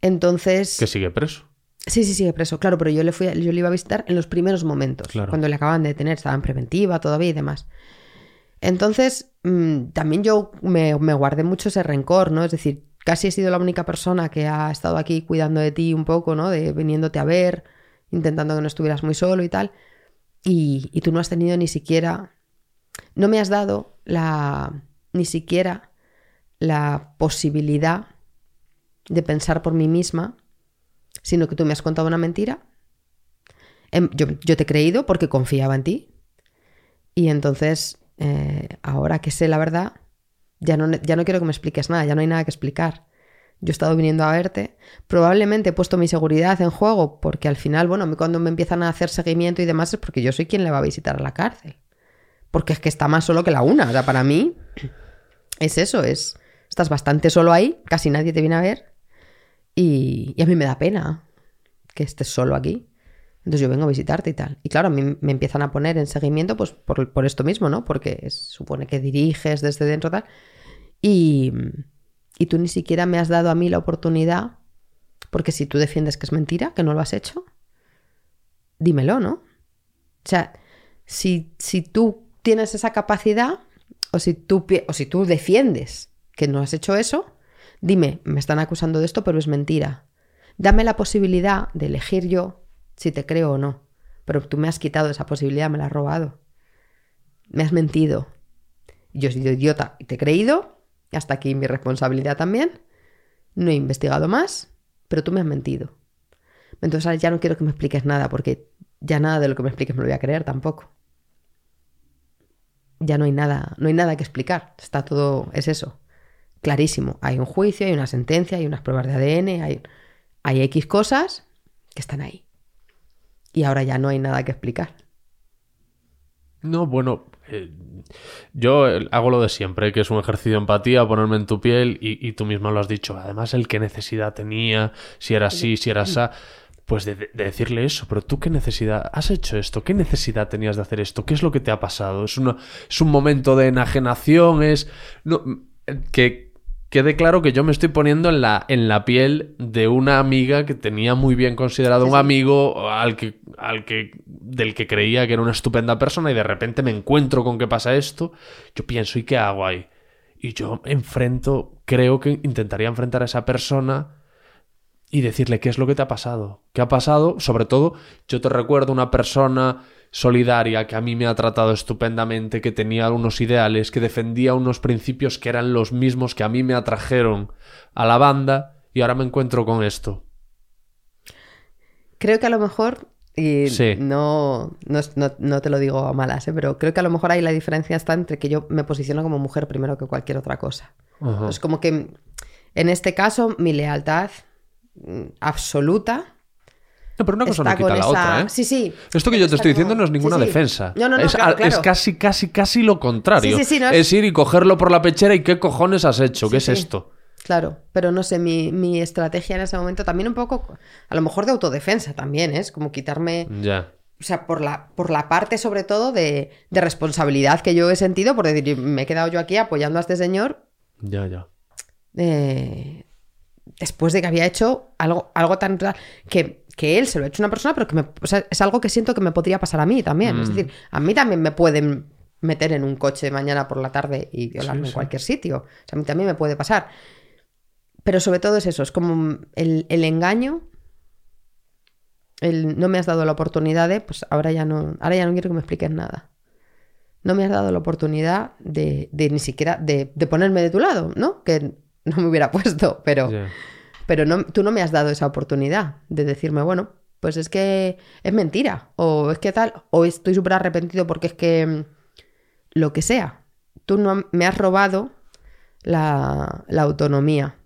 Entonces. Que sigue preso. Sí, sí, sigue preso, claro, pero yo le fui, a- yo le iba a visitar en los primeros momentos, Claro. cuando le acaban de detener, estaba en preventiva todavía y demás. Entonces, mm, también yo me, me guardé mucho ese rencor, ¿no? Es decir, casi he sido la única persona que ha estado aquí cuidando de ti un poco, ¿no? De viniéndote a ver, intentando que no estuvieras muy solo y tal. Y, y tú no has tenido ni siquiera, no me has dado la, ni siquiera la posibilidad de pensar por mí misma sino que tú me has contado una mentira. Em, Yo, te he creído porque confiaba en ti. Y entonces, eh, ahora que sé la verdad, ya no, ya no quiero que me expliques nada, ya no hay nada que explicar. Yo he estado viniendo a verte. Probablemente he puesto mi seguridad en juego porque al final, bueno, cuando me empiezan a hacer seguimiento y demás es porque yo soy quien le va a visitar a la cárcel. Porque es que está más solo que la una. O sea, para mí es eso, es... Estás bastante solo ahí, casi nadie te viene a ver y, a mí me da pena que estés solo aquí. Entonces yo vengo a visitarte y tal. Y claro, a mí me empiezan a poner en seguimiento pues por, por esto mismo, ¿no? Porque supone que diriges desde dentro tal. Y, y tú ni siquiera me has dado a mí la oportunidad, porque si tú defiendes que es mentira, que no lo has hecho, dímelo, ¿no? O sea, si, si tú tienes esa capacidad, o si, tú, o si tú defiendes que no has hecho eso, dime, me están acusando de esto, pero es mentira. Dame la posibilidad de elegir yo si te creo o no. Pero tú me has quitado esa posibilidad, me la has robado. Me has mentido. Yo he sido idiota y te he creído. Hasta aquí mi responsabilidad también. No he investigado más, pero tú me has mentido. Entonces ya no quiero que me expliques nada, porque ya nada de lo que me expliques me lo voy a creer tampoco. Ya no hay nada, no hay nada que explicar. Está todo, es eso. Clarísimo. Hay un juicio, hay una sentencia, hay unas pruebas de ADN, hay, hay X cosas que están ahí. Y ahora ya no hay nada que explicar. No, bueno, eh, yo eh, hago lo de siempre, que es un ejercicio de empatía, ponerme en tu piel y, y tú misma lo has dicho. Además, el qué necesidad tenía, si era así, si era así, pues de, de decirle eso. Pero tú qué necesidad, has hecho esto, qué necesidad tenías de hacer esto, qué es lo que te ha pasado. Es, una, es un momento de enajenación, es... No, que quede claro que yo me estoy poniendo en la, en la piel de una amiga que tenía muy bien considerado un amigo al que, al que, del que creía que era una estupenda persona y de repente me encuentro con que pasa esto. Yo pienso, ¿y qué hago ahí? Y yo enfrento, creo que intentaría enfrentar a esa persona y decirle qué es lo que te ha pasado. ¿Qué ha pasado? Sobre todo, yo te recuerdo una persona solidaria que a mí me ha tratado estupendamente, que tenía unos ideales, que defendía unos principios que eran los mismos que a mí me atrajeron a la banda y ahora me encuentro con esto. Creo que a lo mejor, y Sí. no, no, no- no te lo digo a malas, ¿eh? pero creo que a lo mejor ahí la diferencia está entre que yo me posiciono como mujer primero que cualquier otra cosa. Es como que en este caso mi lealtad absoluta No, pero una cosa no quita la esa- otra, ¿eh? Sí, sí. Esto que yo te estoy como- diciendo no es ninguna sí. defensa. No, no, no, es, claro, es casi, casi, casi lo contrario. Sí, sí, sí, no es- es... ir y cogerlo por la pechera y qué cojones has hecho, ¿qué es esto? Claro, pero no sé, mi, mi estrategia en ese momento también un poco, a lo mejor de autodefensa también, ¿eh? es como quitarme, Ya. o sea, por la, por la parte sobre todo de, de responsabilidad que yo he sentido, por decir, me he quedado yo aquí apoyando a este señor Ya, ya. eh, después de que había hecho algo, algo tan que, que él se lo ha hecho a una persona, pero que me- o sea, es algo que siento que me podría pasar a mí también. Es Mm. decir, a mí también me pueden meter en un coche mañana por la tarde y violarme Sí, en cualquier sitio. O sea, a mí también me puede pasar. Pero sobre todo es eso, es como el, el engaño. El no me has dado la oportunidad de, pues ahora ya no, ahora ya no quiero que me expliques nada. No me has dado la oportunidad de, de ni siquiera de, de ponerme de tu lado, ¿no? Que [LAUGHS] no me hubiera puesto, pero, pero no, tú no me has dado esa oportunidad de decirme, bueno, pues es que es mentira, o es que tal, o estoy súper arrepentido porque es que mm, lo que sea. Tú no me has robado la, la autonomía,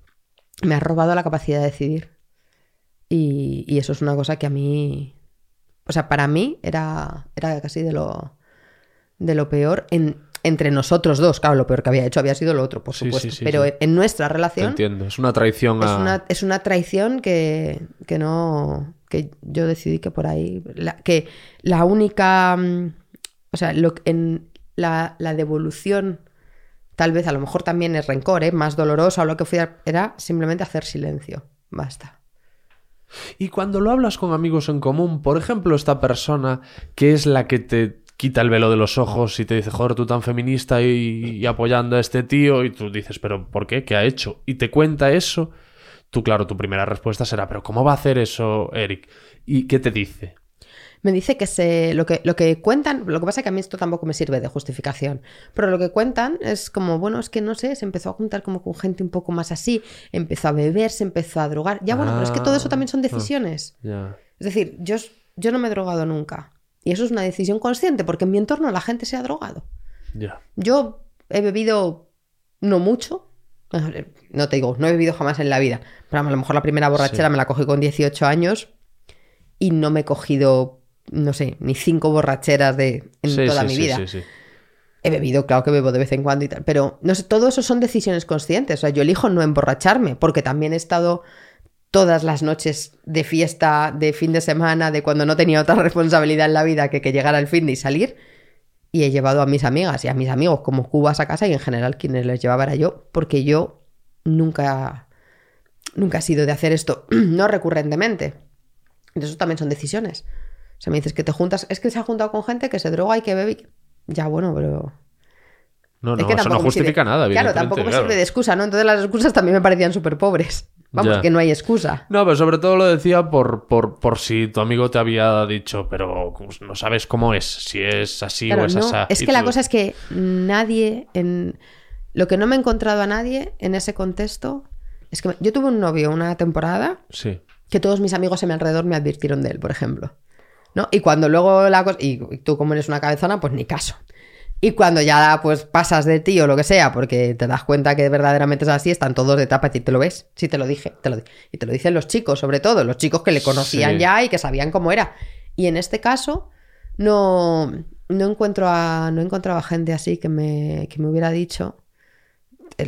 me has robado la capacidad de decidir. Y, y eso es una cosa que a mí, o sea, para mí era, era casi de lo, de lo peor en, entre nosotros dos. Claro, lo peor que había hecho había sido lo otro, por Sí, supuesto. sí, sí, pero. En, nuestra Te relación entiendo. Es una traición es una, es una traición que, que no. que yo decidí que por ahí. la- que la única. mm, O sea, lo, en la, la devolución. Tal vez a lo mejor también es rencor, ¿eh? más dolorosa o lo que fuera, era simplemente hacer silencio. Basta. Y cuando lo hablas con amigos en común, por ejemplo, esta persona que es la que te quita el velo de los ojos y te dice, joder, tú tan feminista y, y apoyando a este tío, y tú dices, pero ¿por qué? ¿Qué ha hecho? Y te cuenta eso, tú, claro, tu primera respuesta será, pero ¿cómo va a hacer eso, Eric? ¿Y qué te dice? Me dice que se lo que lo que cuentan, lo que pasa es que a mí esto tampoco me sirve de justificación, pero lo que cuentan es como, bueno, es que no sé, se empezó a juntar como con gente un poco más así, empezó a beber, se empezó a drogar. Ya bueno, pero es que todo eso también son decisiones. Ya. Es decir, yo, yo no me he drogado nunca. Y eso es una decisión consciente, porque en mi entorno la gente se ha drogado. Yo he bebido no mucho. No te digo, no he bebido jamás en la vida. Pero a lo mejor la primera borrachera Sí. me la cogí con 18 años y no me he cogido, no sé, ni cinco borracheras de, en Sí, toda sí, mi sí, vida. sí, sí. He bebido, claro que bebo de vez en cuando y tal, pero no sé, todo eso son decisiones conscientes. O sea, yo elijo no emborracharme, porque también he estado todas las noches de fiesta, de fin de semana, de cuando no tenía otra [LAUGHS] responsabilidad en la vida que que llegara el fin de y salir. Y he llevado a mis amigas y a mis amigos como cubas a casa y en general quienes les llevaba era yo, porque yo nunca, nunca he sido de hacer esto, [CLEARS THROAT] no recurrentemente. Entonces eso también son decisiones. O sea, me dices que te juntas, es que se ha juntado con gente que se droga y que bebe. Ya, bueno, pero No, es no, que eso no justifica nada, Claro, tampoco me claro. sirve de excusa, ¿no? Entonces las excusas también me parecían súper pobres. Vamos, Ya. que no hay excusa. No, pero sobre todo lo decía por, por, por si tu amigo te había dicho, pero pues, no sabes cómo es, si es así Claro, o es no, asá. es que la cosa es que nadie en lo que no me he encontrado a nadie en ese contexto es que me- yo tuve un novio una temporada Sí. que todos mis amigos a mi alrededor me advirtieron de él, por ejemplo. ¿No? Y cuando luego la cosa. Y tú, como eres una cabezona, pues ni caso. Y cuando ya pues pasas de ti o lo que sea, porque te das cuenta que verdaderamente es así, están todos de tapa y ¿te lo ves? Sí, te lo dije, te lo di-". Y te lo dicen los chicos, sobre todo, los chicos que le conocían Sí. ya y que sabían cómo era. Y en este caso, no, no encuentro a, no encontraba gente así que me, que me hubiera dicho.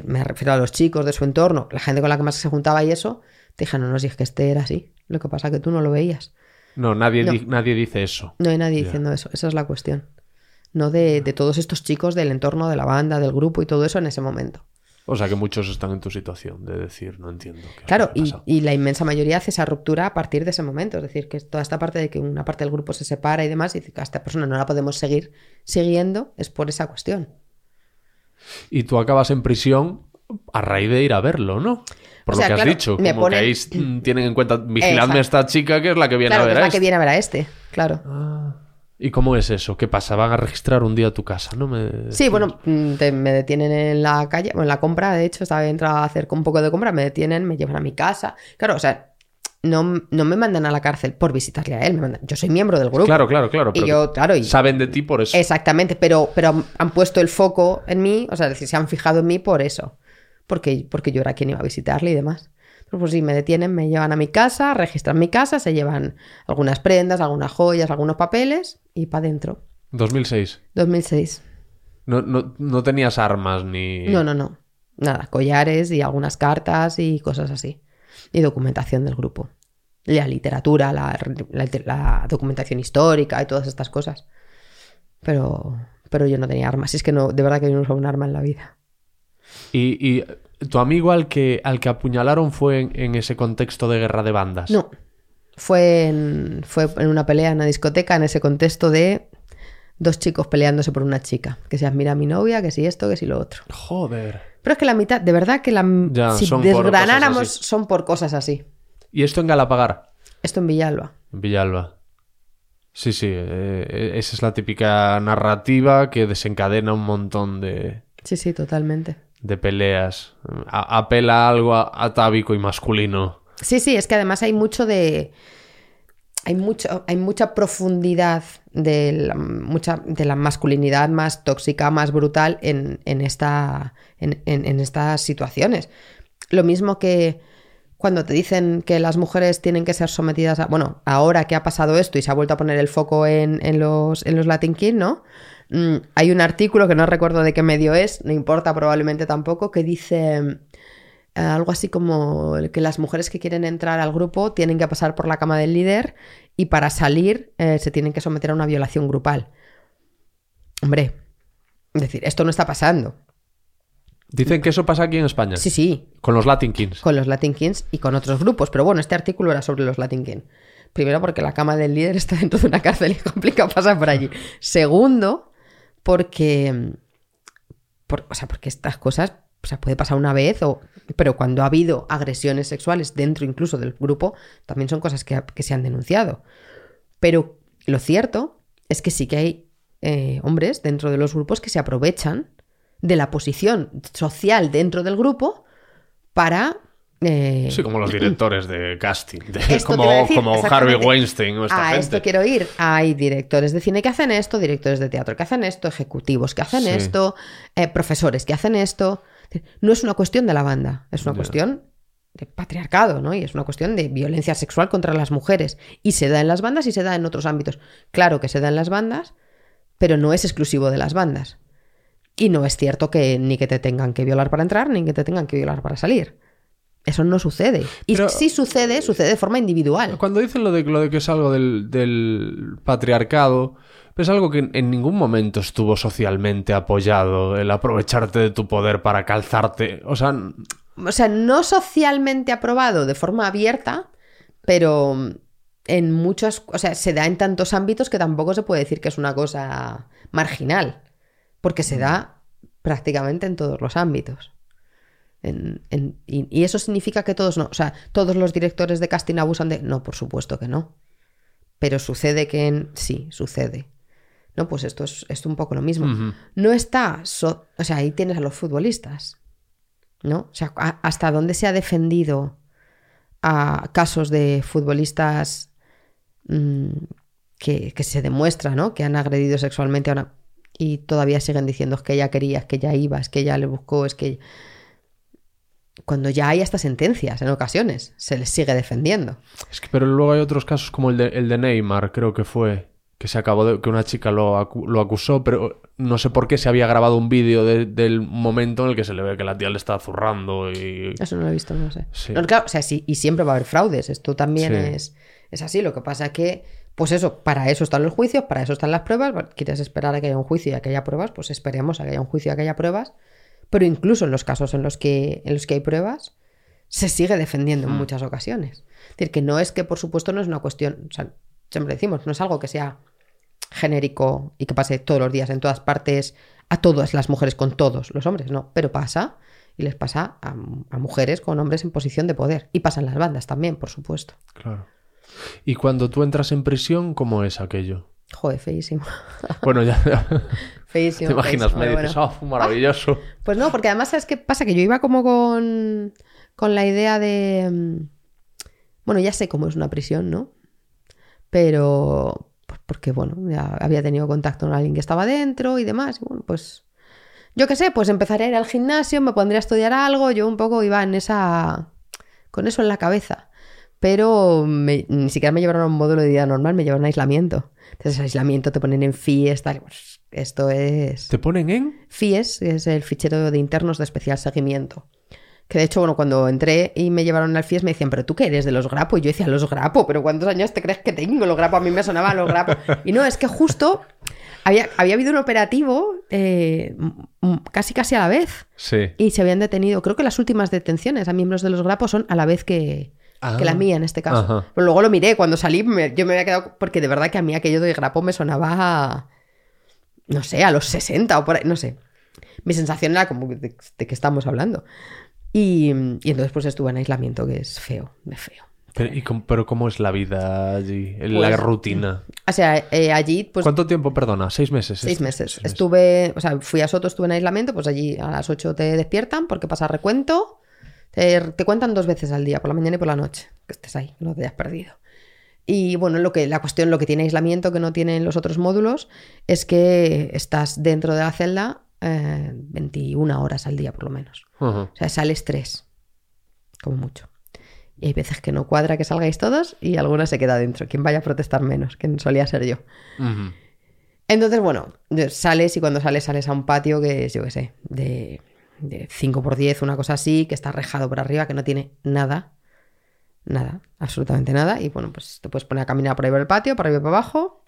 Me refiero a los chicos de su entorno, la gente con la que más se juntaba y eso. Te dije, no, no, si es que este era así. Lo que pasa es que tú no lo veías. No, nadie, No. di- nadie dice eso. No hay nadie diciendo eso. Esa es la cuestión. No de, de todos estos chicos del entorno de la banda, del grupo y todo eso en ese momento. O sea que muchos están en tu situación de decir, no entiendo. qué Claro, que y, pasado". y la inmensa mayoría hace esa ruptura a partir de ese momento. Es decir, que toda esta parte de que una parte del grupo se separa y demás, y dice que a esta persona no la podemos seguir siguiendo, es por esa cuestión. Y tú acabas en prisión a raíz de ir a verlo, ¿no? Por O lo que has dicho. Como que ahí mm, tienen en cuenta, vigiladme a esta chica que es la que viene claro, a que ver es a la que este. viene a ver a este. Claro. Ah. ¿Y cómo es eso? ¿Qué pasa? Van a registrar un día tu casa, ¿no? Me... Sí, bueno, mm, te- me detienen en la calle, bueno, en la compra, de hecho, estaba entrando a hacer un poco de compra, me detienen, me llevan a mi casa. Claro, o sea, no, no me mandan a la cárcel por visitarle a él, me mandan- yo soy miembro del grupo. Claro, claro, claro. Y pero yo, claro, y- Saben de ti por eso. Exactamente, pero, pero han- han puesto el foco en mí, o sea, es decir, se han fijado en mí por eso, porque, porque yo era quien iba a visitarle y demás. Pero pues sí, me detienen, me llevan a mi casa, registran mi casa, se llevan algunas prendas, algunas joyas, algunos papeles y para adentro. 2006. 2006. No, no, no tenías armas ni... No, no, no. Nada, collares y algunas cartas y cosas así. Y documentación del grupo. La literatura, la, la- la documentación histórica y todas estas cosas. Pero, pero yo no tenía armas. Es que no, de verdad que yo no usaba un arma en la vida. Y, y tu amigo al que, al que apuñalaron fue en, en ese contexto de guerra de bandas. No. Fue en, fue en una pelea en una discoteca en ese contexto de dos chicos peleándose por una chica. Que si admira a mi novia, que si esto, que si lo otro. Joder. Pero es que la mitad, de verdad que la, Ya, si son por cosas desgranáramos así. son por cosas así. ¿Y esto en Galapagar? Esto en Villalba. En Villalba. Sí, sí. eh, esa es la típica narrativa que desencadena un montón de, Sí, sí, totalmente. De peleas. Apela a algo atávico y masculino. Sí, sí, es que además hay mucho de. Hay, mucho, hay mucha profundidad de la, mucha, de la masculinidad más tóxica, más brutal en, en esta, en, en- en estas situaciones. Lo mismo que cuando te dicen que las mujeres tienen que ser sometidas a. Bueno, ahora que ha pasado esto y se ha vuelto a poner el foco en, en los, en los Latin King, ¿no? Mm, hay un artículo que no recuerdo de qué medio es, no importa probablemente tampoco, que dice eh, algo así como que las mujeres que quieren entrar al grupo tienen que pasar por la cama del líder y para salir eh, se tienen que someter a una violación grupal. Hombre, es decir, esto no está pasando. Dicen que eso pasa aquí en España. Sí, sí, Con los Latin Kings. con los Latin Kings y con otros grupos, pero bueno, este artículo era sobre los Latin Kings. Primero porque la cama del líder [LAUGHS] está dentro de una cárcel y es complicado pasar por allí. Segundo, porque, por- o sea, porque estas cosas o puede pasar una vez, o, pero cuando ha habido agresiones sexuales dentro incluso del grupo, también son cosas que, que se han denunciado. Pero lo cierto es que sí que hay eh, hombres dentro de los grupos que se aprovechan de la posición social dentro del grupo para... eh, Sí, como los [CLEARS THROAT] directores de casting. de- como decir, Harvey. Weinstein o esta a gente. esto quiero ir. Hay directores de cine que hacen esto, directores de teatro que hacen esto, ejecutivos que hacen Sí. esto, eh, profesores que hacen esto. No es una cuestión de la banda, es una cuestión de patriarcado, ¿no? Y es una cuestión de violencia sexual contra las mujeres. Y se da en las bandas y se da en otros ámbitos. Claro que se da en las bandas, pero no es exclusivo de las bandas. Y no es cierto que ni que te tengan que violar para entrar, ni que te tengan que violar para salir. Eso no sucede. Y Pero- si sucede, sucede de forma individual. Cuando dicen lo de, lo de que es algo del, del patriarcado, es algo que en, ningún momento estuvo socialmente apoyado, el aprovecharte de tu poder para calzarte. O sea, o sea, no socialmente aprobado de forma abierta, pero en muchos, o sea, se da en tantos ámbitos que tampoco se puede decir que es una cosa marginal, porque se da prácticamente en todos los ámbitos. En- en- y, y eso significa que todos no, o sea, todos los directores de casting abusan de... No, por supuesto que no. Pero sucede que en... Sí, sucede. No, pues esto es, esto un poco lo mismo. No está... so- O sea, ahí tienes a los futbolistas. ¿no? O sea, a- hasta dónde se ha defendido a casos de futbolistas mm, que, que se demuestra, ¿no? Que han agredido sexualmente a una... Y todavía siguen diciendo es que ella quería, es que ella iba, es que ella le buscó, es que... Cuando ya hay hasta sentencias en ocasiones, se les sigue defendiendo. es que, pero luego hay otros casos como el de, el de Neymar, creo que fue, que se acabó de, que una chica lo, acu- lo acusó, pero no sé por qué se había grabado un vídeo de- del momento en el que se le ve que la tía le está zurrando y... Eso no lo he visto, no lo sé. Sí. No, claro, o sea, sí, y siempre va a haber fraudes. Esto también Sí. es, es así. Lo que pasa que, pues eso, para eso están los juicios, para eso están las pruebas. Quieres esperar a que haya un juicio y a que haya pruebas, pues esperemos a que haya un juicio y a que haya pruebas. Pero incluso en los casos en los que, en los que hay pruebas, se sigue defendiendo en muchas ocasiones. Es decir, que no es que, por supuesto, no es una cuestión, o sea, siempre decimos, no es algo que sea genérico y que pase todos los días en todas partes a todas las mujeres con todos los hombres, no, pero pasa y les pasa a, a mujeres con hombres en posición de poder y pasan las bandas también, por supuesto. Claro. Y cuando tú entras en prisión, ¿cómo es aquello? Joder, feísimo. Bueno, ya... [LAUGHS] feísimo ¿Te imaginas? feísimo, Me dices, bueno. "Oh, [LAUGHS] maravilloso. Pues no, porque además, ¿sabes qué pasa? Que yo iba como con, con la idea de... mm, Bueno, ya sé cómo es una prisión, ¿no? Pero... pues porque, bueno, ya había tenido contacto con alguien que estaba dentro y demás. Y bueno, pues... Yo qué sé, pues empezaré a ir al gimnasio, me pondré a estudiar algo. Yo un poco iba en esa... con eso en la cabeza. Pero me- ni siquiera me llevaron a un módulo de vida normal, me llevaron a aislamiento. Entonces, aislamiento te ponen en FIES, tal. pues, esto es. ¿Te ponen en? FIES es el fichero de internos de especial seguimiento. Que de hecho, bueno, cuando entré y me llevaron al FIES me decían, pero tú qué eres de los grapo. Y yo decía, los grapo, pero ¿cuántos años te crees que tengo? Los grapo, a mí me sonaban los grapo. Y no, es que justo había, había habido un operativo eh, casi casi a la vez. Sí. Y se habían detenido, creo que las últimas detenciones a miembros de los grapos son a la vez que, que la Ah. mía en este caso. Ajá. Pero luego lo miré, cuando salí me- yo me había quedado, porque de verdad que a mí aquello de grapo me sonaba, no sé, a los 60 o por ahí, no sé. Mi sensación era como de, de qué estamos hablando. Y, y entonces pues estuve en aislamiento, que es feo, de feo. Pero, ¿y cómo, pero ¿cómo es la vida allí? En Pues- la rutina. O sea, eh, allí pues ¿Cuánto tiempo, perdona? ¿Seis meses? Seis meses. seis meses. Estuve, o sea, fui a Soto, estuve en aislamiento, pues allí a las 8 te despiertan porque pasa recuento. Te, te cuentan dos veces al día, por la mañana y por la noche, que estés ahí, no te hayas perdido. Y bueno, lo que, la cuestión, lo que tiene aislamiento que no tienen los otros módulos, es que estás dentro de la celda eh, 21 horas al día, por lo menos. O sea, sales tres, como mucho. Y hay veces que no cuadra que salgáis todos y alguna se queda dentro. Quien vaya a protestar menos, que solía ser yo. Entonces, bueno, sales y cuando sales, sales a un patio que es, yo qué sé, de, de 5 por 10 una cosa así, que está rejado por arriba, que no tiene nada. Nada, absolutamente nada. Y bueno, pues te puedes poner a caminar por ahí por el patio, por arriba y por abajo.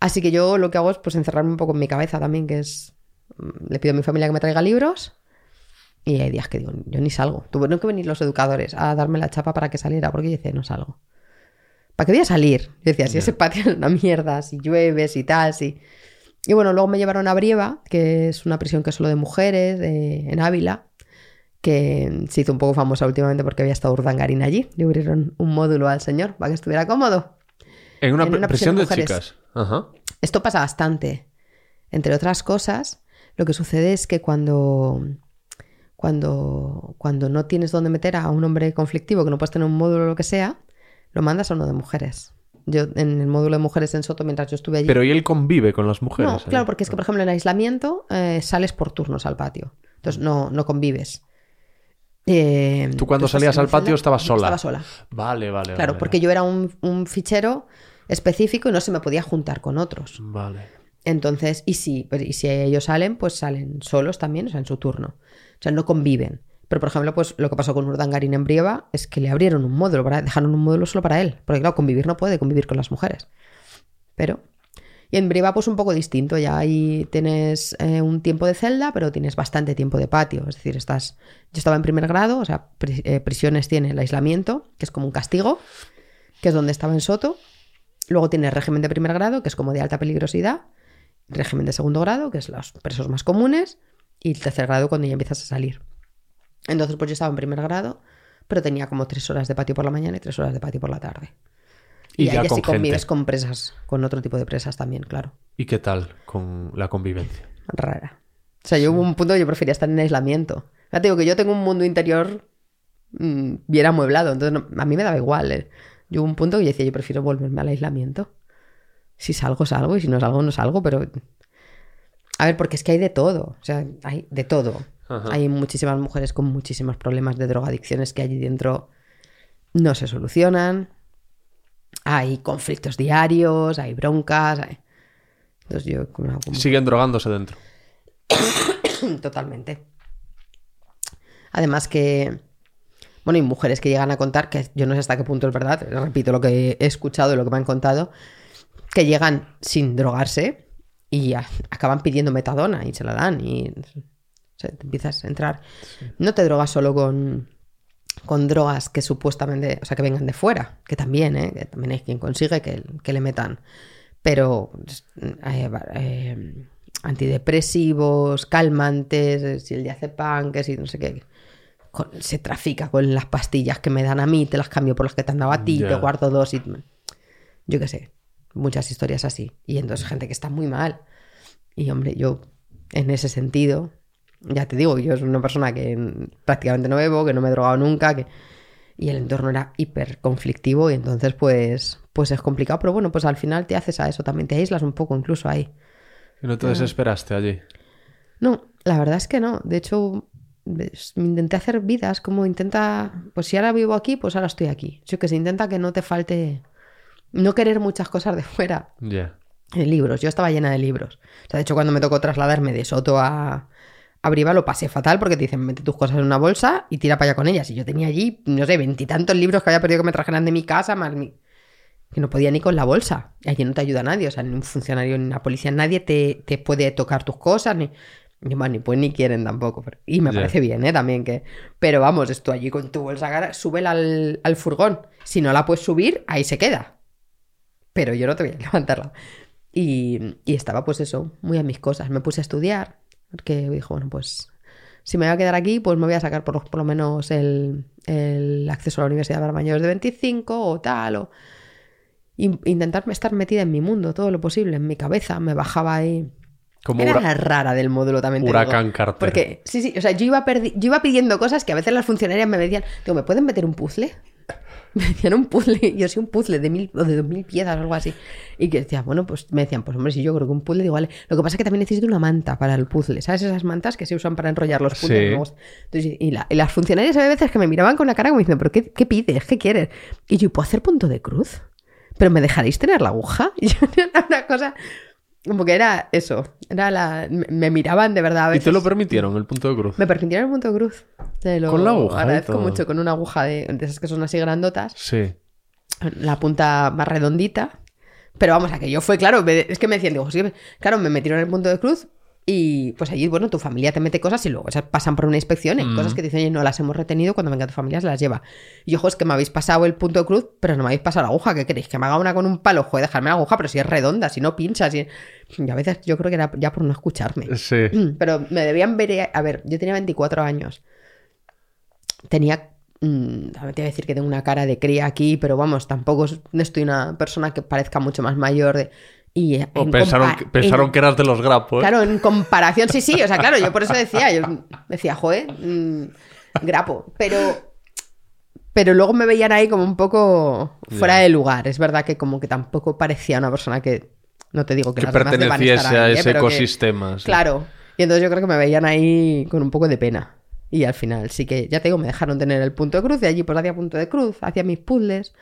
Así que yo lo que hago es pues encerrarme un poco en mi cabeza también, que es. mm, Le pido a mi familia que me traiga libros. Y hay días que digo, yo ni salgo. Tuvieron que venir los educadores a darme la chapa para que saliera, porque yo decía, no salgo. ¿Para qué voy a salir? Yo decía, si ese patio [LAUGHS] es una mierda, si llueve, si tal, si... Y bueno, luego me llevaron a Brieva, que es una prisión que es solo de mujeres, en Ávila, que se hizo un poco famosa últimamente porque había estado Urdangarín allí. Le abrieron un módulo al señor para que estuviera cómodo. En una, En una prisión prisión de mujeres. chicas. Ajá. Esto pasa bastante. Entre otras cosas, lo que sucede es que cuando, cuando, cuando no tienes dónde meter a un hombre conflictivo, que no puedes tener un módulo o lo que sea, lo mandas a uno de mujeres. Yo en el módulo de mujeres en Soto, mientras yo estuve allí... Pero ¿y él convive con las mujeres? no, claro, porque es que, por ejemplo, en aislamiento eh, sales por turnos al patio. Entonces no, no convives. Eh, Tú cuando estás salías al patio estabas sola. Estaba sola. Vale, vale. Claro, vale, porque yo era un, un fichero específico y no se me podía juntar con otros. Vale. Entonces, y si, y si ellos salen, pues salen solos también, o sea, en su turno. O sea, no conviven. Pero, por ejemplo, pues lo que pasó con Urdangarín en Brieva es que le abrieron un módulo, para, dejaron un módulo solo para él. Porque, claro, convivir no puede convivir con las mujeres. Pero. Y en Brieva, pues un poco distinto. Ya ahí tienes eh, un tiempo de celda, pero tienes bastante tiempo de patio. Es decir, estás. Yo estaba en primer grado, o sea, eh, prisiones tiene el aislamiento, que es como un castigo, que es donde estaba en Soto. Luego tiene régimen de primer grado, que es como de alta peligrosidad. Régimen de segundo grado, que es los presos más comunes. Y el tercer grado, cuando ya empiezas a salir. Entonces, pues yo estaba en primer grado, pero tenía como tres horas de patio por la mañana y tres horas de patio por la tarde. Y, Y, ya ahí con sí convives gente. con presas, con otro tipo de presas también, claro. ¿Y qué tal con la convivencia? Rara. O sea, yo hubo un punto que yo prefería estar en aislamiento. Ya te digo que yo tengo un mundo interior mm, bien amueblado, entonces no- a mí me daba igual. eh. Yo hubo un punto que yo decía, yo prefiero volverme al aislamiento. Si salgo, salgo, y si no salgo, no salgo, pero... A ver, porque es que hay de todo, o sea, hay de todo. Ajá. Hay muchísimas mujeres con muchísimos problemas de drogadicciones que allí dentro no se solucionan. Hay conflictos diarios, hay broncas. hay- Entonces yo como, como- Siguen drogándose dentro. [COUGHS] totalmente. Además que, bueno, hay mujeres que llegan a contar, que yo no sé hasta qué punto es verdad, repito lo que he escuchado y lo que me han contado, que llegan sin drogarse y a- acaban pidiendo metadona y se la dan y o sea, te empiezas a entrar. No te drogas solo con, con drogas que supuestamente, o sea, que vengan de fuera, que también, ¿eh? que también hay quien consigue que, que le metan. Pero eh, eh, antidepresivos, calmantes, eh, si el diazepam, que si no sé qué. con- se trafica con las pastillas que me dan a mí, te las cambio por las que te han dado a ti, Ya. te guardo dos y... Yo qué sé, muchas historias así. Y entonces gente que está muy mal. Y hombre, yo en ese sentido, ya te digo, yo soy una persona que prácticamente no bebo, que no me he drogado nunca, que... y el entorno era hiper conflictivo y entonces pues, pues es complicado, pero bueno, pues al final te haces a eso, también te aíslas un poco incluso ahí. ¿Y no te desesperaste allí? No, la verdad es que no. De hecho, intenté hacer vidas, como intenta, pues si ahora vivo aquí, pues ahora estoy aquí. Yo que se intenta que no te falte, no querer muchas cosas de fuera. Ya. Eh, libros, yo estaba llena de libros. O sea, de hecho, cuando me tocó trasladarme de Soto a, a Briva lo pasé fatal porque te dicen, mete tus cosas en una bolsa y tira para allá con ellas. Y yo tenía allí, no sé, veintitantos libros que había perdido que me trajeran de mi casa, más mi... que no podía ni con la bolsa. Y allí no te ayuda nadie, o sea, ni un funcionario, ni una policía, nadie te, te puede tocar tus cosas, ni... Ni, bueno, ni pues ni quieren tampoco. pero- Y me parece bien, ¿eh? También que... Pero vamos, esto allí con tu bolsa, cara, súbela al, al furgón. Si no la puedes subir, ahí se queda pero yo no te voy a [LAUGHS] levantarla. Y, y estaba pues eso, muy a mis cosas. Me puse a estudiar, porque dijo, bueno, pues si me voy a quedar aquí, pues me voy a sacar por, lo- por lo menos el, el acceso a la universidad para mayores de 25 o tal, o in- intentar estar metida en mi mundo todo lo posible, en mi cabeza, me bajaba ahí. Como Era la rara del módulo también. te Huracán digo. Carter. Porque, sí, sí, o sea, yo iba, yo iba pidiendo cosas que a veces las funcionarias me decían, digo, ¿me pueden meter un puzzle? [LAUGHS] Me decían un puzzle, yo sí, un puzzle de mil o de dos mil piezas o algo así. Y que decía, bueno, pues me decían, pues hombre, si yo creo que un puzzle, digo, vale. Lo que pasa es que también necesito una manta para el puzzle, ¿sabes? Esas mantas que se usan para enrollar los puzzles. Sí. Entonces, y, la- y las funcionarias había veces que me miraban con la cara como diciendo, ¿pero qué, qué pides? ¿Qué quieres? Y yo, ¿puedo hacer punto de cruz? ¿Pero me dejaréis tener la aguja? [LAUGHS] Y yo, [LAUGHS] una cosa, como que era eso, era la... Me, miraban de verdad a ¿Y veces. te lo permitieron el punto de cruz? Me permitieron el punto de cruz. Te lo Con la aguja y Agradezco mucho, con una aguja de, de esas que son así grandotas Sí. la punta más redondita. Pero vamos, aquello fue, claro, es que me decían, digo, sí, claro, me metieron el punto de cruz y pues allí, bueno, tu familia te mete cosas y luego esas pasan por una inspección y Mm. cosas que te dicen, oye, no las hemos retenido, cuando venga tu familia se las lleva. Y ojo, es que me habéis pasado el punto de cruz, pero no me habéis pasado la aguja, ¿qué queréis? Que me haga una con un palo, joder, dejarme la aguja, pero si es redonda, si no pincha, si... Y a veces yo creo que era ya por no escucharme. Sí. Pero me debían ver. A ver, yo tenía 24 años. Tenía. mm, te voy a decir que tengo una cara de cría aquí, pero vamos, tampoco estoy una persona que parezca mucho más mayor. De, y eh, O en pensaron, que, pensaron en- que eras de los grapos. ¿eh? Claro, en comparación, sí, sí, o sea, claro, yo por eso decía, yo decía, joder, mm, grapo, pero. Pero luego me veían ahí como un poco fuera Ya. de lugar. Es verdad que como que tampoco parecía una persona que. No te digo que, que las perteneciese a ahí, ¿eh? ese que- ecosistema. sí. Claro. Y entonces yo creo que me veían ahí con un poco de pena. Y al final sí que, ya te digo, me dejaron tener el punto de cruz. De allí pues hacía punto de cruz, hacía mis puzzles.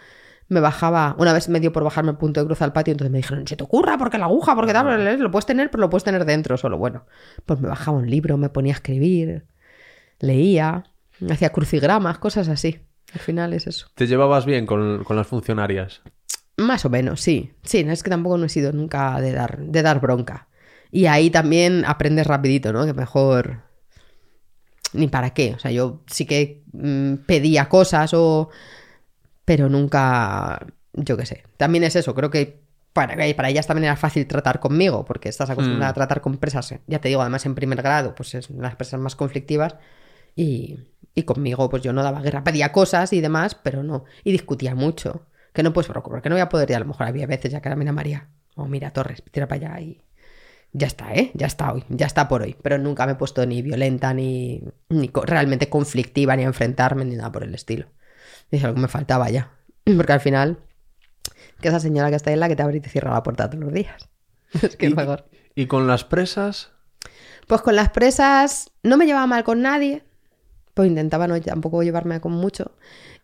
Me bajaba, una vez me dio por bajarme el punto de cruz al patio, entonces me dijeron, se te ocurra, porque la aguja, porque tal, lo puedes tener, pero lo puedes tener dentro solo. Bueno, pues me bajaba un libro, me ponía a escribir, leía, hacía crucigramas, cosas así. Al final es eso. ¿Te llevabas bien con, con las funcionarias? Más o menos, sí. Sí, no es que tampoco no he sido nunca de dar, de dar bronca. Y ahí también aprendes rapidito, ¿no? Que mejor... Ni para qué. O sea, yo sí que mm, pedía cosas o... Pero nunca... Yo qué sé. También es eso. Creo que para, para ellas también era fácil tratar conmigo porque estás acostumbrada Mm. a tratar con presas, ya te digo, además en primer grado, pues es las presas más conflictivas. Y, y conmigo, pues yo no daba guerra, pedía cosas y demás, pero no. Y discutía mucho. Que no puedes procurar, que no voy a poder. Y a lo mejor había veces ya que era mira María o mira Torres, tira para allá y ya está, ¿eh? Ya está hoy, ya está por hoy. Pero nunca me he puesto ni violenta, ni, ni co- realmente conflictiva, ni a enfrentarme, ni nada por el estilo. Y es algo que me faltaba ya. Porque al final, que esa señora que está ahí es la que te abre y te cierra la puerta todos los días. [LAUGHS] Es que es mejor. ¿Y con las presas? Pues con las presas no me llevaba mal con nadie, pues intentaba no tampoco llevarme con mucho.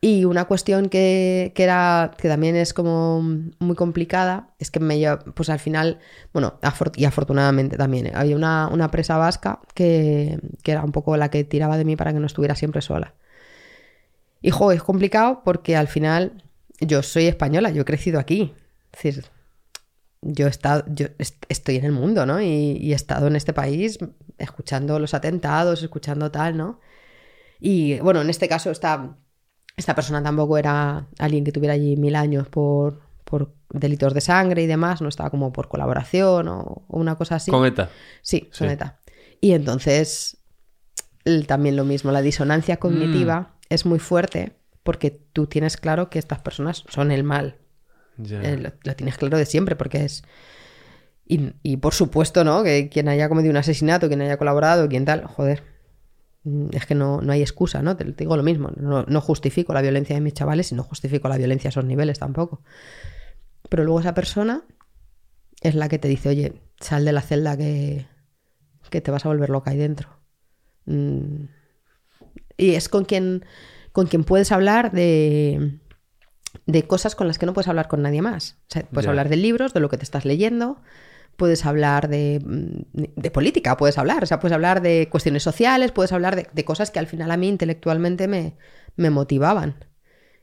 Y una cuestión que, que era, que también es como muy complicada, es que me pues al final, bueno, afor- y afortunadamente también, ¿eh? había una, una presa vasca que, que era un poco la que tiraba de mí para que no estuviera siempre sola. Y jo, es complicado porque al final yo soy española, yo he crecido aquí. Es decir, yo he estado, yo est- estoy en el mundo, ¿no? Y, y he estado en este país escuchando los atentados, escuchando tal, ¿no? Y bueno, en este caso esta, esta persona tampoco era alguien que tuviera allí mil años por, por delitos de sangre y demás, no estaba como por colaboración o, o una cosa así. Con ETA. Sí, Sí. soneta. Y entonces el- también lo mismo, la disonancia cognitiva es muy fuerte porque tú tienes claro que estas personas son el mal. Ya. Eh, lo, lo tienes claro de siempre porque es... Y, y por supuesto, ¿no? Que quien haya cometido un asesinato, quien haya colaborado, quien tal, joder. mm, Es que no, no hay excusa, ¿no? Te, te digo lo mismo. No, no justifico la violencia de mis chavales y no justifico la violencia a esos niveles tampoco. Pero luego esa persona es la que te dice, oye, sal de la celda que, que te vas a volver loca ahí dentro. Mm, Y es con quien, con quien puedes hablar de, de cosas con las que no puedes hablar con nadie más. O sea, puedes hablar de libros, de lo que te estás leyendo, puedes hablar de, mm, de política, puedes hablar, o sea, puedes hablar de cuestiones sociales, puedes hablar de, de cosas que al final a mí intelectualmente me, me motivaban.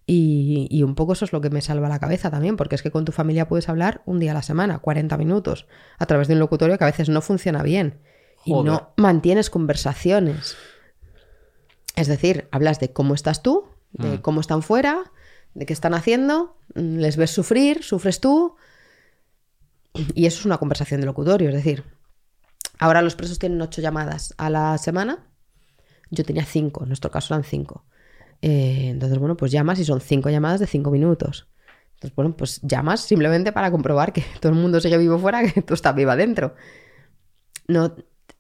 Y, y un poco eso es lo que me salva la cabeza también, porque es que con tu familia puedes hablar un día a la semana, 40 minutos, a través de un locutorio que a veces no funciona bien. Y no mantienes conversaciones. Es decir, hablas de cómo estás tú, de Mm. cómo están fuera, de qué están haciendo, mm, les ves sufrir, sufres tú. Y eso es una conversación de locutorio. Es decir, ahora los presos tienen ocho llamadas a la semana. Yo tenía cinco, en nuestro caso eran cinco. Eh, entonces, bueno, pues llamas y son cinco llamadas de cinco minutos. Entonces, bueno, pues llamas simplemente para comprobar que [LAUGHS] todo el mundo sigue vivo fuera, que tú estás viva dentro. No,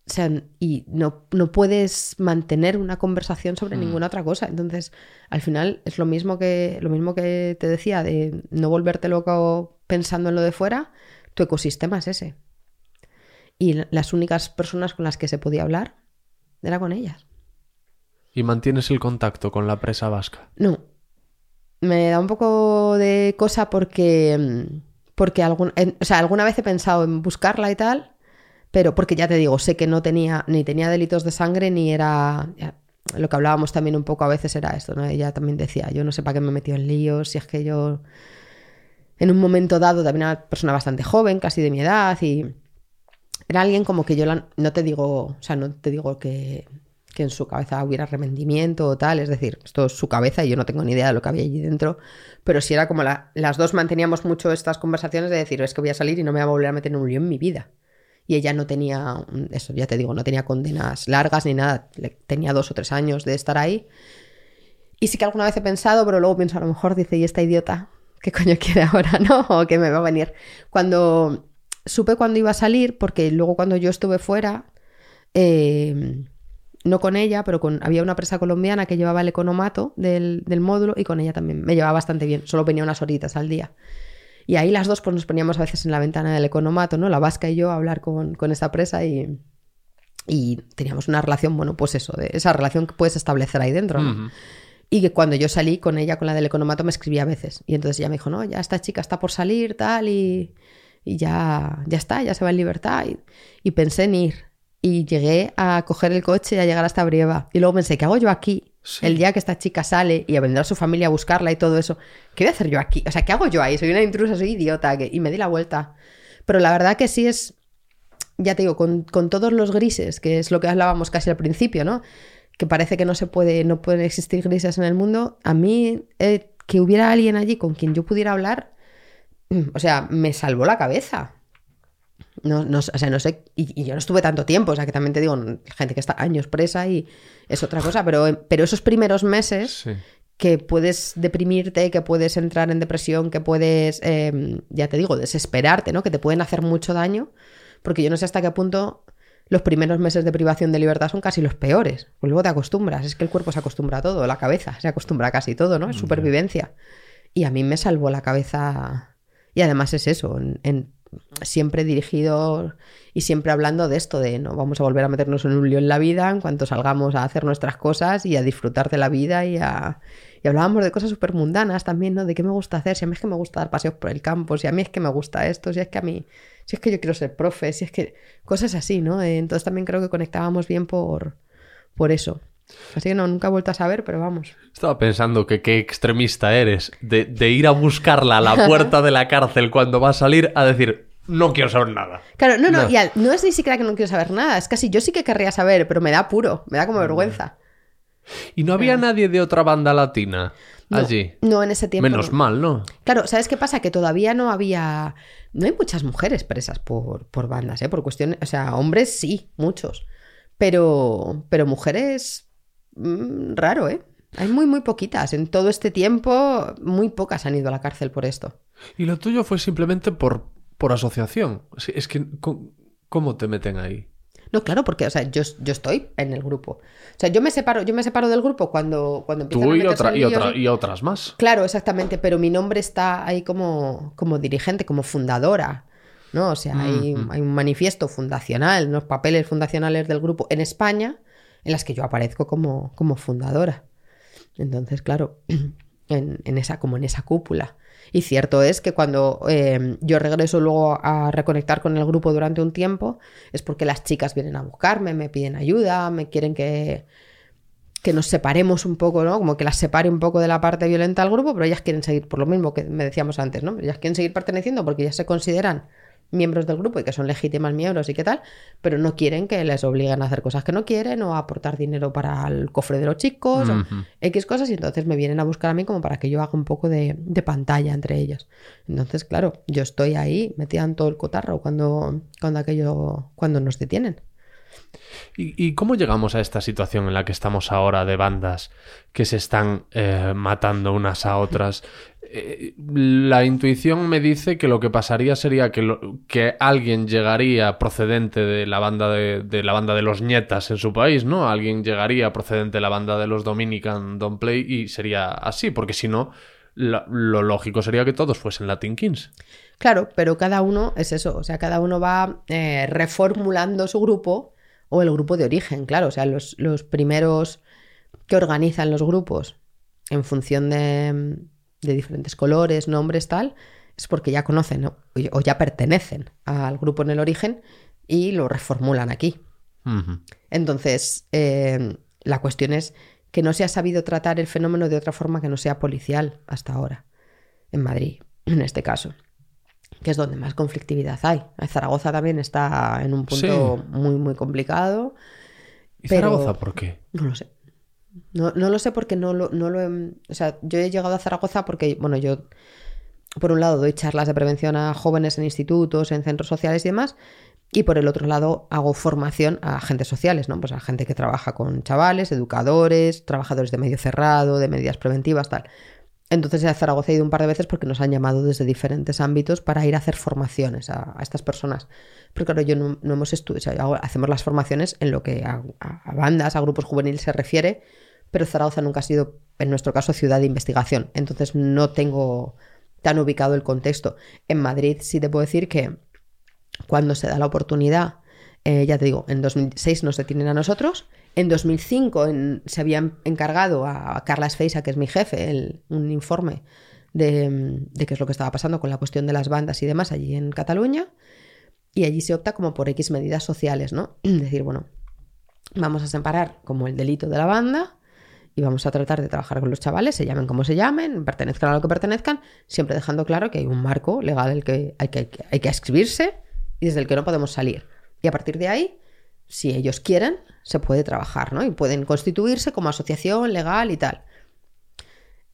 o sea, y no, no puedes mantener una conversación sobre ninguna otra cosa. Entonces, al final es lo mismo que, lo mismo que te decía, de no volverte loco pensando en lo de fuera, tu ecosistema es ese. Y la- las únicas personas con las que se podía hablar era con ellas. Y mantienes el contacto con la presa vasca. No. Me da un poco de cosa porque. mm, Porque algún, en- o sea, alguna vez he pensado en buscarla y tal, pero porque ya te digo, sé que no tenía, ni tenía delitos de sangre, ni era. lo que hablábamos también un poco a veces era esto, ¿no? Ella también decía, yo no sé para qué me he metido en líos, si es que yo. En un momento dado también era una persona bastante joven, casi de mi edad, y era alguien como que yo no te digo, o sea, no te digo que, que en su cabeza hubiera arrepentimiento o tal, es decir, esto es su cabeza y yo no tengo ni idea de lo que había allí dentro, pero sí era como la- las dos manteníamos mucho estas conversaciones de decir, es que voy a salir y no me voy a volver a meter en un lío en mi vida. Y ella no tenía, eso ya te digo, no tenía condenas largas ni nada, tenía dos o tres años de estar ahí. Y sí que alguna vez he pensado, pero luego pienso, a lo mejor dice, ¿y esta idiota qué coño quiere ahora, [LAUGHS] no? ¿O qué me va a venir? Cuando supe cuándo iba a salir, porque luego cuando yo estuve fuera, eh, no con ella, pero con había una presa colombiana que llevaba el economato del, del módulo y con ella también me llevaba bastante bien, solo venía unas horitas al día. Y ahí las dos pues nos poníamos a veces en la ventana del economato, ¿no? La vasca y yo a hablar con, con esta presa y, y teníamos una relación, bueno, pues eso, de esa relación que puedes establecer ahí dentro, ¿no? Y que cuando yo salí con ella, con la del economato, me escribía a veces. Y entonces ella me dijo, no, ya esta chica está por salir, tal, y, y ya, ya está, ya se va en libertad. Y, y pensé en ir. Y llegué a coger el coche y a llegar hasta Brieva. Y luego pensé, ¿qué hago yo aquí? El día que esta chica sale y a vendrá su familia a buscarla y todo eso. ¿Qué voy a hacer yo aquí? O sea, ¿qué hago yo ahí? Soy una intrusa, soy idiota. Y me di la vuelta. Pero la verdad que sí es, ya te digo, con, con todos los grises, que es lo que hablábamos casi al principio, ¿no? Que parece que no se puede, no pueden existir grises en el mundo. A mí, eh, que hubiera alguien allí con quien yo pudiera hablar, mm, o sea, me salvó la cabeza. No, no, o sea, no sé, y, y yo no estuve tanto tiempo, o sea, que también te digo, gente que está años presa y es otra cosa, pero, pero esos primeros meses Sí. que puedes deprimirte, que puedes entrar en depresión, que puedes, eh, ya te digo, desesperarte, ¿no? Que te pueden hacer mucho daño, porque yo no sé hasta qué punto los primeros meses de privación de libertad son casi los peores, pues luego te acostumbras, es que el cuerpo se acostumbra a todo, la cabeza se acostumbra a casi todo, ¿no? Es supervivencia. Y a mí me salvó la cabeza, y además es eso, en- en- siempre dirigido y siempre hablando de esto, de no vamos a volver a meternos en un lío en la vida en cuanto salgamos a hacer nuestras cosas y a disfrutar de la vida y a... Y hablábamos de cosas súper mundanas también, ¿no? De qué me gusta hacer, si a mí es que me gusta dar paseos por el campo, si a mí es que me gusta esto, si es que a mí, si es que yo quiero ser profe, si es que... Cosas así, ¿no? Eh, Entonces también creo que conectábamos bien por, por eso. Así que no, nunca he vuelto a saber, pero vamos. Estaba pensando que qué extremista eres de, de ir a buscarla a la puerta de la cárcel cuando va a salir a decir, no quiero saber nada. Claro, no, no, No. y al- no es ni siquiera que no quiero saber nada, es casi yo sí que querría saber, pero me da puro, me da como vergüenza. Y no había nadie de otra banda latina No, allí. No, en ese tiempo. Menos no. mal, ¿no? Claro, ¿sabes qué pasa? Que todavía no había. No hay muchas mujeres presas por, por bandas, ¿eh? Por cuestiones. O sea, hombres sí, muchos. Pero. Pero mujeres. Mm, raro, ¿eh? Hay muy, muy poquitas. En todo este tiempo, muy pocas han ido a la cárcel por esto. Y lo tuyo fue simplemente por, por asociación. Es que, ¿cómo, te meten ahí? No, claro, porque, o sea, yo, yo estoy en el grupo. O sea, yo me separo, yo me separo del grupo cuando, cuando Tú a y, otra, en y, otra, y otras más. Claro, exactamente, pero mi nombre está ahí como, como dirigente, como fundadora, ¿no? O sea, hay, Ujú. hay un manifiesto fundacional, unos papeles fundacionales del grupo en España, en las que yo aparezco como, como fundadora. Entonces, claro, [CLEARS THROAT] en, en esa, como en esa cúpula. Y cierto es que cuando eh, yo regreso luego a reconectar con el grupo durante un tiempo, es porque las chicas vienen a buscarme, me piden ayuda, me quieren que, que nos separemos un poco, ¿no? Como que las separe un poco de la parte violenta del grupo, pero ellas quieren seguir, por lo mismo que me decíamos antes, ¿no? Ellas quieren seguir perteneciendo porque ellas se consideran miembros del grupo y que son legítimas miembros y qué tal, pero no quieren que les obliguen a hacer cosas que no quieren o a aportar dinero para el cofre de los chicos o. X cosas y entonces me vienen a buscar a mí como para que yo haga un poco de, de pantalla entre ellos. Entonces, claro, yo estoy ahí metida en todo el cotarro cuando, cuando aquello, cuando nos detienen. ¿Y, y cómo llegamos a esta situación en la que estamos ahora de bandas que se están eh, matando unas a otras? La intuición me dice que lo que pasaría sería que, que alguien llegaría procedente de la banda de, de la banda de los nietas en su país, ¿no? Alguien llegaría procedente de la banda de los Dominican Don't Play y sería así, porque si no, lo lógico sería que todos fuesen Latin Kings. Claro, pero cada uno es eso, o sea, cada uno va eh, reformulando su grupo o el grupo de origen, claro, o sea, los, los primeros que organizan los grupos en función de, de diferentes colores, nombres, tal, es porque ya conocen ¿no? o ya- pertenecen al grupo en el origen y lo reformulan aquí. Entonces, eh, la cuestión es que no se ha sabido tratar el fenómeno de otra forma que no sea policial hasta ahora, en Madrid, [CLEARS THROAT] en este caso, que es donde más conflictividad hay. Zaragoza también está en un punto Sí. muy, muy complicado. ¿Y Pero- Zaragoza por qué? No lo sé. No, no lo sé porque no lo, no lo he... O sea, yo he llegado a Zaragoza porque, bueno, yo, por un lado, doy charlas de prevención a jóvenes en institutos, en centros sociales y demás, y por el otro lado, hago formación a agentes sociales, ¿no? Pues a gente que trabaja con chavales, educadores, trabajadores de medio cerrado, de medidas preventivas, tal. Entonces a Zaragoza he ido un par de veces porque nos han llamado desde diferentes ámbitos para ir a hacer formaciones a, a estas personas. Pero claro, yo no, hemos estudiado, hacemos las formaciones en lo que a, bandas, a grupos juveniles se refiere, pero Zaragoza nunca ha sido, en nuestro caso, ciudad de investigación. Entonces no tengo tan ubicado el contexto. En Madrid sí te puedo decir que cuando se da la oportunidad, eh, ya te digo, en 2006 nos detienen a nosotros. En 2005 en- se había encargado a Carla Esfeisa, que es mi jefe, un informe de, de qué es lo que estaba pasando con la cuestión de las bandas y demás allí en Cataluña. Y allí se opta como por X medidas sociales, ¿no? [CLEARS THROAT] Decir, bueno, vamos a separar como el delito de la banda y vamos a tratar de trabajar con los chavales, se llamen como se llamen, pertenezcan a lo que pertenezcan, siempre dejando claro que hay un marco legal al que hay que, hay que, hay que adscribirse y desde el que no podemos salir. Y a partir de ahí, si ellos quieren, se puede trabajar, ¿no? Y pueden constituirse como asociación legal y tal.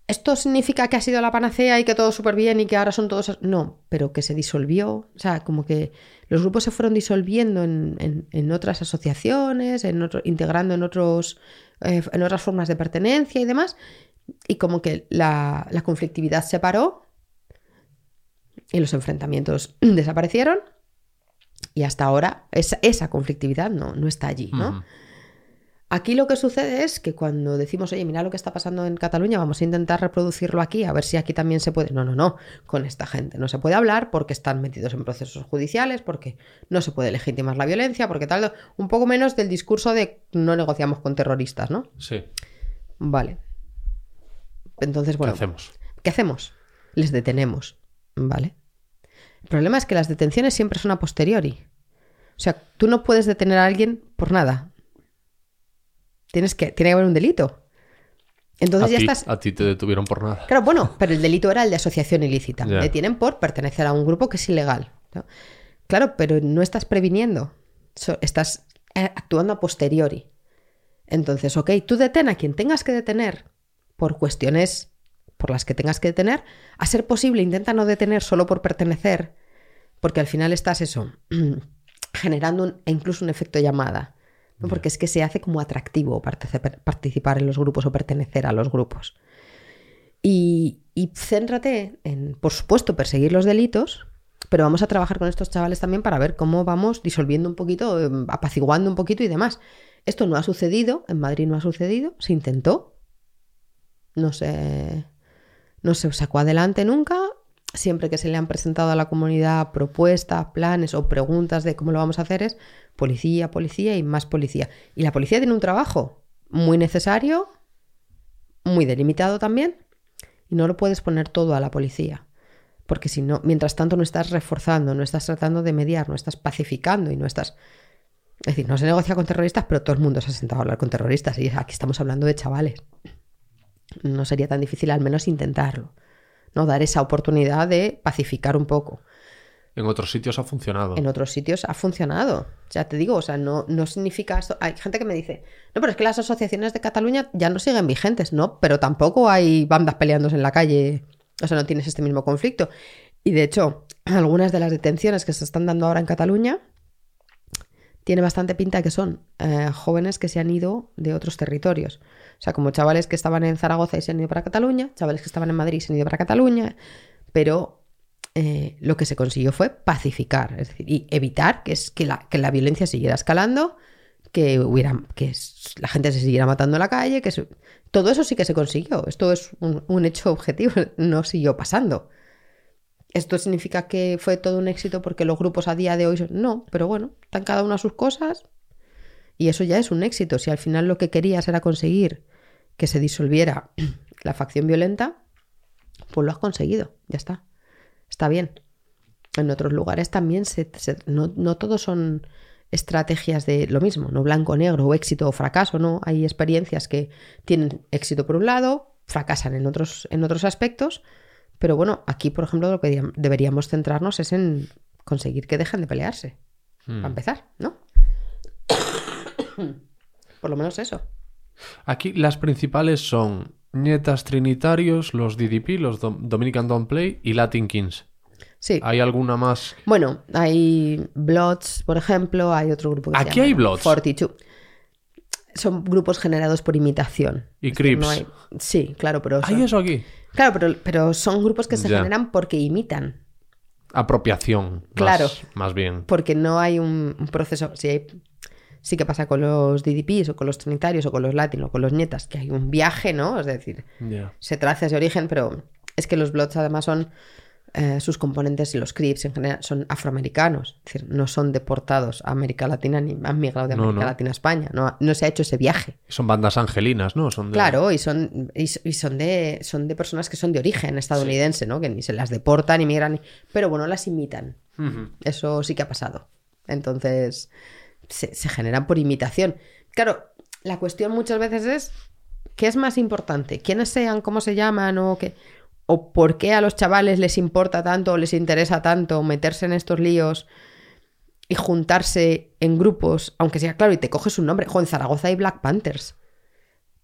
¿Esto significa que ha sido la panacea y que todo súper bien y que ahora son todos... No, pero que se disolvió, o sea, como que los grupos se fueron disolviendo en, en- otras asociaciones, en otro- integrando en, otros, eh, en otras formas de pertenencia y demás, y como que la, la conflictividad se paró y los enfrentamientos [CLEARS THROAT] desaparecieron y hasta ahora esa, conflictividad no, no está allí, ¿no? Aquí lo que sucede es que cuando decimos, oye, mira lo que está pasando en Cataluña, vamos a intentar reproducirlo aquí, a ver si aquí también se puede. No, no, no, con esta gente no se puede hablar porque están metidos en procesos judiciales, porque no se puede legitimar la violencia, porque tal, un poco menos del discurso de no negociamos con terroristas, ¿no? Sí. Vale. Entonces, bueno, ¿Qué hacemos? ¿qué hacemos? Les detenemos, ¿vale? El problema es que las detenciones siempre son a posteriori. O sea, tú no puedes detener a alguien por nada. Tienes que, tiene que haber un delito. Entonces a, ya estás. a ti te detuvieron por nada. Claro, bueno, pero el delito era el de asociación ilícita. Ya. Detienen por pertenecer a un grupo que es ilegal. ¿no? Claro, pero no estás previniendo. So- estás eh, actuando a posteriori. Entonces, ok, tú detén a quien tengas que detener por cuestiones por las que tengas que detener. A ser posible, intenta no detener solo por pertenecer, porque al final estás eso, [CLEARS THROAT] generando un- e incluso un efecto llamada. ¿No? Porque es que se hace como atractivo participar, en los grupos o pertenecer a los grupos. Y, y céntrate en, por supuesto, perseguir los delitos, pero vamos a trabajar con estos chavales también para ver cómo vamos disolviendo un poquito, eh, apaciguando un poquito y demás. Esto no ha sucedido, en Madrid no ha sucedido, se intentó, no se, no se sacó adelante nunca. Siempre que se le han presentado a la comunidad propuestas, planes o preguntas de cómo lo vamos a hacer es policía, policía y más policía. Y la policía tiene un trabajo muy necesario, muy delimitado también, y no lo puedes poner todo a la policía. Porque si no, mientras tanto no estás reforzando, no estás tratando de mediar, no estás pacificando y no estás... Es decir, no se negocia con terroristas, pero todo el mundo se ha sentado a hablar con terroristas y aquí estamos hablando de chavales. No sería tan difícil al menos intentarlo, ¿no? Dar esa oportunidad de pacificar un poco. En otros sitios ha funcionado. En otros sitios ha funcionado. Ya te digo, o sea, no, no significa esto. Hay gente que me dice, no, pero es que las asociaciones de Cataluña ya no siguen vigentes, ¿no? Pero tampoco hay bandas peleándose en la calle. O sea, no tienes este mismo conflicto. Y de hecho, [CLEARS THROAT] algunas de las detenciones que se están dando ahora en Cataluña tiene bastante pinta que son eh, jóvenes que se han ido de otros territorios. O sea, como chavales que estaban en Zaragoza y se han ido para Cataluña, chavales que estaban en Madrid y se han ido para Cataluña, pero eh, lo que se consiguió fue pacificar, es decir, y evitar que, es, que, la, que la violencia siguiera escalando, que hubiera, que la gente se siguiera matando en la calle, que se- todo eso sí que se consiguió. Esto es un hecho objetivo, [LAUGHS] no siguió pasando. ¿Esto significa que fue todo un éxito porque los grupos a día de hoy son... No, pero bueno, están cada uno a sus cosas y eso ya es un éxito. Si al final lo que querías era conseguir que se disolviera [CLEARS THROAT] la facción violenta, pues lo has conseguido, ya está. Está bien. En otros lugares también se, se- no, no todos son estrategias de lo mismo, no blanco-negro o éxito o fracaso, no. Hay experiencias que tienen éxito por un lado, fracasan en otros, en otros aspectos, pero bueno, aquí, por ejemplo, lo que deberíamos centrarnos es en conseguir que dejen de pelearse. Para empezar, ¿no? [COUGHS] por lo menos eso. Aquí las principales son Nietas Trinitarios, los DDP, los Dom- Dominican Don't Play y Latin Kings. Sí. ¿Hay alguna más? Bueno, hay Bloods, por ejemplo, hay otro grupo que se Aquí llama hay Bloods. 42. Son grupos generados por imitación. Y Es Crips. no hay- Sí, claro, pero ¿Hay eso aquí? Claro, pero, pero son grupos que se Ya. generan porque imitan. Apropiación. Claro. Más bien. Porque no hay un, proceso. Sí, hay- sí que pasa con los DDPs o con los trinitarios o con los latinos o con los nietas, que hay un viaje, ¿no? Es decir, Ya. se traza ese origen, pero es que los Bloods además son eh, sus componentes y los Crips en general son afroamericanos, es decir, no son deportados a América Latina ni han migrado de América no. Latina a España, no, no se ha hecho ese viaje. Son bandas angelinas, ¿no? Son de... Claro, y son, y, y son de son de personas que son de origen estadounidense, ¿no? Que ni se las deportan ni migran, ni- pero bueno, las imitan. Eso sí que ha pasado. Entonces, se, se generan por imitación. Claro, la cuestión muchas veces es, ¿qué es más importante? ¿Quiénes sean, cómo se llaman o qué? ¿O por qué a los chavales les importa tanto o les interesa tanto meterse en estos líos y juntarse en grupos, aunque sea claro, y te coges un nombre? Jo, en Zaragoza hay Black Panthers.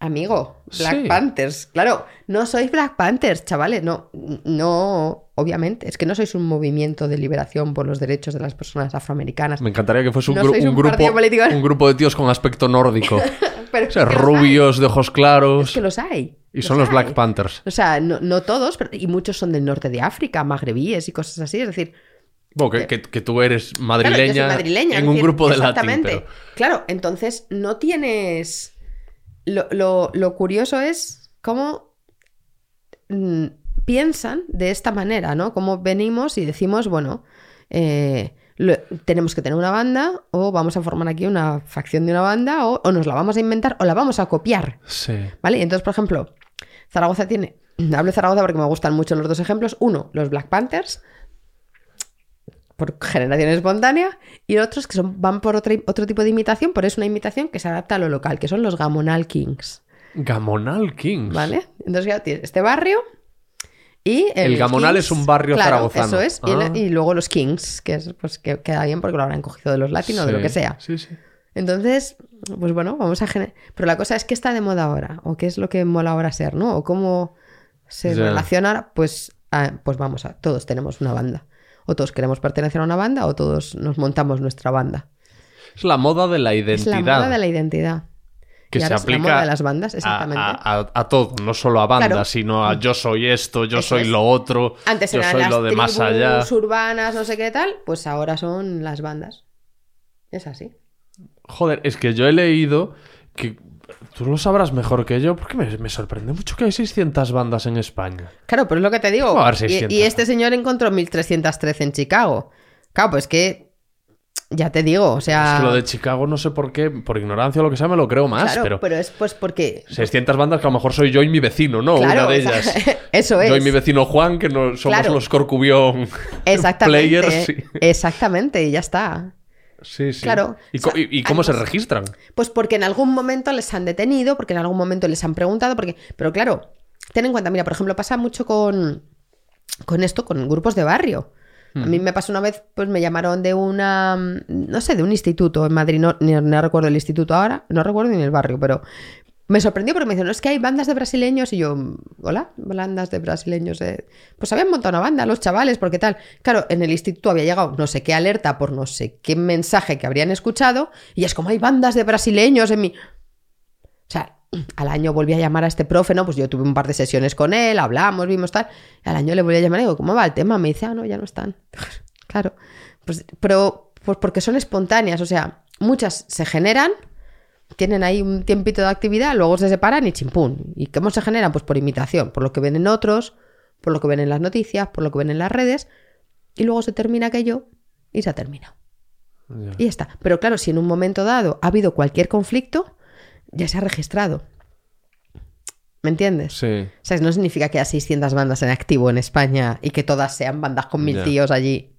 Amigo, Black Sí. Panthers. Claro, no sois Black Panthers, chavales. No, no, obviamente. Es que no sois un movimiento de liberación por los derechos de las personas afroamericanas. Me encantaría que fuese un, No gru- sois un un grupo, político. un grupo de tíos con aspecto nórdico. [LAUGHS] Pero o sea, rubios, de ojos claros. Es que los hay. Y son los hay. Black Panthers. O sea, no, no todos, pero, y muchos son del norte de África, magrebíes y cosas así. Es decir, Bueno, que, que- que tú eres Claro, madrileña, yo soy madrileña, en un decir, grupo de latín. Exactamente. pero- Claro, entonces no tienes. Lo, lo- lo curioso es cómo mm, piensan de esta manera, ¿no? Cómo venimos y decimos, bueno, eh, lo- tenemos que tener una banda, o vamos a formar aquí una facción de una banda, o, o nos la vamos a inventar, o la vamos a copiar. Sí. ¿Vale? Entonces, por ejemplo, Zaragoza tiene. Hablo de Zaragoza porque me gustan mucho los dos ejemplos. Uno, los Black Panthers, por generación espontánea, y otros que son, van por otra- otro tipo de imitación, pero es una imitación que se adapta a lo local, que son los Gamonal Kings. Gamonal Kings. ¿Vale? Entonces, ya tienes este barrio. Y El Gamonal es un barrio claro, zaragozano. Eso es. Y, Ah. y luego los Kings, que es pues que queda bien porque lo habrán cogido de los latinos, de lo que sea. Sí, sí. Entonces, pues bueno, vamos a generar. Pero la cosa es que está de moda ahora, o qué es lo que mola ahora ser, ¿no? O cómo se Ya. relaciona, pues, pues vamos a. Todos tenemos una banda. O todos queremos pertenecer a una banda, o todos nos montamos nuestra banda. Es la moda de la Es identidad. la moda de la identidad. que Y se ahora es la aplica moda de las bandas, a- exactamente. A, a- a todo, no solo a bandas, Claro. sino a yo soy esto, yo Eso soy es. lo otro, Antes yo eran soy las lo de más allá. urbanas, no sé qué tal, pues ahora son las bandas. Es así. Joder, es que yo he leído que Tú lo sabrás mejor que yo, porque me, me sorprende mucho que hay 600 bandas en España. Claro, pero es lo que te digo. ¿Cómo va a haber Y, 600? y este señor encontró 1313 en Chicago. Claro, pues que. Ya te digo, o sea. Es que lo de Chicago no sé por qué, por ignorancia o lo que sea, me lo creo más, claro, pero... es pues porque. 600 bandas que a lo mejor soy yo y mi vecino, ¿no? Claro, Una de o sea, ellas. [LAUGHS] eso es. Yo y mi vecino Juan, que no somos Claro. los Corcubión [LAUGHS] Exactamente. players. sí. Exactamente, y ya está. Sí, sí. Claro. ¿Y, O sea, co- y- y cómo se registran? Pues porque en algún momento les han detenido, porque en algún momento les han preguntado, porque. Pero claro, ten en cuenta, mira, por ejemplo, pasa mucho con. Con esto, con grupos de barrio. A mí me pasó una vez, pues me llamaron de una, no sé, de un instituto en Madrid, no, ni- no recuerdo el instituto ahora, no recuerdo ni el barrio, pero me sorprendió porque me dijeron, es que hay bandas de brasileños y yo, hola, bandas de brasileños. eh". Pues habían montado una banda, los chavales, porque tal. Claro, en el instituto había llegado no sé qué alerta por no sé qué mensaje que habrían escuchado y es como hay bandas de brasileños en mi... O sea, al año volví a llamar a este profe, ¿no? Pues yo tuve un par de sesiones con él, hablamos, vimos tal. Y al año le volví a llamar y digo, ¿cómo va el tema? Me dice, ah, no, ya no están. [LAUGHS] claro. Pues, pero, pues porque son espontáneas, o sea, muchas se generan, tienen ahí un tiempito de actividad, luego se separan y chimpún. ¿Y cómo se generan? Pues por imitación, por lo que ven en otros, por lo que ven en las noticias, por lo que ven en las redes, y luego se termina aquello y se ha terminado. Y ya está. Pero claro, si en un momento dado ha habido cualquier conflicto, ya se ha registrado. ¿Me entiendes? Sí. O sea, no significa que haya 600 bandas en activo en España y que todas sean bandas con mil tíos allí.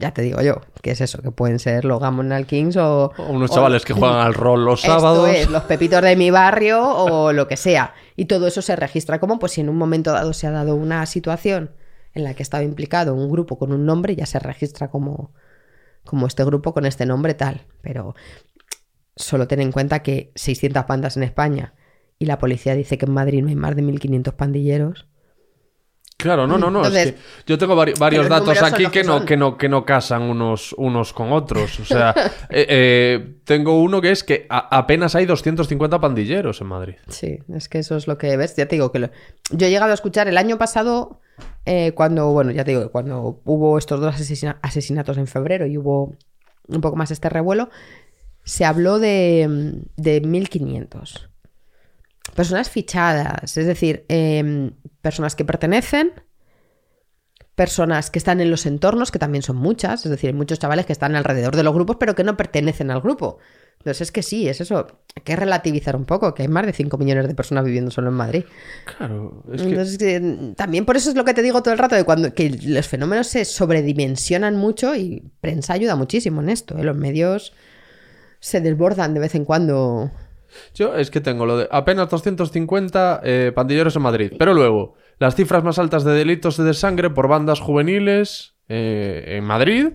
Ya te digo yo, que es eso, que pueden ser los Gamonal Kings o... O unos o- chavales que juegan [LAUGHS] al rol los Esto sábados. es, los pepitos de mi barrio o lo que sea. Y todo eso se registra como, pues si en un momento dado se ha dado una situación en la que estaba implicado un grupo con un nombre, ya se registra como, como este grupo con este nombre tal. Pero solo ten en cuenta que 600 bandas en España y la policía dice que en Madrid no hay más de 1.500 pandilleros. Claro, no, no, no. es que yo tengo vari- varios datos aquí que que no, que, no, que no casan unos, unos con otros. O sea, [LAUGHS] eh, eh, tengo uno que es que apenas hay 250 pandilleros en Madrid. Sí, es que eso es lo que ves. Ya te digo que lo- yo he llegado a escuchar el año pasado, eh, cuando, bueno, ya te digo, cuando hubo estos dos asesina- asesinatos en febrero y hubo un poco más este revuelo, se habló de, de 1500 personas fichadas, es decir, em, personas que pertenecen, personas que están en los entornos, que también son muchas, es decir, hay muchos chavales que están alrededor de los grupos, pero que no pertenecen al grupo. Entonces es que sí, es eso. Hay que relativizar un poco, que hay más de 5 millones de personas viviendo solo en Madrid. Claro, es que... Entonces, que, también por eso es lo que te digo todo el rato, de cuando que los fenómenos se sobredimensionan mucho y prensa ayuda muchísimo en esto. ¿eh? Los medios se desbordan de vez en cuando. Yo es que tengo lo de apenas 250 eh, pandilleros en Madrid. Pero luego, las cifras más altas de delitos de sangre por bandas juveniles eh, en Madrid.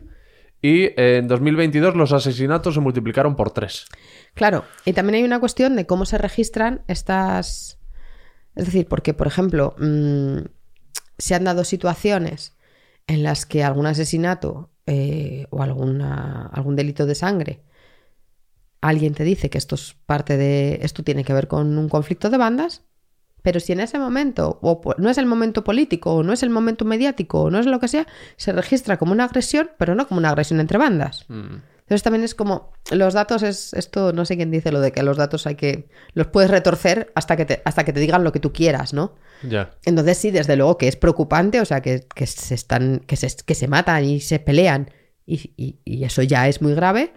Y eh, en 2022 los asesinatos se multiplicaron por tres. Claro, y también hay una cuestión de cómo se registran estas... Es decir, porque, por ejemplo, mm, se han dado situaciones en las que algún asesinato o alguna, algún delito de sangre, alguien te dice que esto es parte de... esto tiene que ver con un conflicto de bandas, pero si en ese momento, o no es el momento político, o no es el momento mediático, o no es lo que sea, se registra como una agresión, pero no como una agresión entre bandas. Entonces también es como, los datos es esto, no sé quién dice lo de que los datos hay que, los puedes retorcer hasta que te, hasta que te digan lo que tú quieras, ¿no? Ya. Entonces sí, desde luego que es preocupante, o sea, que, que se están, que se, que se matan y se pelean y, y- y eso ya es muy grave,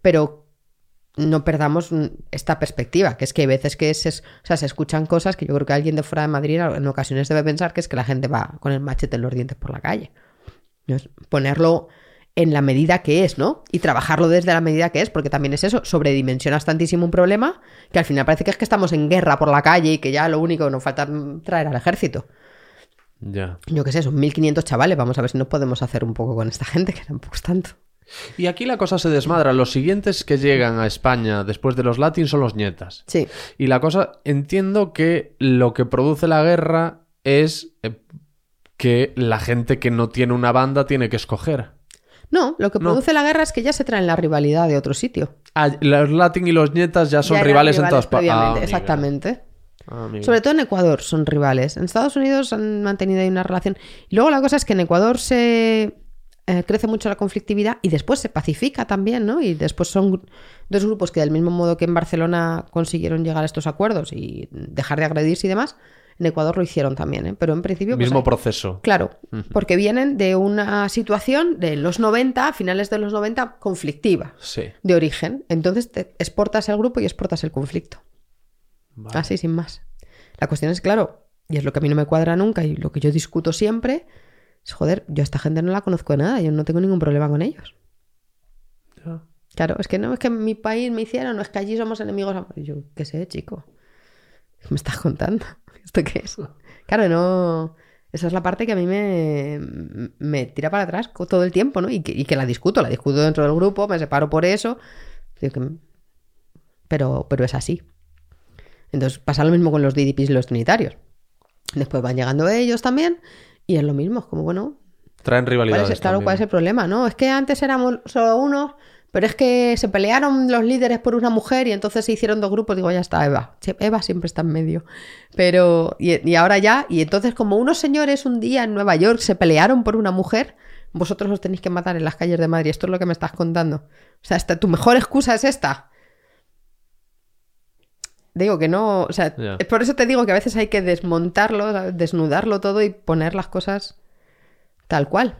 pero no perdamos esta perspectiva, que es que hay veces que se, o sea, se escuchan cosas que yo creo que alguien de fuera de Madrid en ocasiones debe pensar que es que la gente va con el machete en los dientes por la calle. ¿no? Es ponerlo en la medida que es, ¿no? Y trabajarlo desde la medida que es, porque también es eso, sobredimensionas tantísimo un problema que al final parece que es que estamos en guerra por la calle y que ya lo único que nos falta es traer al ejército. Ya. Yo qué sé, son 1500 chavales, vamos a ver si nos podemos hacer un poco con esta gente, que tampoco es tanto. Y aquí la cosa se desmadra. Los siguientes que llegan a España después de los latins son los nietas. Sí, Y la cosa, entiendo que lo que produce la guerra es eh, que la gente que no tiene una banda tiene que escoger. no, lo que No. produce la guerra es que ya se traen la rivalidad de otro sitio. Ah, los latin y los nietas ya son Ya rivales, en todas partes. previamente, Exactamente. Sobre Sobre todo en Ecuador son rivales. En Estados Unidos han mantenido ahí una relación. Y luego la cosa es que en Ecuador se eh, crece mucho la conflictividad y después se pacifica también, ¿no? Y después son dos grupos que del mismo modo que en Barcelona consiguieron llegar a estos acuerdos y dejar de agredirse y demás, en Ecuador lo hicieron también, ¿eh? Pero en principio... pues, Mismo hay- proceso. Claro, porque vienen de una situación de los 90, finales de los 90, conflictiva, Sí. de origen. Entonces te exportas el grupo y exportas el conflicto. Vale. Así, sin más. La cuestión es, claro, y es lo que a mí no me cuadra nunca y lo que yo discuto siempre, joder, yo a esta gente no la conozco de nada, yo no tengo ningún problema con ellos. Claro, es que no es que en mi país me hicieron, no es que allí somos enemigos. yo, qué sé, chico. ¿Qué me estás contando? [LAUGHS] ¿Esto qué es? Claro, no. Esa es la parte que a mí me, me tira para atrás todo el tiempo, ¿no? Y que, y que la discuto, la discuto dentro del grupo, me separo por eso. Pero, pero es así. Entonces pasa lo mismo con los DDPs y los trinitarios. Después van llegando ellos también y es lo mismo, es como, bueno, Traen ¿Cuál rivalidades. es, claro. ¿cuál es el problema? No, es que antes éramos solo unos, pero es que se pelearon los líderes por una mujer y entonces se hicieron dos grupos. Digo, ya está, Eva. Eva siempre está en medio. Pero, y, y ahora ya, y entonces como unos señores un día en Nueva York se pelearon por una mujer, vosotros os tenéis que matar en las calles de Madrid. Esto es lo que me estás contando. O sea, esta, tu mejor excusa es esta. Digo que no, o sea, es por eso te digo que a veces hay que desmontarlo, desnudarlo todo y poner las cosas tal cual.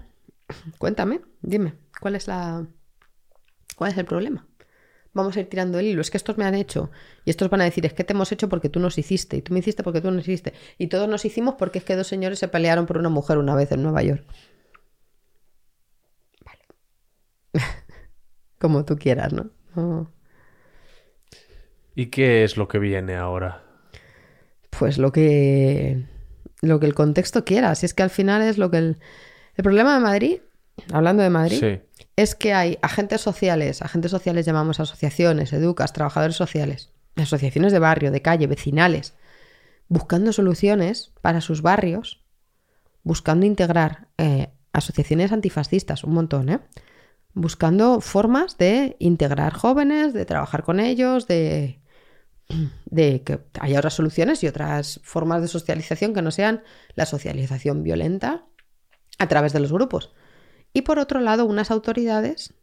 Cuéntame, dime, ¿cuál es la cuál es el problema? Vamos a ir tirando el hilo, es que estos me han hecho y estos van a decir, es que te hemos hecho porque tú nos hiciste y tú me hiciste porque tú nos hiciste y todos nos hicimos porque es que dos señores se pelearon por una mujer una vez en Nueva York. Vale. [LAUGHS] Como tú quieras, ¿no? No. ¿Y qué es lo que viene ahora? pues lo que lo que el contexto quiera. Si es que al final es lo que el, el problema de Madrid, hablando de Madrid, Sí. es que hay agentes sociales, agentes sociales llamamos asociaciones, educas, trabajadores sociales, asociaciones de barrio, de calle, vecinales, buscando soluciones para sus barrios, buscando integrar eh, asociaciones antifascistas, un montón, ¿eh? Buscando formas de integrar jóvenes, de trabajar con ellos, de, de que haya otras soluciones y otras formas de socialización que no sean la socialización violenta a través de los grupos. Y por otro lado, unas autoridades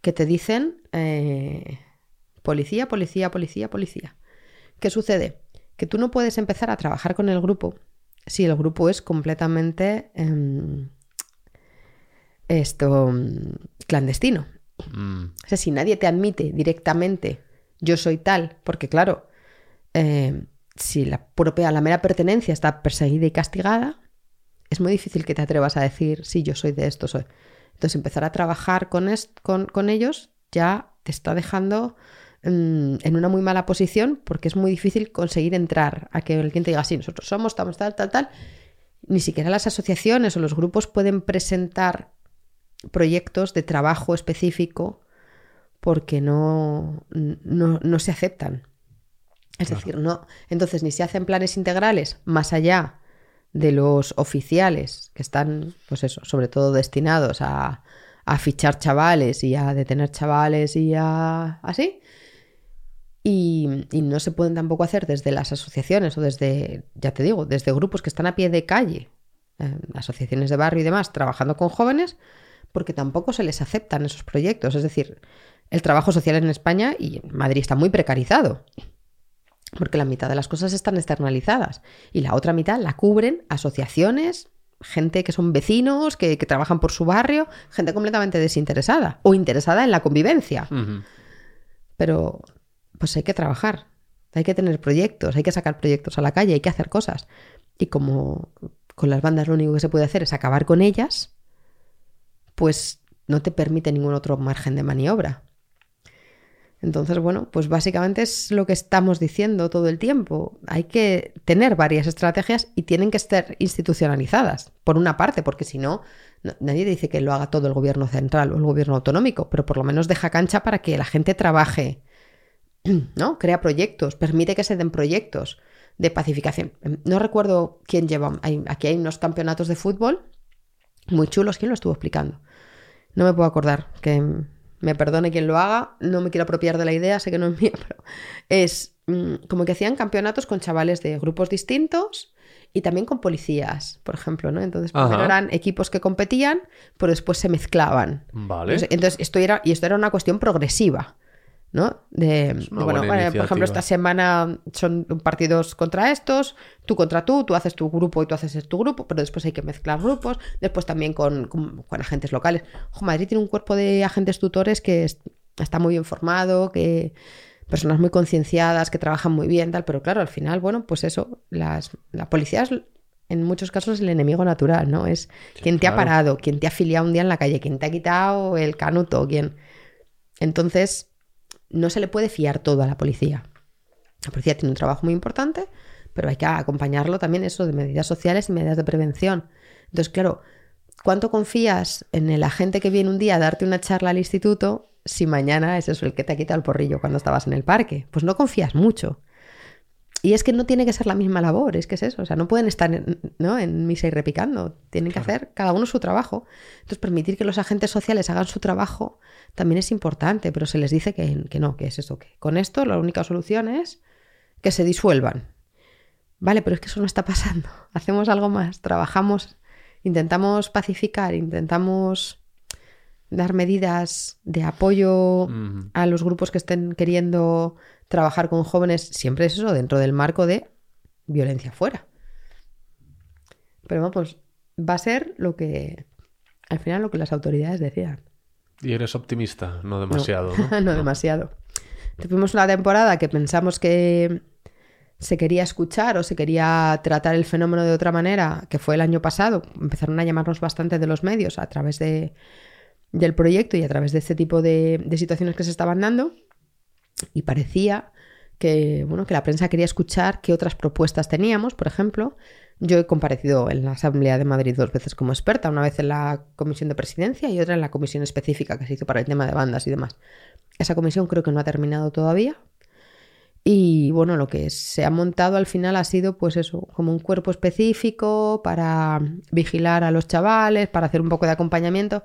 que te dicen eh, policía, policía, policía, policía. ¿Qué sucede? Que tú no puedes empezar a trabajar con el grupo si el grupo es completamente em, esto clandestino. Mm, O sea, si nadie te admite directamente, yo soy tal, porque claro, eh, si la propia, la mera pertenencia está perseguida y castigada, es muy difícil que te atrevas a decir, sí, yo soy de esto, soy. Entonces, empezar a trabajar con, con, con ellos ya te está dejando mm, en una muy mala posición porque es muy difícil conseguir entrar a que alguien te diga, sí, nosotros somos, estamos tal, tal, tal. Ni siquiera las asociaciones o los grupos pueden presentar proyectos de trabajo específico porque no, no, no se aceptan. Es decir, no. Entonces, ni se hacen planes integrales más allá de los oficiales que están, pues eso, sobre todo destinados a, a fichar chavales y a detener chavales y a así. Y, y no se pueden tampoco hacer desde las asociaciones o desde, ya te digo, desde grupos que están a pie de calle, eh, asociaciones de barrio y demás, trabajando con jóvenes, porque tampoco se les aceptan esos proyectos. Es decir, el trabajo social en España y en Madrid está muy precarizado, porque la mitad de las cosas están externalizadas y la otra mitad la cubren asociaciones, gente que son vecinos, que, que trabajan por su barrio, gente completamente desinteresada o interesada en la convivencia. Pero pues hay que trabajar, hay que tener proyectos, hay que sacar proyectos a la calle, hay que hacer cosas. Y como con las bandas lo único que se puede hacer es acabar con ellas, pues no te permite ningún otro margen de maniobra. Entonces, bueno, pues básicamente es lo que estamos diciendo todo el tiempo. Hay que tener varias estrategias y tienen que estar institucionalizadas, por una parte, porque si no, nadie dice que lo haga todo el gobierno central o el gobierno autonómico, pero por lo menos deja cancha para que la gente trabaje, [CLEARS THROAT] ¿no? Crea proyectos, permite que se den proyectos de pacificación. No recuerdo quién lleva, aquí hay unos campeonatos de fútbol muy chulos, ¿quién lo estuvo explicando? No me puedo acordar, que me perdone quien lo haga, no me quiero apropiar de la idea, sé que no es mía, [LAUGHS] pero es mm, como que hacían campeonatos con chavales de grupos distintos y también con policías, por ejemplo, ¿no? Entonces, Ajá. primero eran equipos que competían, pero después se mezclaban. Vale. Entonces, entonces, esto era, y esto era una cuestión progresiva, ¿no? De, Es bueno, por ejemplo, esta semana son partidos contra estos, tú contra tú, tú haces tu grupo y tú haces tu grupo, pero después hay que mezclar grupos, después también con, con- con agentes locales. Ojo, Madrid tiene un cuerpo de agentes tutores que es- está muy bien formado, que personas muy concienciadas, que trabajan muy bien, tal, pero claro, al final, bueno, pues eso, las, la policía es en muchos casos el enemigo natural, ¿no? Es quien te ha parado, quien te ha afiliado un día en la calle, quien te ha quitado el canuto, quien... Entonces, no se le puede fiar todo a la policía. La policía tiene un trabajo muy importante, pero hay que acompañarlo también eso de medidas sociales y medidas de prevención. Entonces, claro, ¿cuánto confías en el agente que viene un día a darte una charla al instituto si mañana es eso el que te ha quitado el porrillo cuando estabas en el parque? Pues no confías mucho. Y es que no tiene que ser la misma labor, es que es eso, o sea, no pueden estar en, ¿no? en misa y repicando, tienen que hacer cada uno su trabajo. Entonces, permitir que los agentes sociales hagan su trabajo también es importante, pero se les dice que, que no, que es eso, que con esto la única solución es que se disuelvan. Vale, pero es que eso no está pasando. [LAUGHS] Hacemos algo más, trabajamos, intentamos pacificar, intentamos dar medidas de apoyo a los grupos que estén queriendo trabajar con jóvenes, siempre es eso, dentro del marco de violencia fuera. Pero vamos, va a ser lo que, al final, lo que las autoridades decidan. Y eres optimista, no demasiado, [LAUGHS] no, ¿no? demasiado. Tuvimos una temporada que pensamos que se quería escuchar o se quería tratar el fenómeno de otra manera, que fue el año pasado. Empezaron a llamarnos bastante de los medios a través de, del proyecto y a través de este tipo de, de situaciones que se estaban dando. Y parecía que, bueno, que la prensa quería escuchar qué otras propuestas teníamos. Por ejemplo, yo he comparecido en la Asamblea de Madrid dos veces como experta, una vez en la Comisión de Presidencia y otra en la comisión específica que se hizo para el tema de bandas y demás. Esa comisión creo que no ha terminado todavía. Y bueno, lo que se ha montado al final ha sido pues eso, como un cuerpo específico para vigilar a los chavales, para hacer un poco de acompañamiento,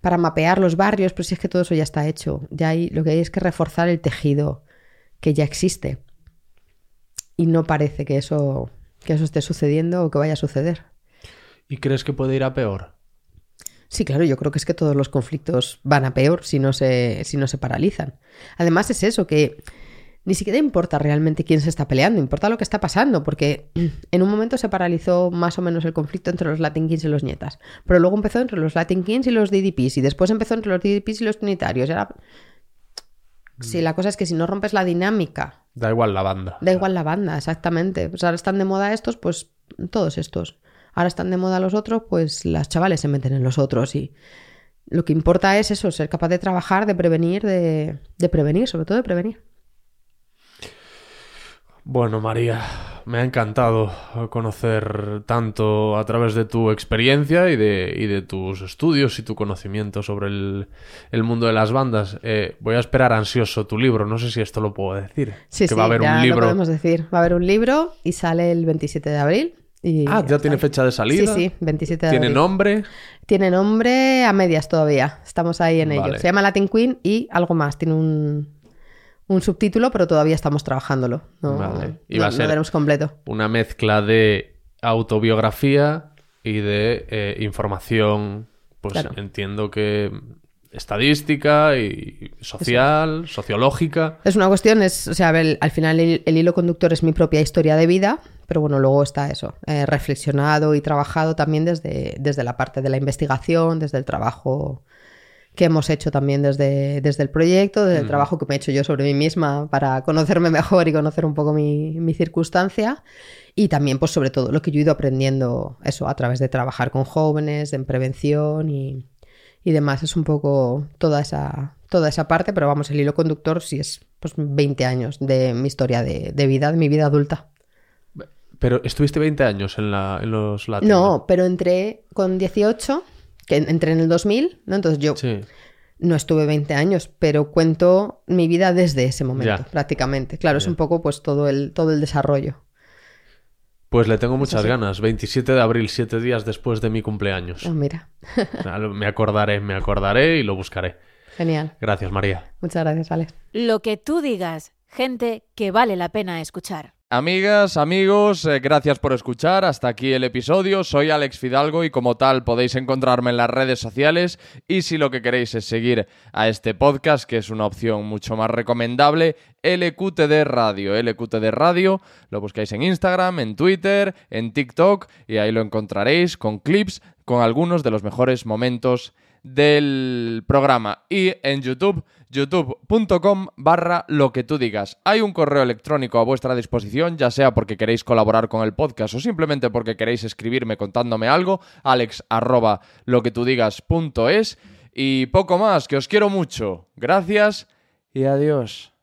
para mapear los barrios, pero si es que todo eso ya está hecho. Ya hay, lo que hay es que reforzar el tejido que ya existe. Y no parece que eso, que eso esté sucediendo o que vaya a suceder. ¿Y crees que puede ir a peor? Sí, claro, yo creo que es que todos los conflictos van a peor si no se, si no se paralizan. Además es eso, que ni siquiera importa realmente quién se está peleando, importa lo que está pasando, porque [CLEARS THROAT] en un momento se paralizó más o menos el conflicto entre los Latin Kings y los nietas, pero luego empezó entre los Latin Kings y los DDPs, y después empezó entre los DDPs y los trinitarios. Era... Sí, la cosa es que si no rompes la dinámica, Da igual la banda. da igual la banda, exactamente. Pues ahora están de moda estos, pues todos estos. Ahora están de moda los otros, pues las chavales se meten en los otros y lo que importa es eso, ser capaz de trabajar, de prevenir, de, de prevenir, sobre todo de prevenir. Bueno, María, me ha encantado conocer tanto a través de tu experiencia y de, y de tus estudios y tu conocimiento sobre el, el mundo de las bandas. Eh, voy a esperar ansioso tu libro, no sé si esto lo puedo decir. Sí, que sí, va a haber ya un lo libro. podemos decir. Va a haber un libro y sale el 27 de abril. y Ah, ya tiene fecha de salida. Sí, sí, 27 de Tiene abril. nombre. Tiene nombre a medias todavía. Estamos ahí en ello. Se llama Latin Queen y algo más. Tiene un, un subtítulo, pero todavía estamos trabajándolo. No, Vale. Y no- va a no ser- tenemos completo. Una mezcla de autobiografía y de eh, información, pues Claro. entiendo que estadística y social, sociológica. Es una cuestión, es, o sea, a ver, al final el, el hilo conductor es mi propia historia de vida, pero bueno, luego está eso, eh, reflexionado y trabajado también desde, desde la parte de la investigación, desde el trabajo que hemos hecho también desde, desde el proyecto, desde el trabajo que me he hecho yo sobre mí misma para conocerme mejor y conocer un poco mi, mi circunstancia. Y también, pues sobre todo, lo que yo he ido aprendiendo, eso, a través de trabajar con jóvenes, en prevención y, y demás. Es un poco toda esa, toda esa parte, pero vamos, el hilo conductor sí es pues 20 años de mi historia de, de vida, de mi vida adulta. Pero estuviste 20 años en, la, en los latinos. No, pero entré con 18, que entré en el 2000, ¿no? Entonces yo Sí. no estuve 20 años, pero cuento mi vida desde ese momento, Ya. prácticamente. Claro, es un poco pues todo el, todo el desarrollo. Pues le tengo muchas ganas. 27 de abril, siete días después de mi cumpleaños. Oh, mira, [LAUGHS] me acordaré, me acordaré y lo buscaré. genial. Gracias, María. Muchas gracias, Alex. Lo que tú digas, gente que vale la pena escuchar. Amigas, amigos, eh, gracias por escuchar. Hasta aquí el episodio. Soy Alex Fidalgo y como tal podéis encontrarme en las redes sociales y si lo que queréis es seguir a este podcast, que es una opción mucho más recomendable, LQTD Radio. LQTD Radio lo buscáis en Instagram, en Twitter, en TikTok y ahí lo encontraréis con clips con algunos de los mejores momentos del programa y en YouTube, youtube.com barra lo que tú digas. Hay un correo electrónico a vuestra disposición, ya sea porque queréis colaborar con el podcast o simplemente porque queréis escribirme contándome algo, alex arroba lo que tú digas. Y poco más, que os quiero mucho. Gracias y adiós.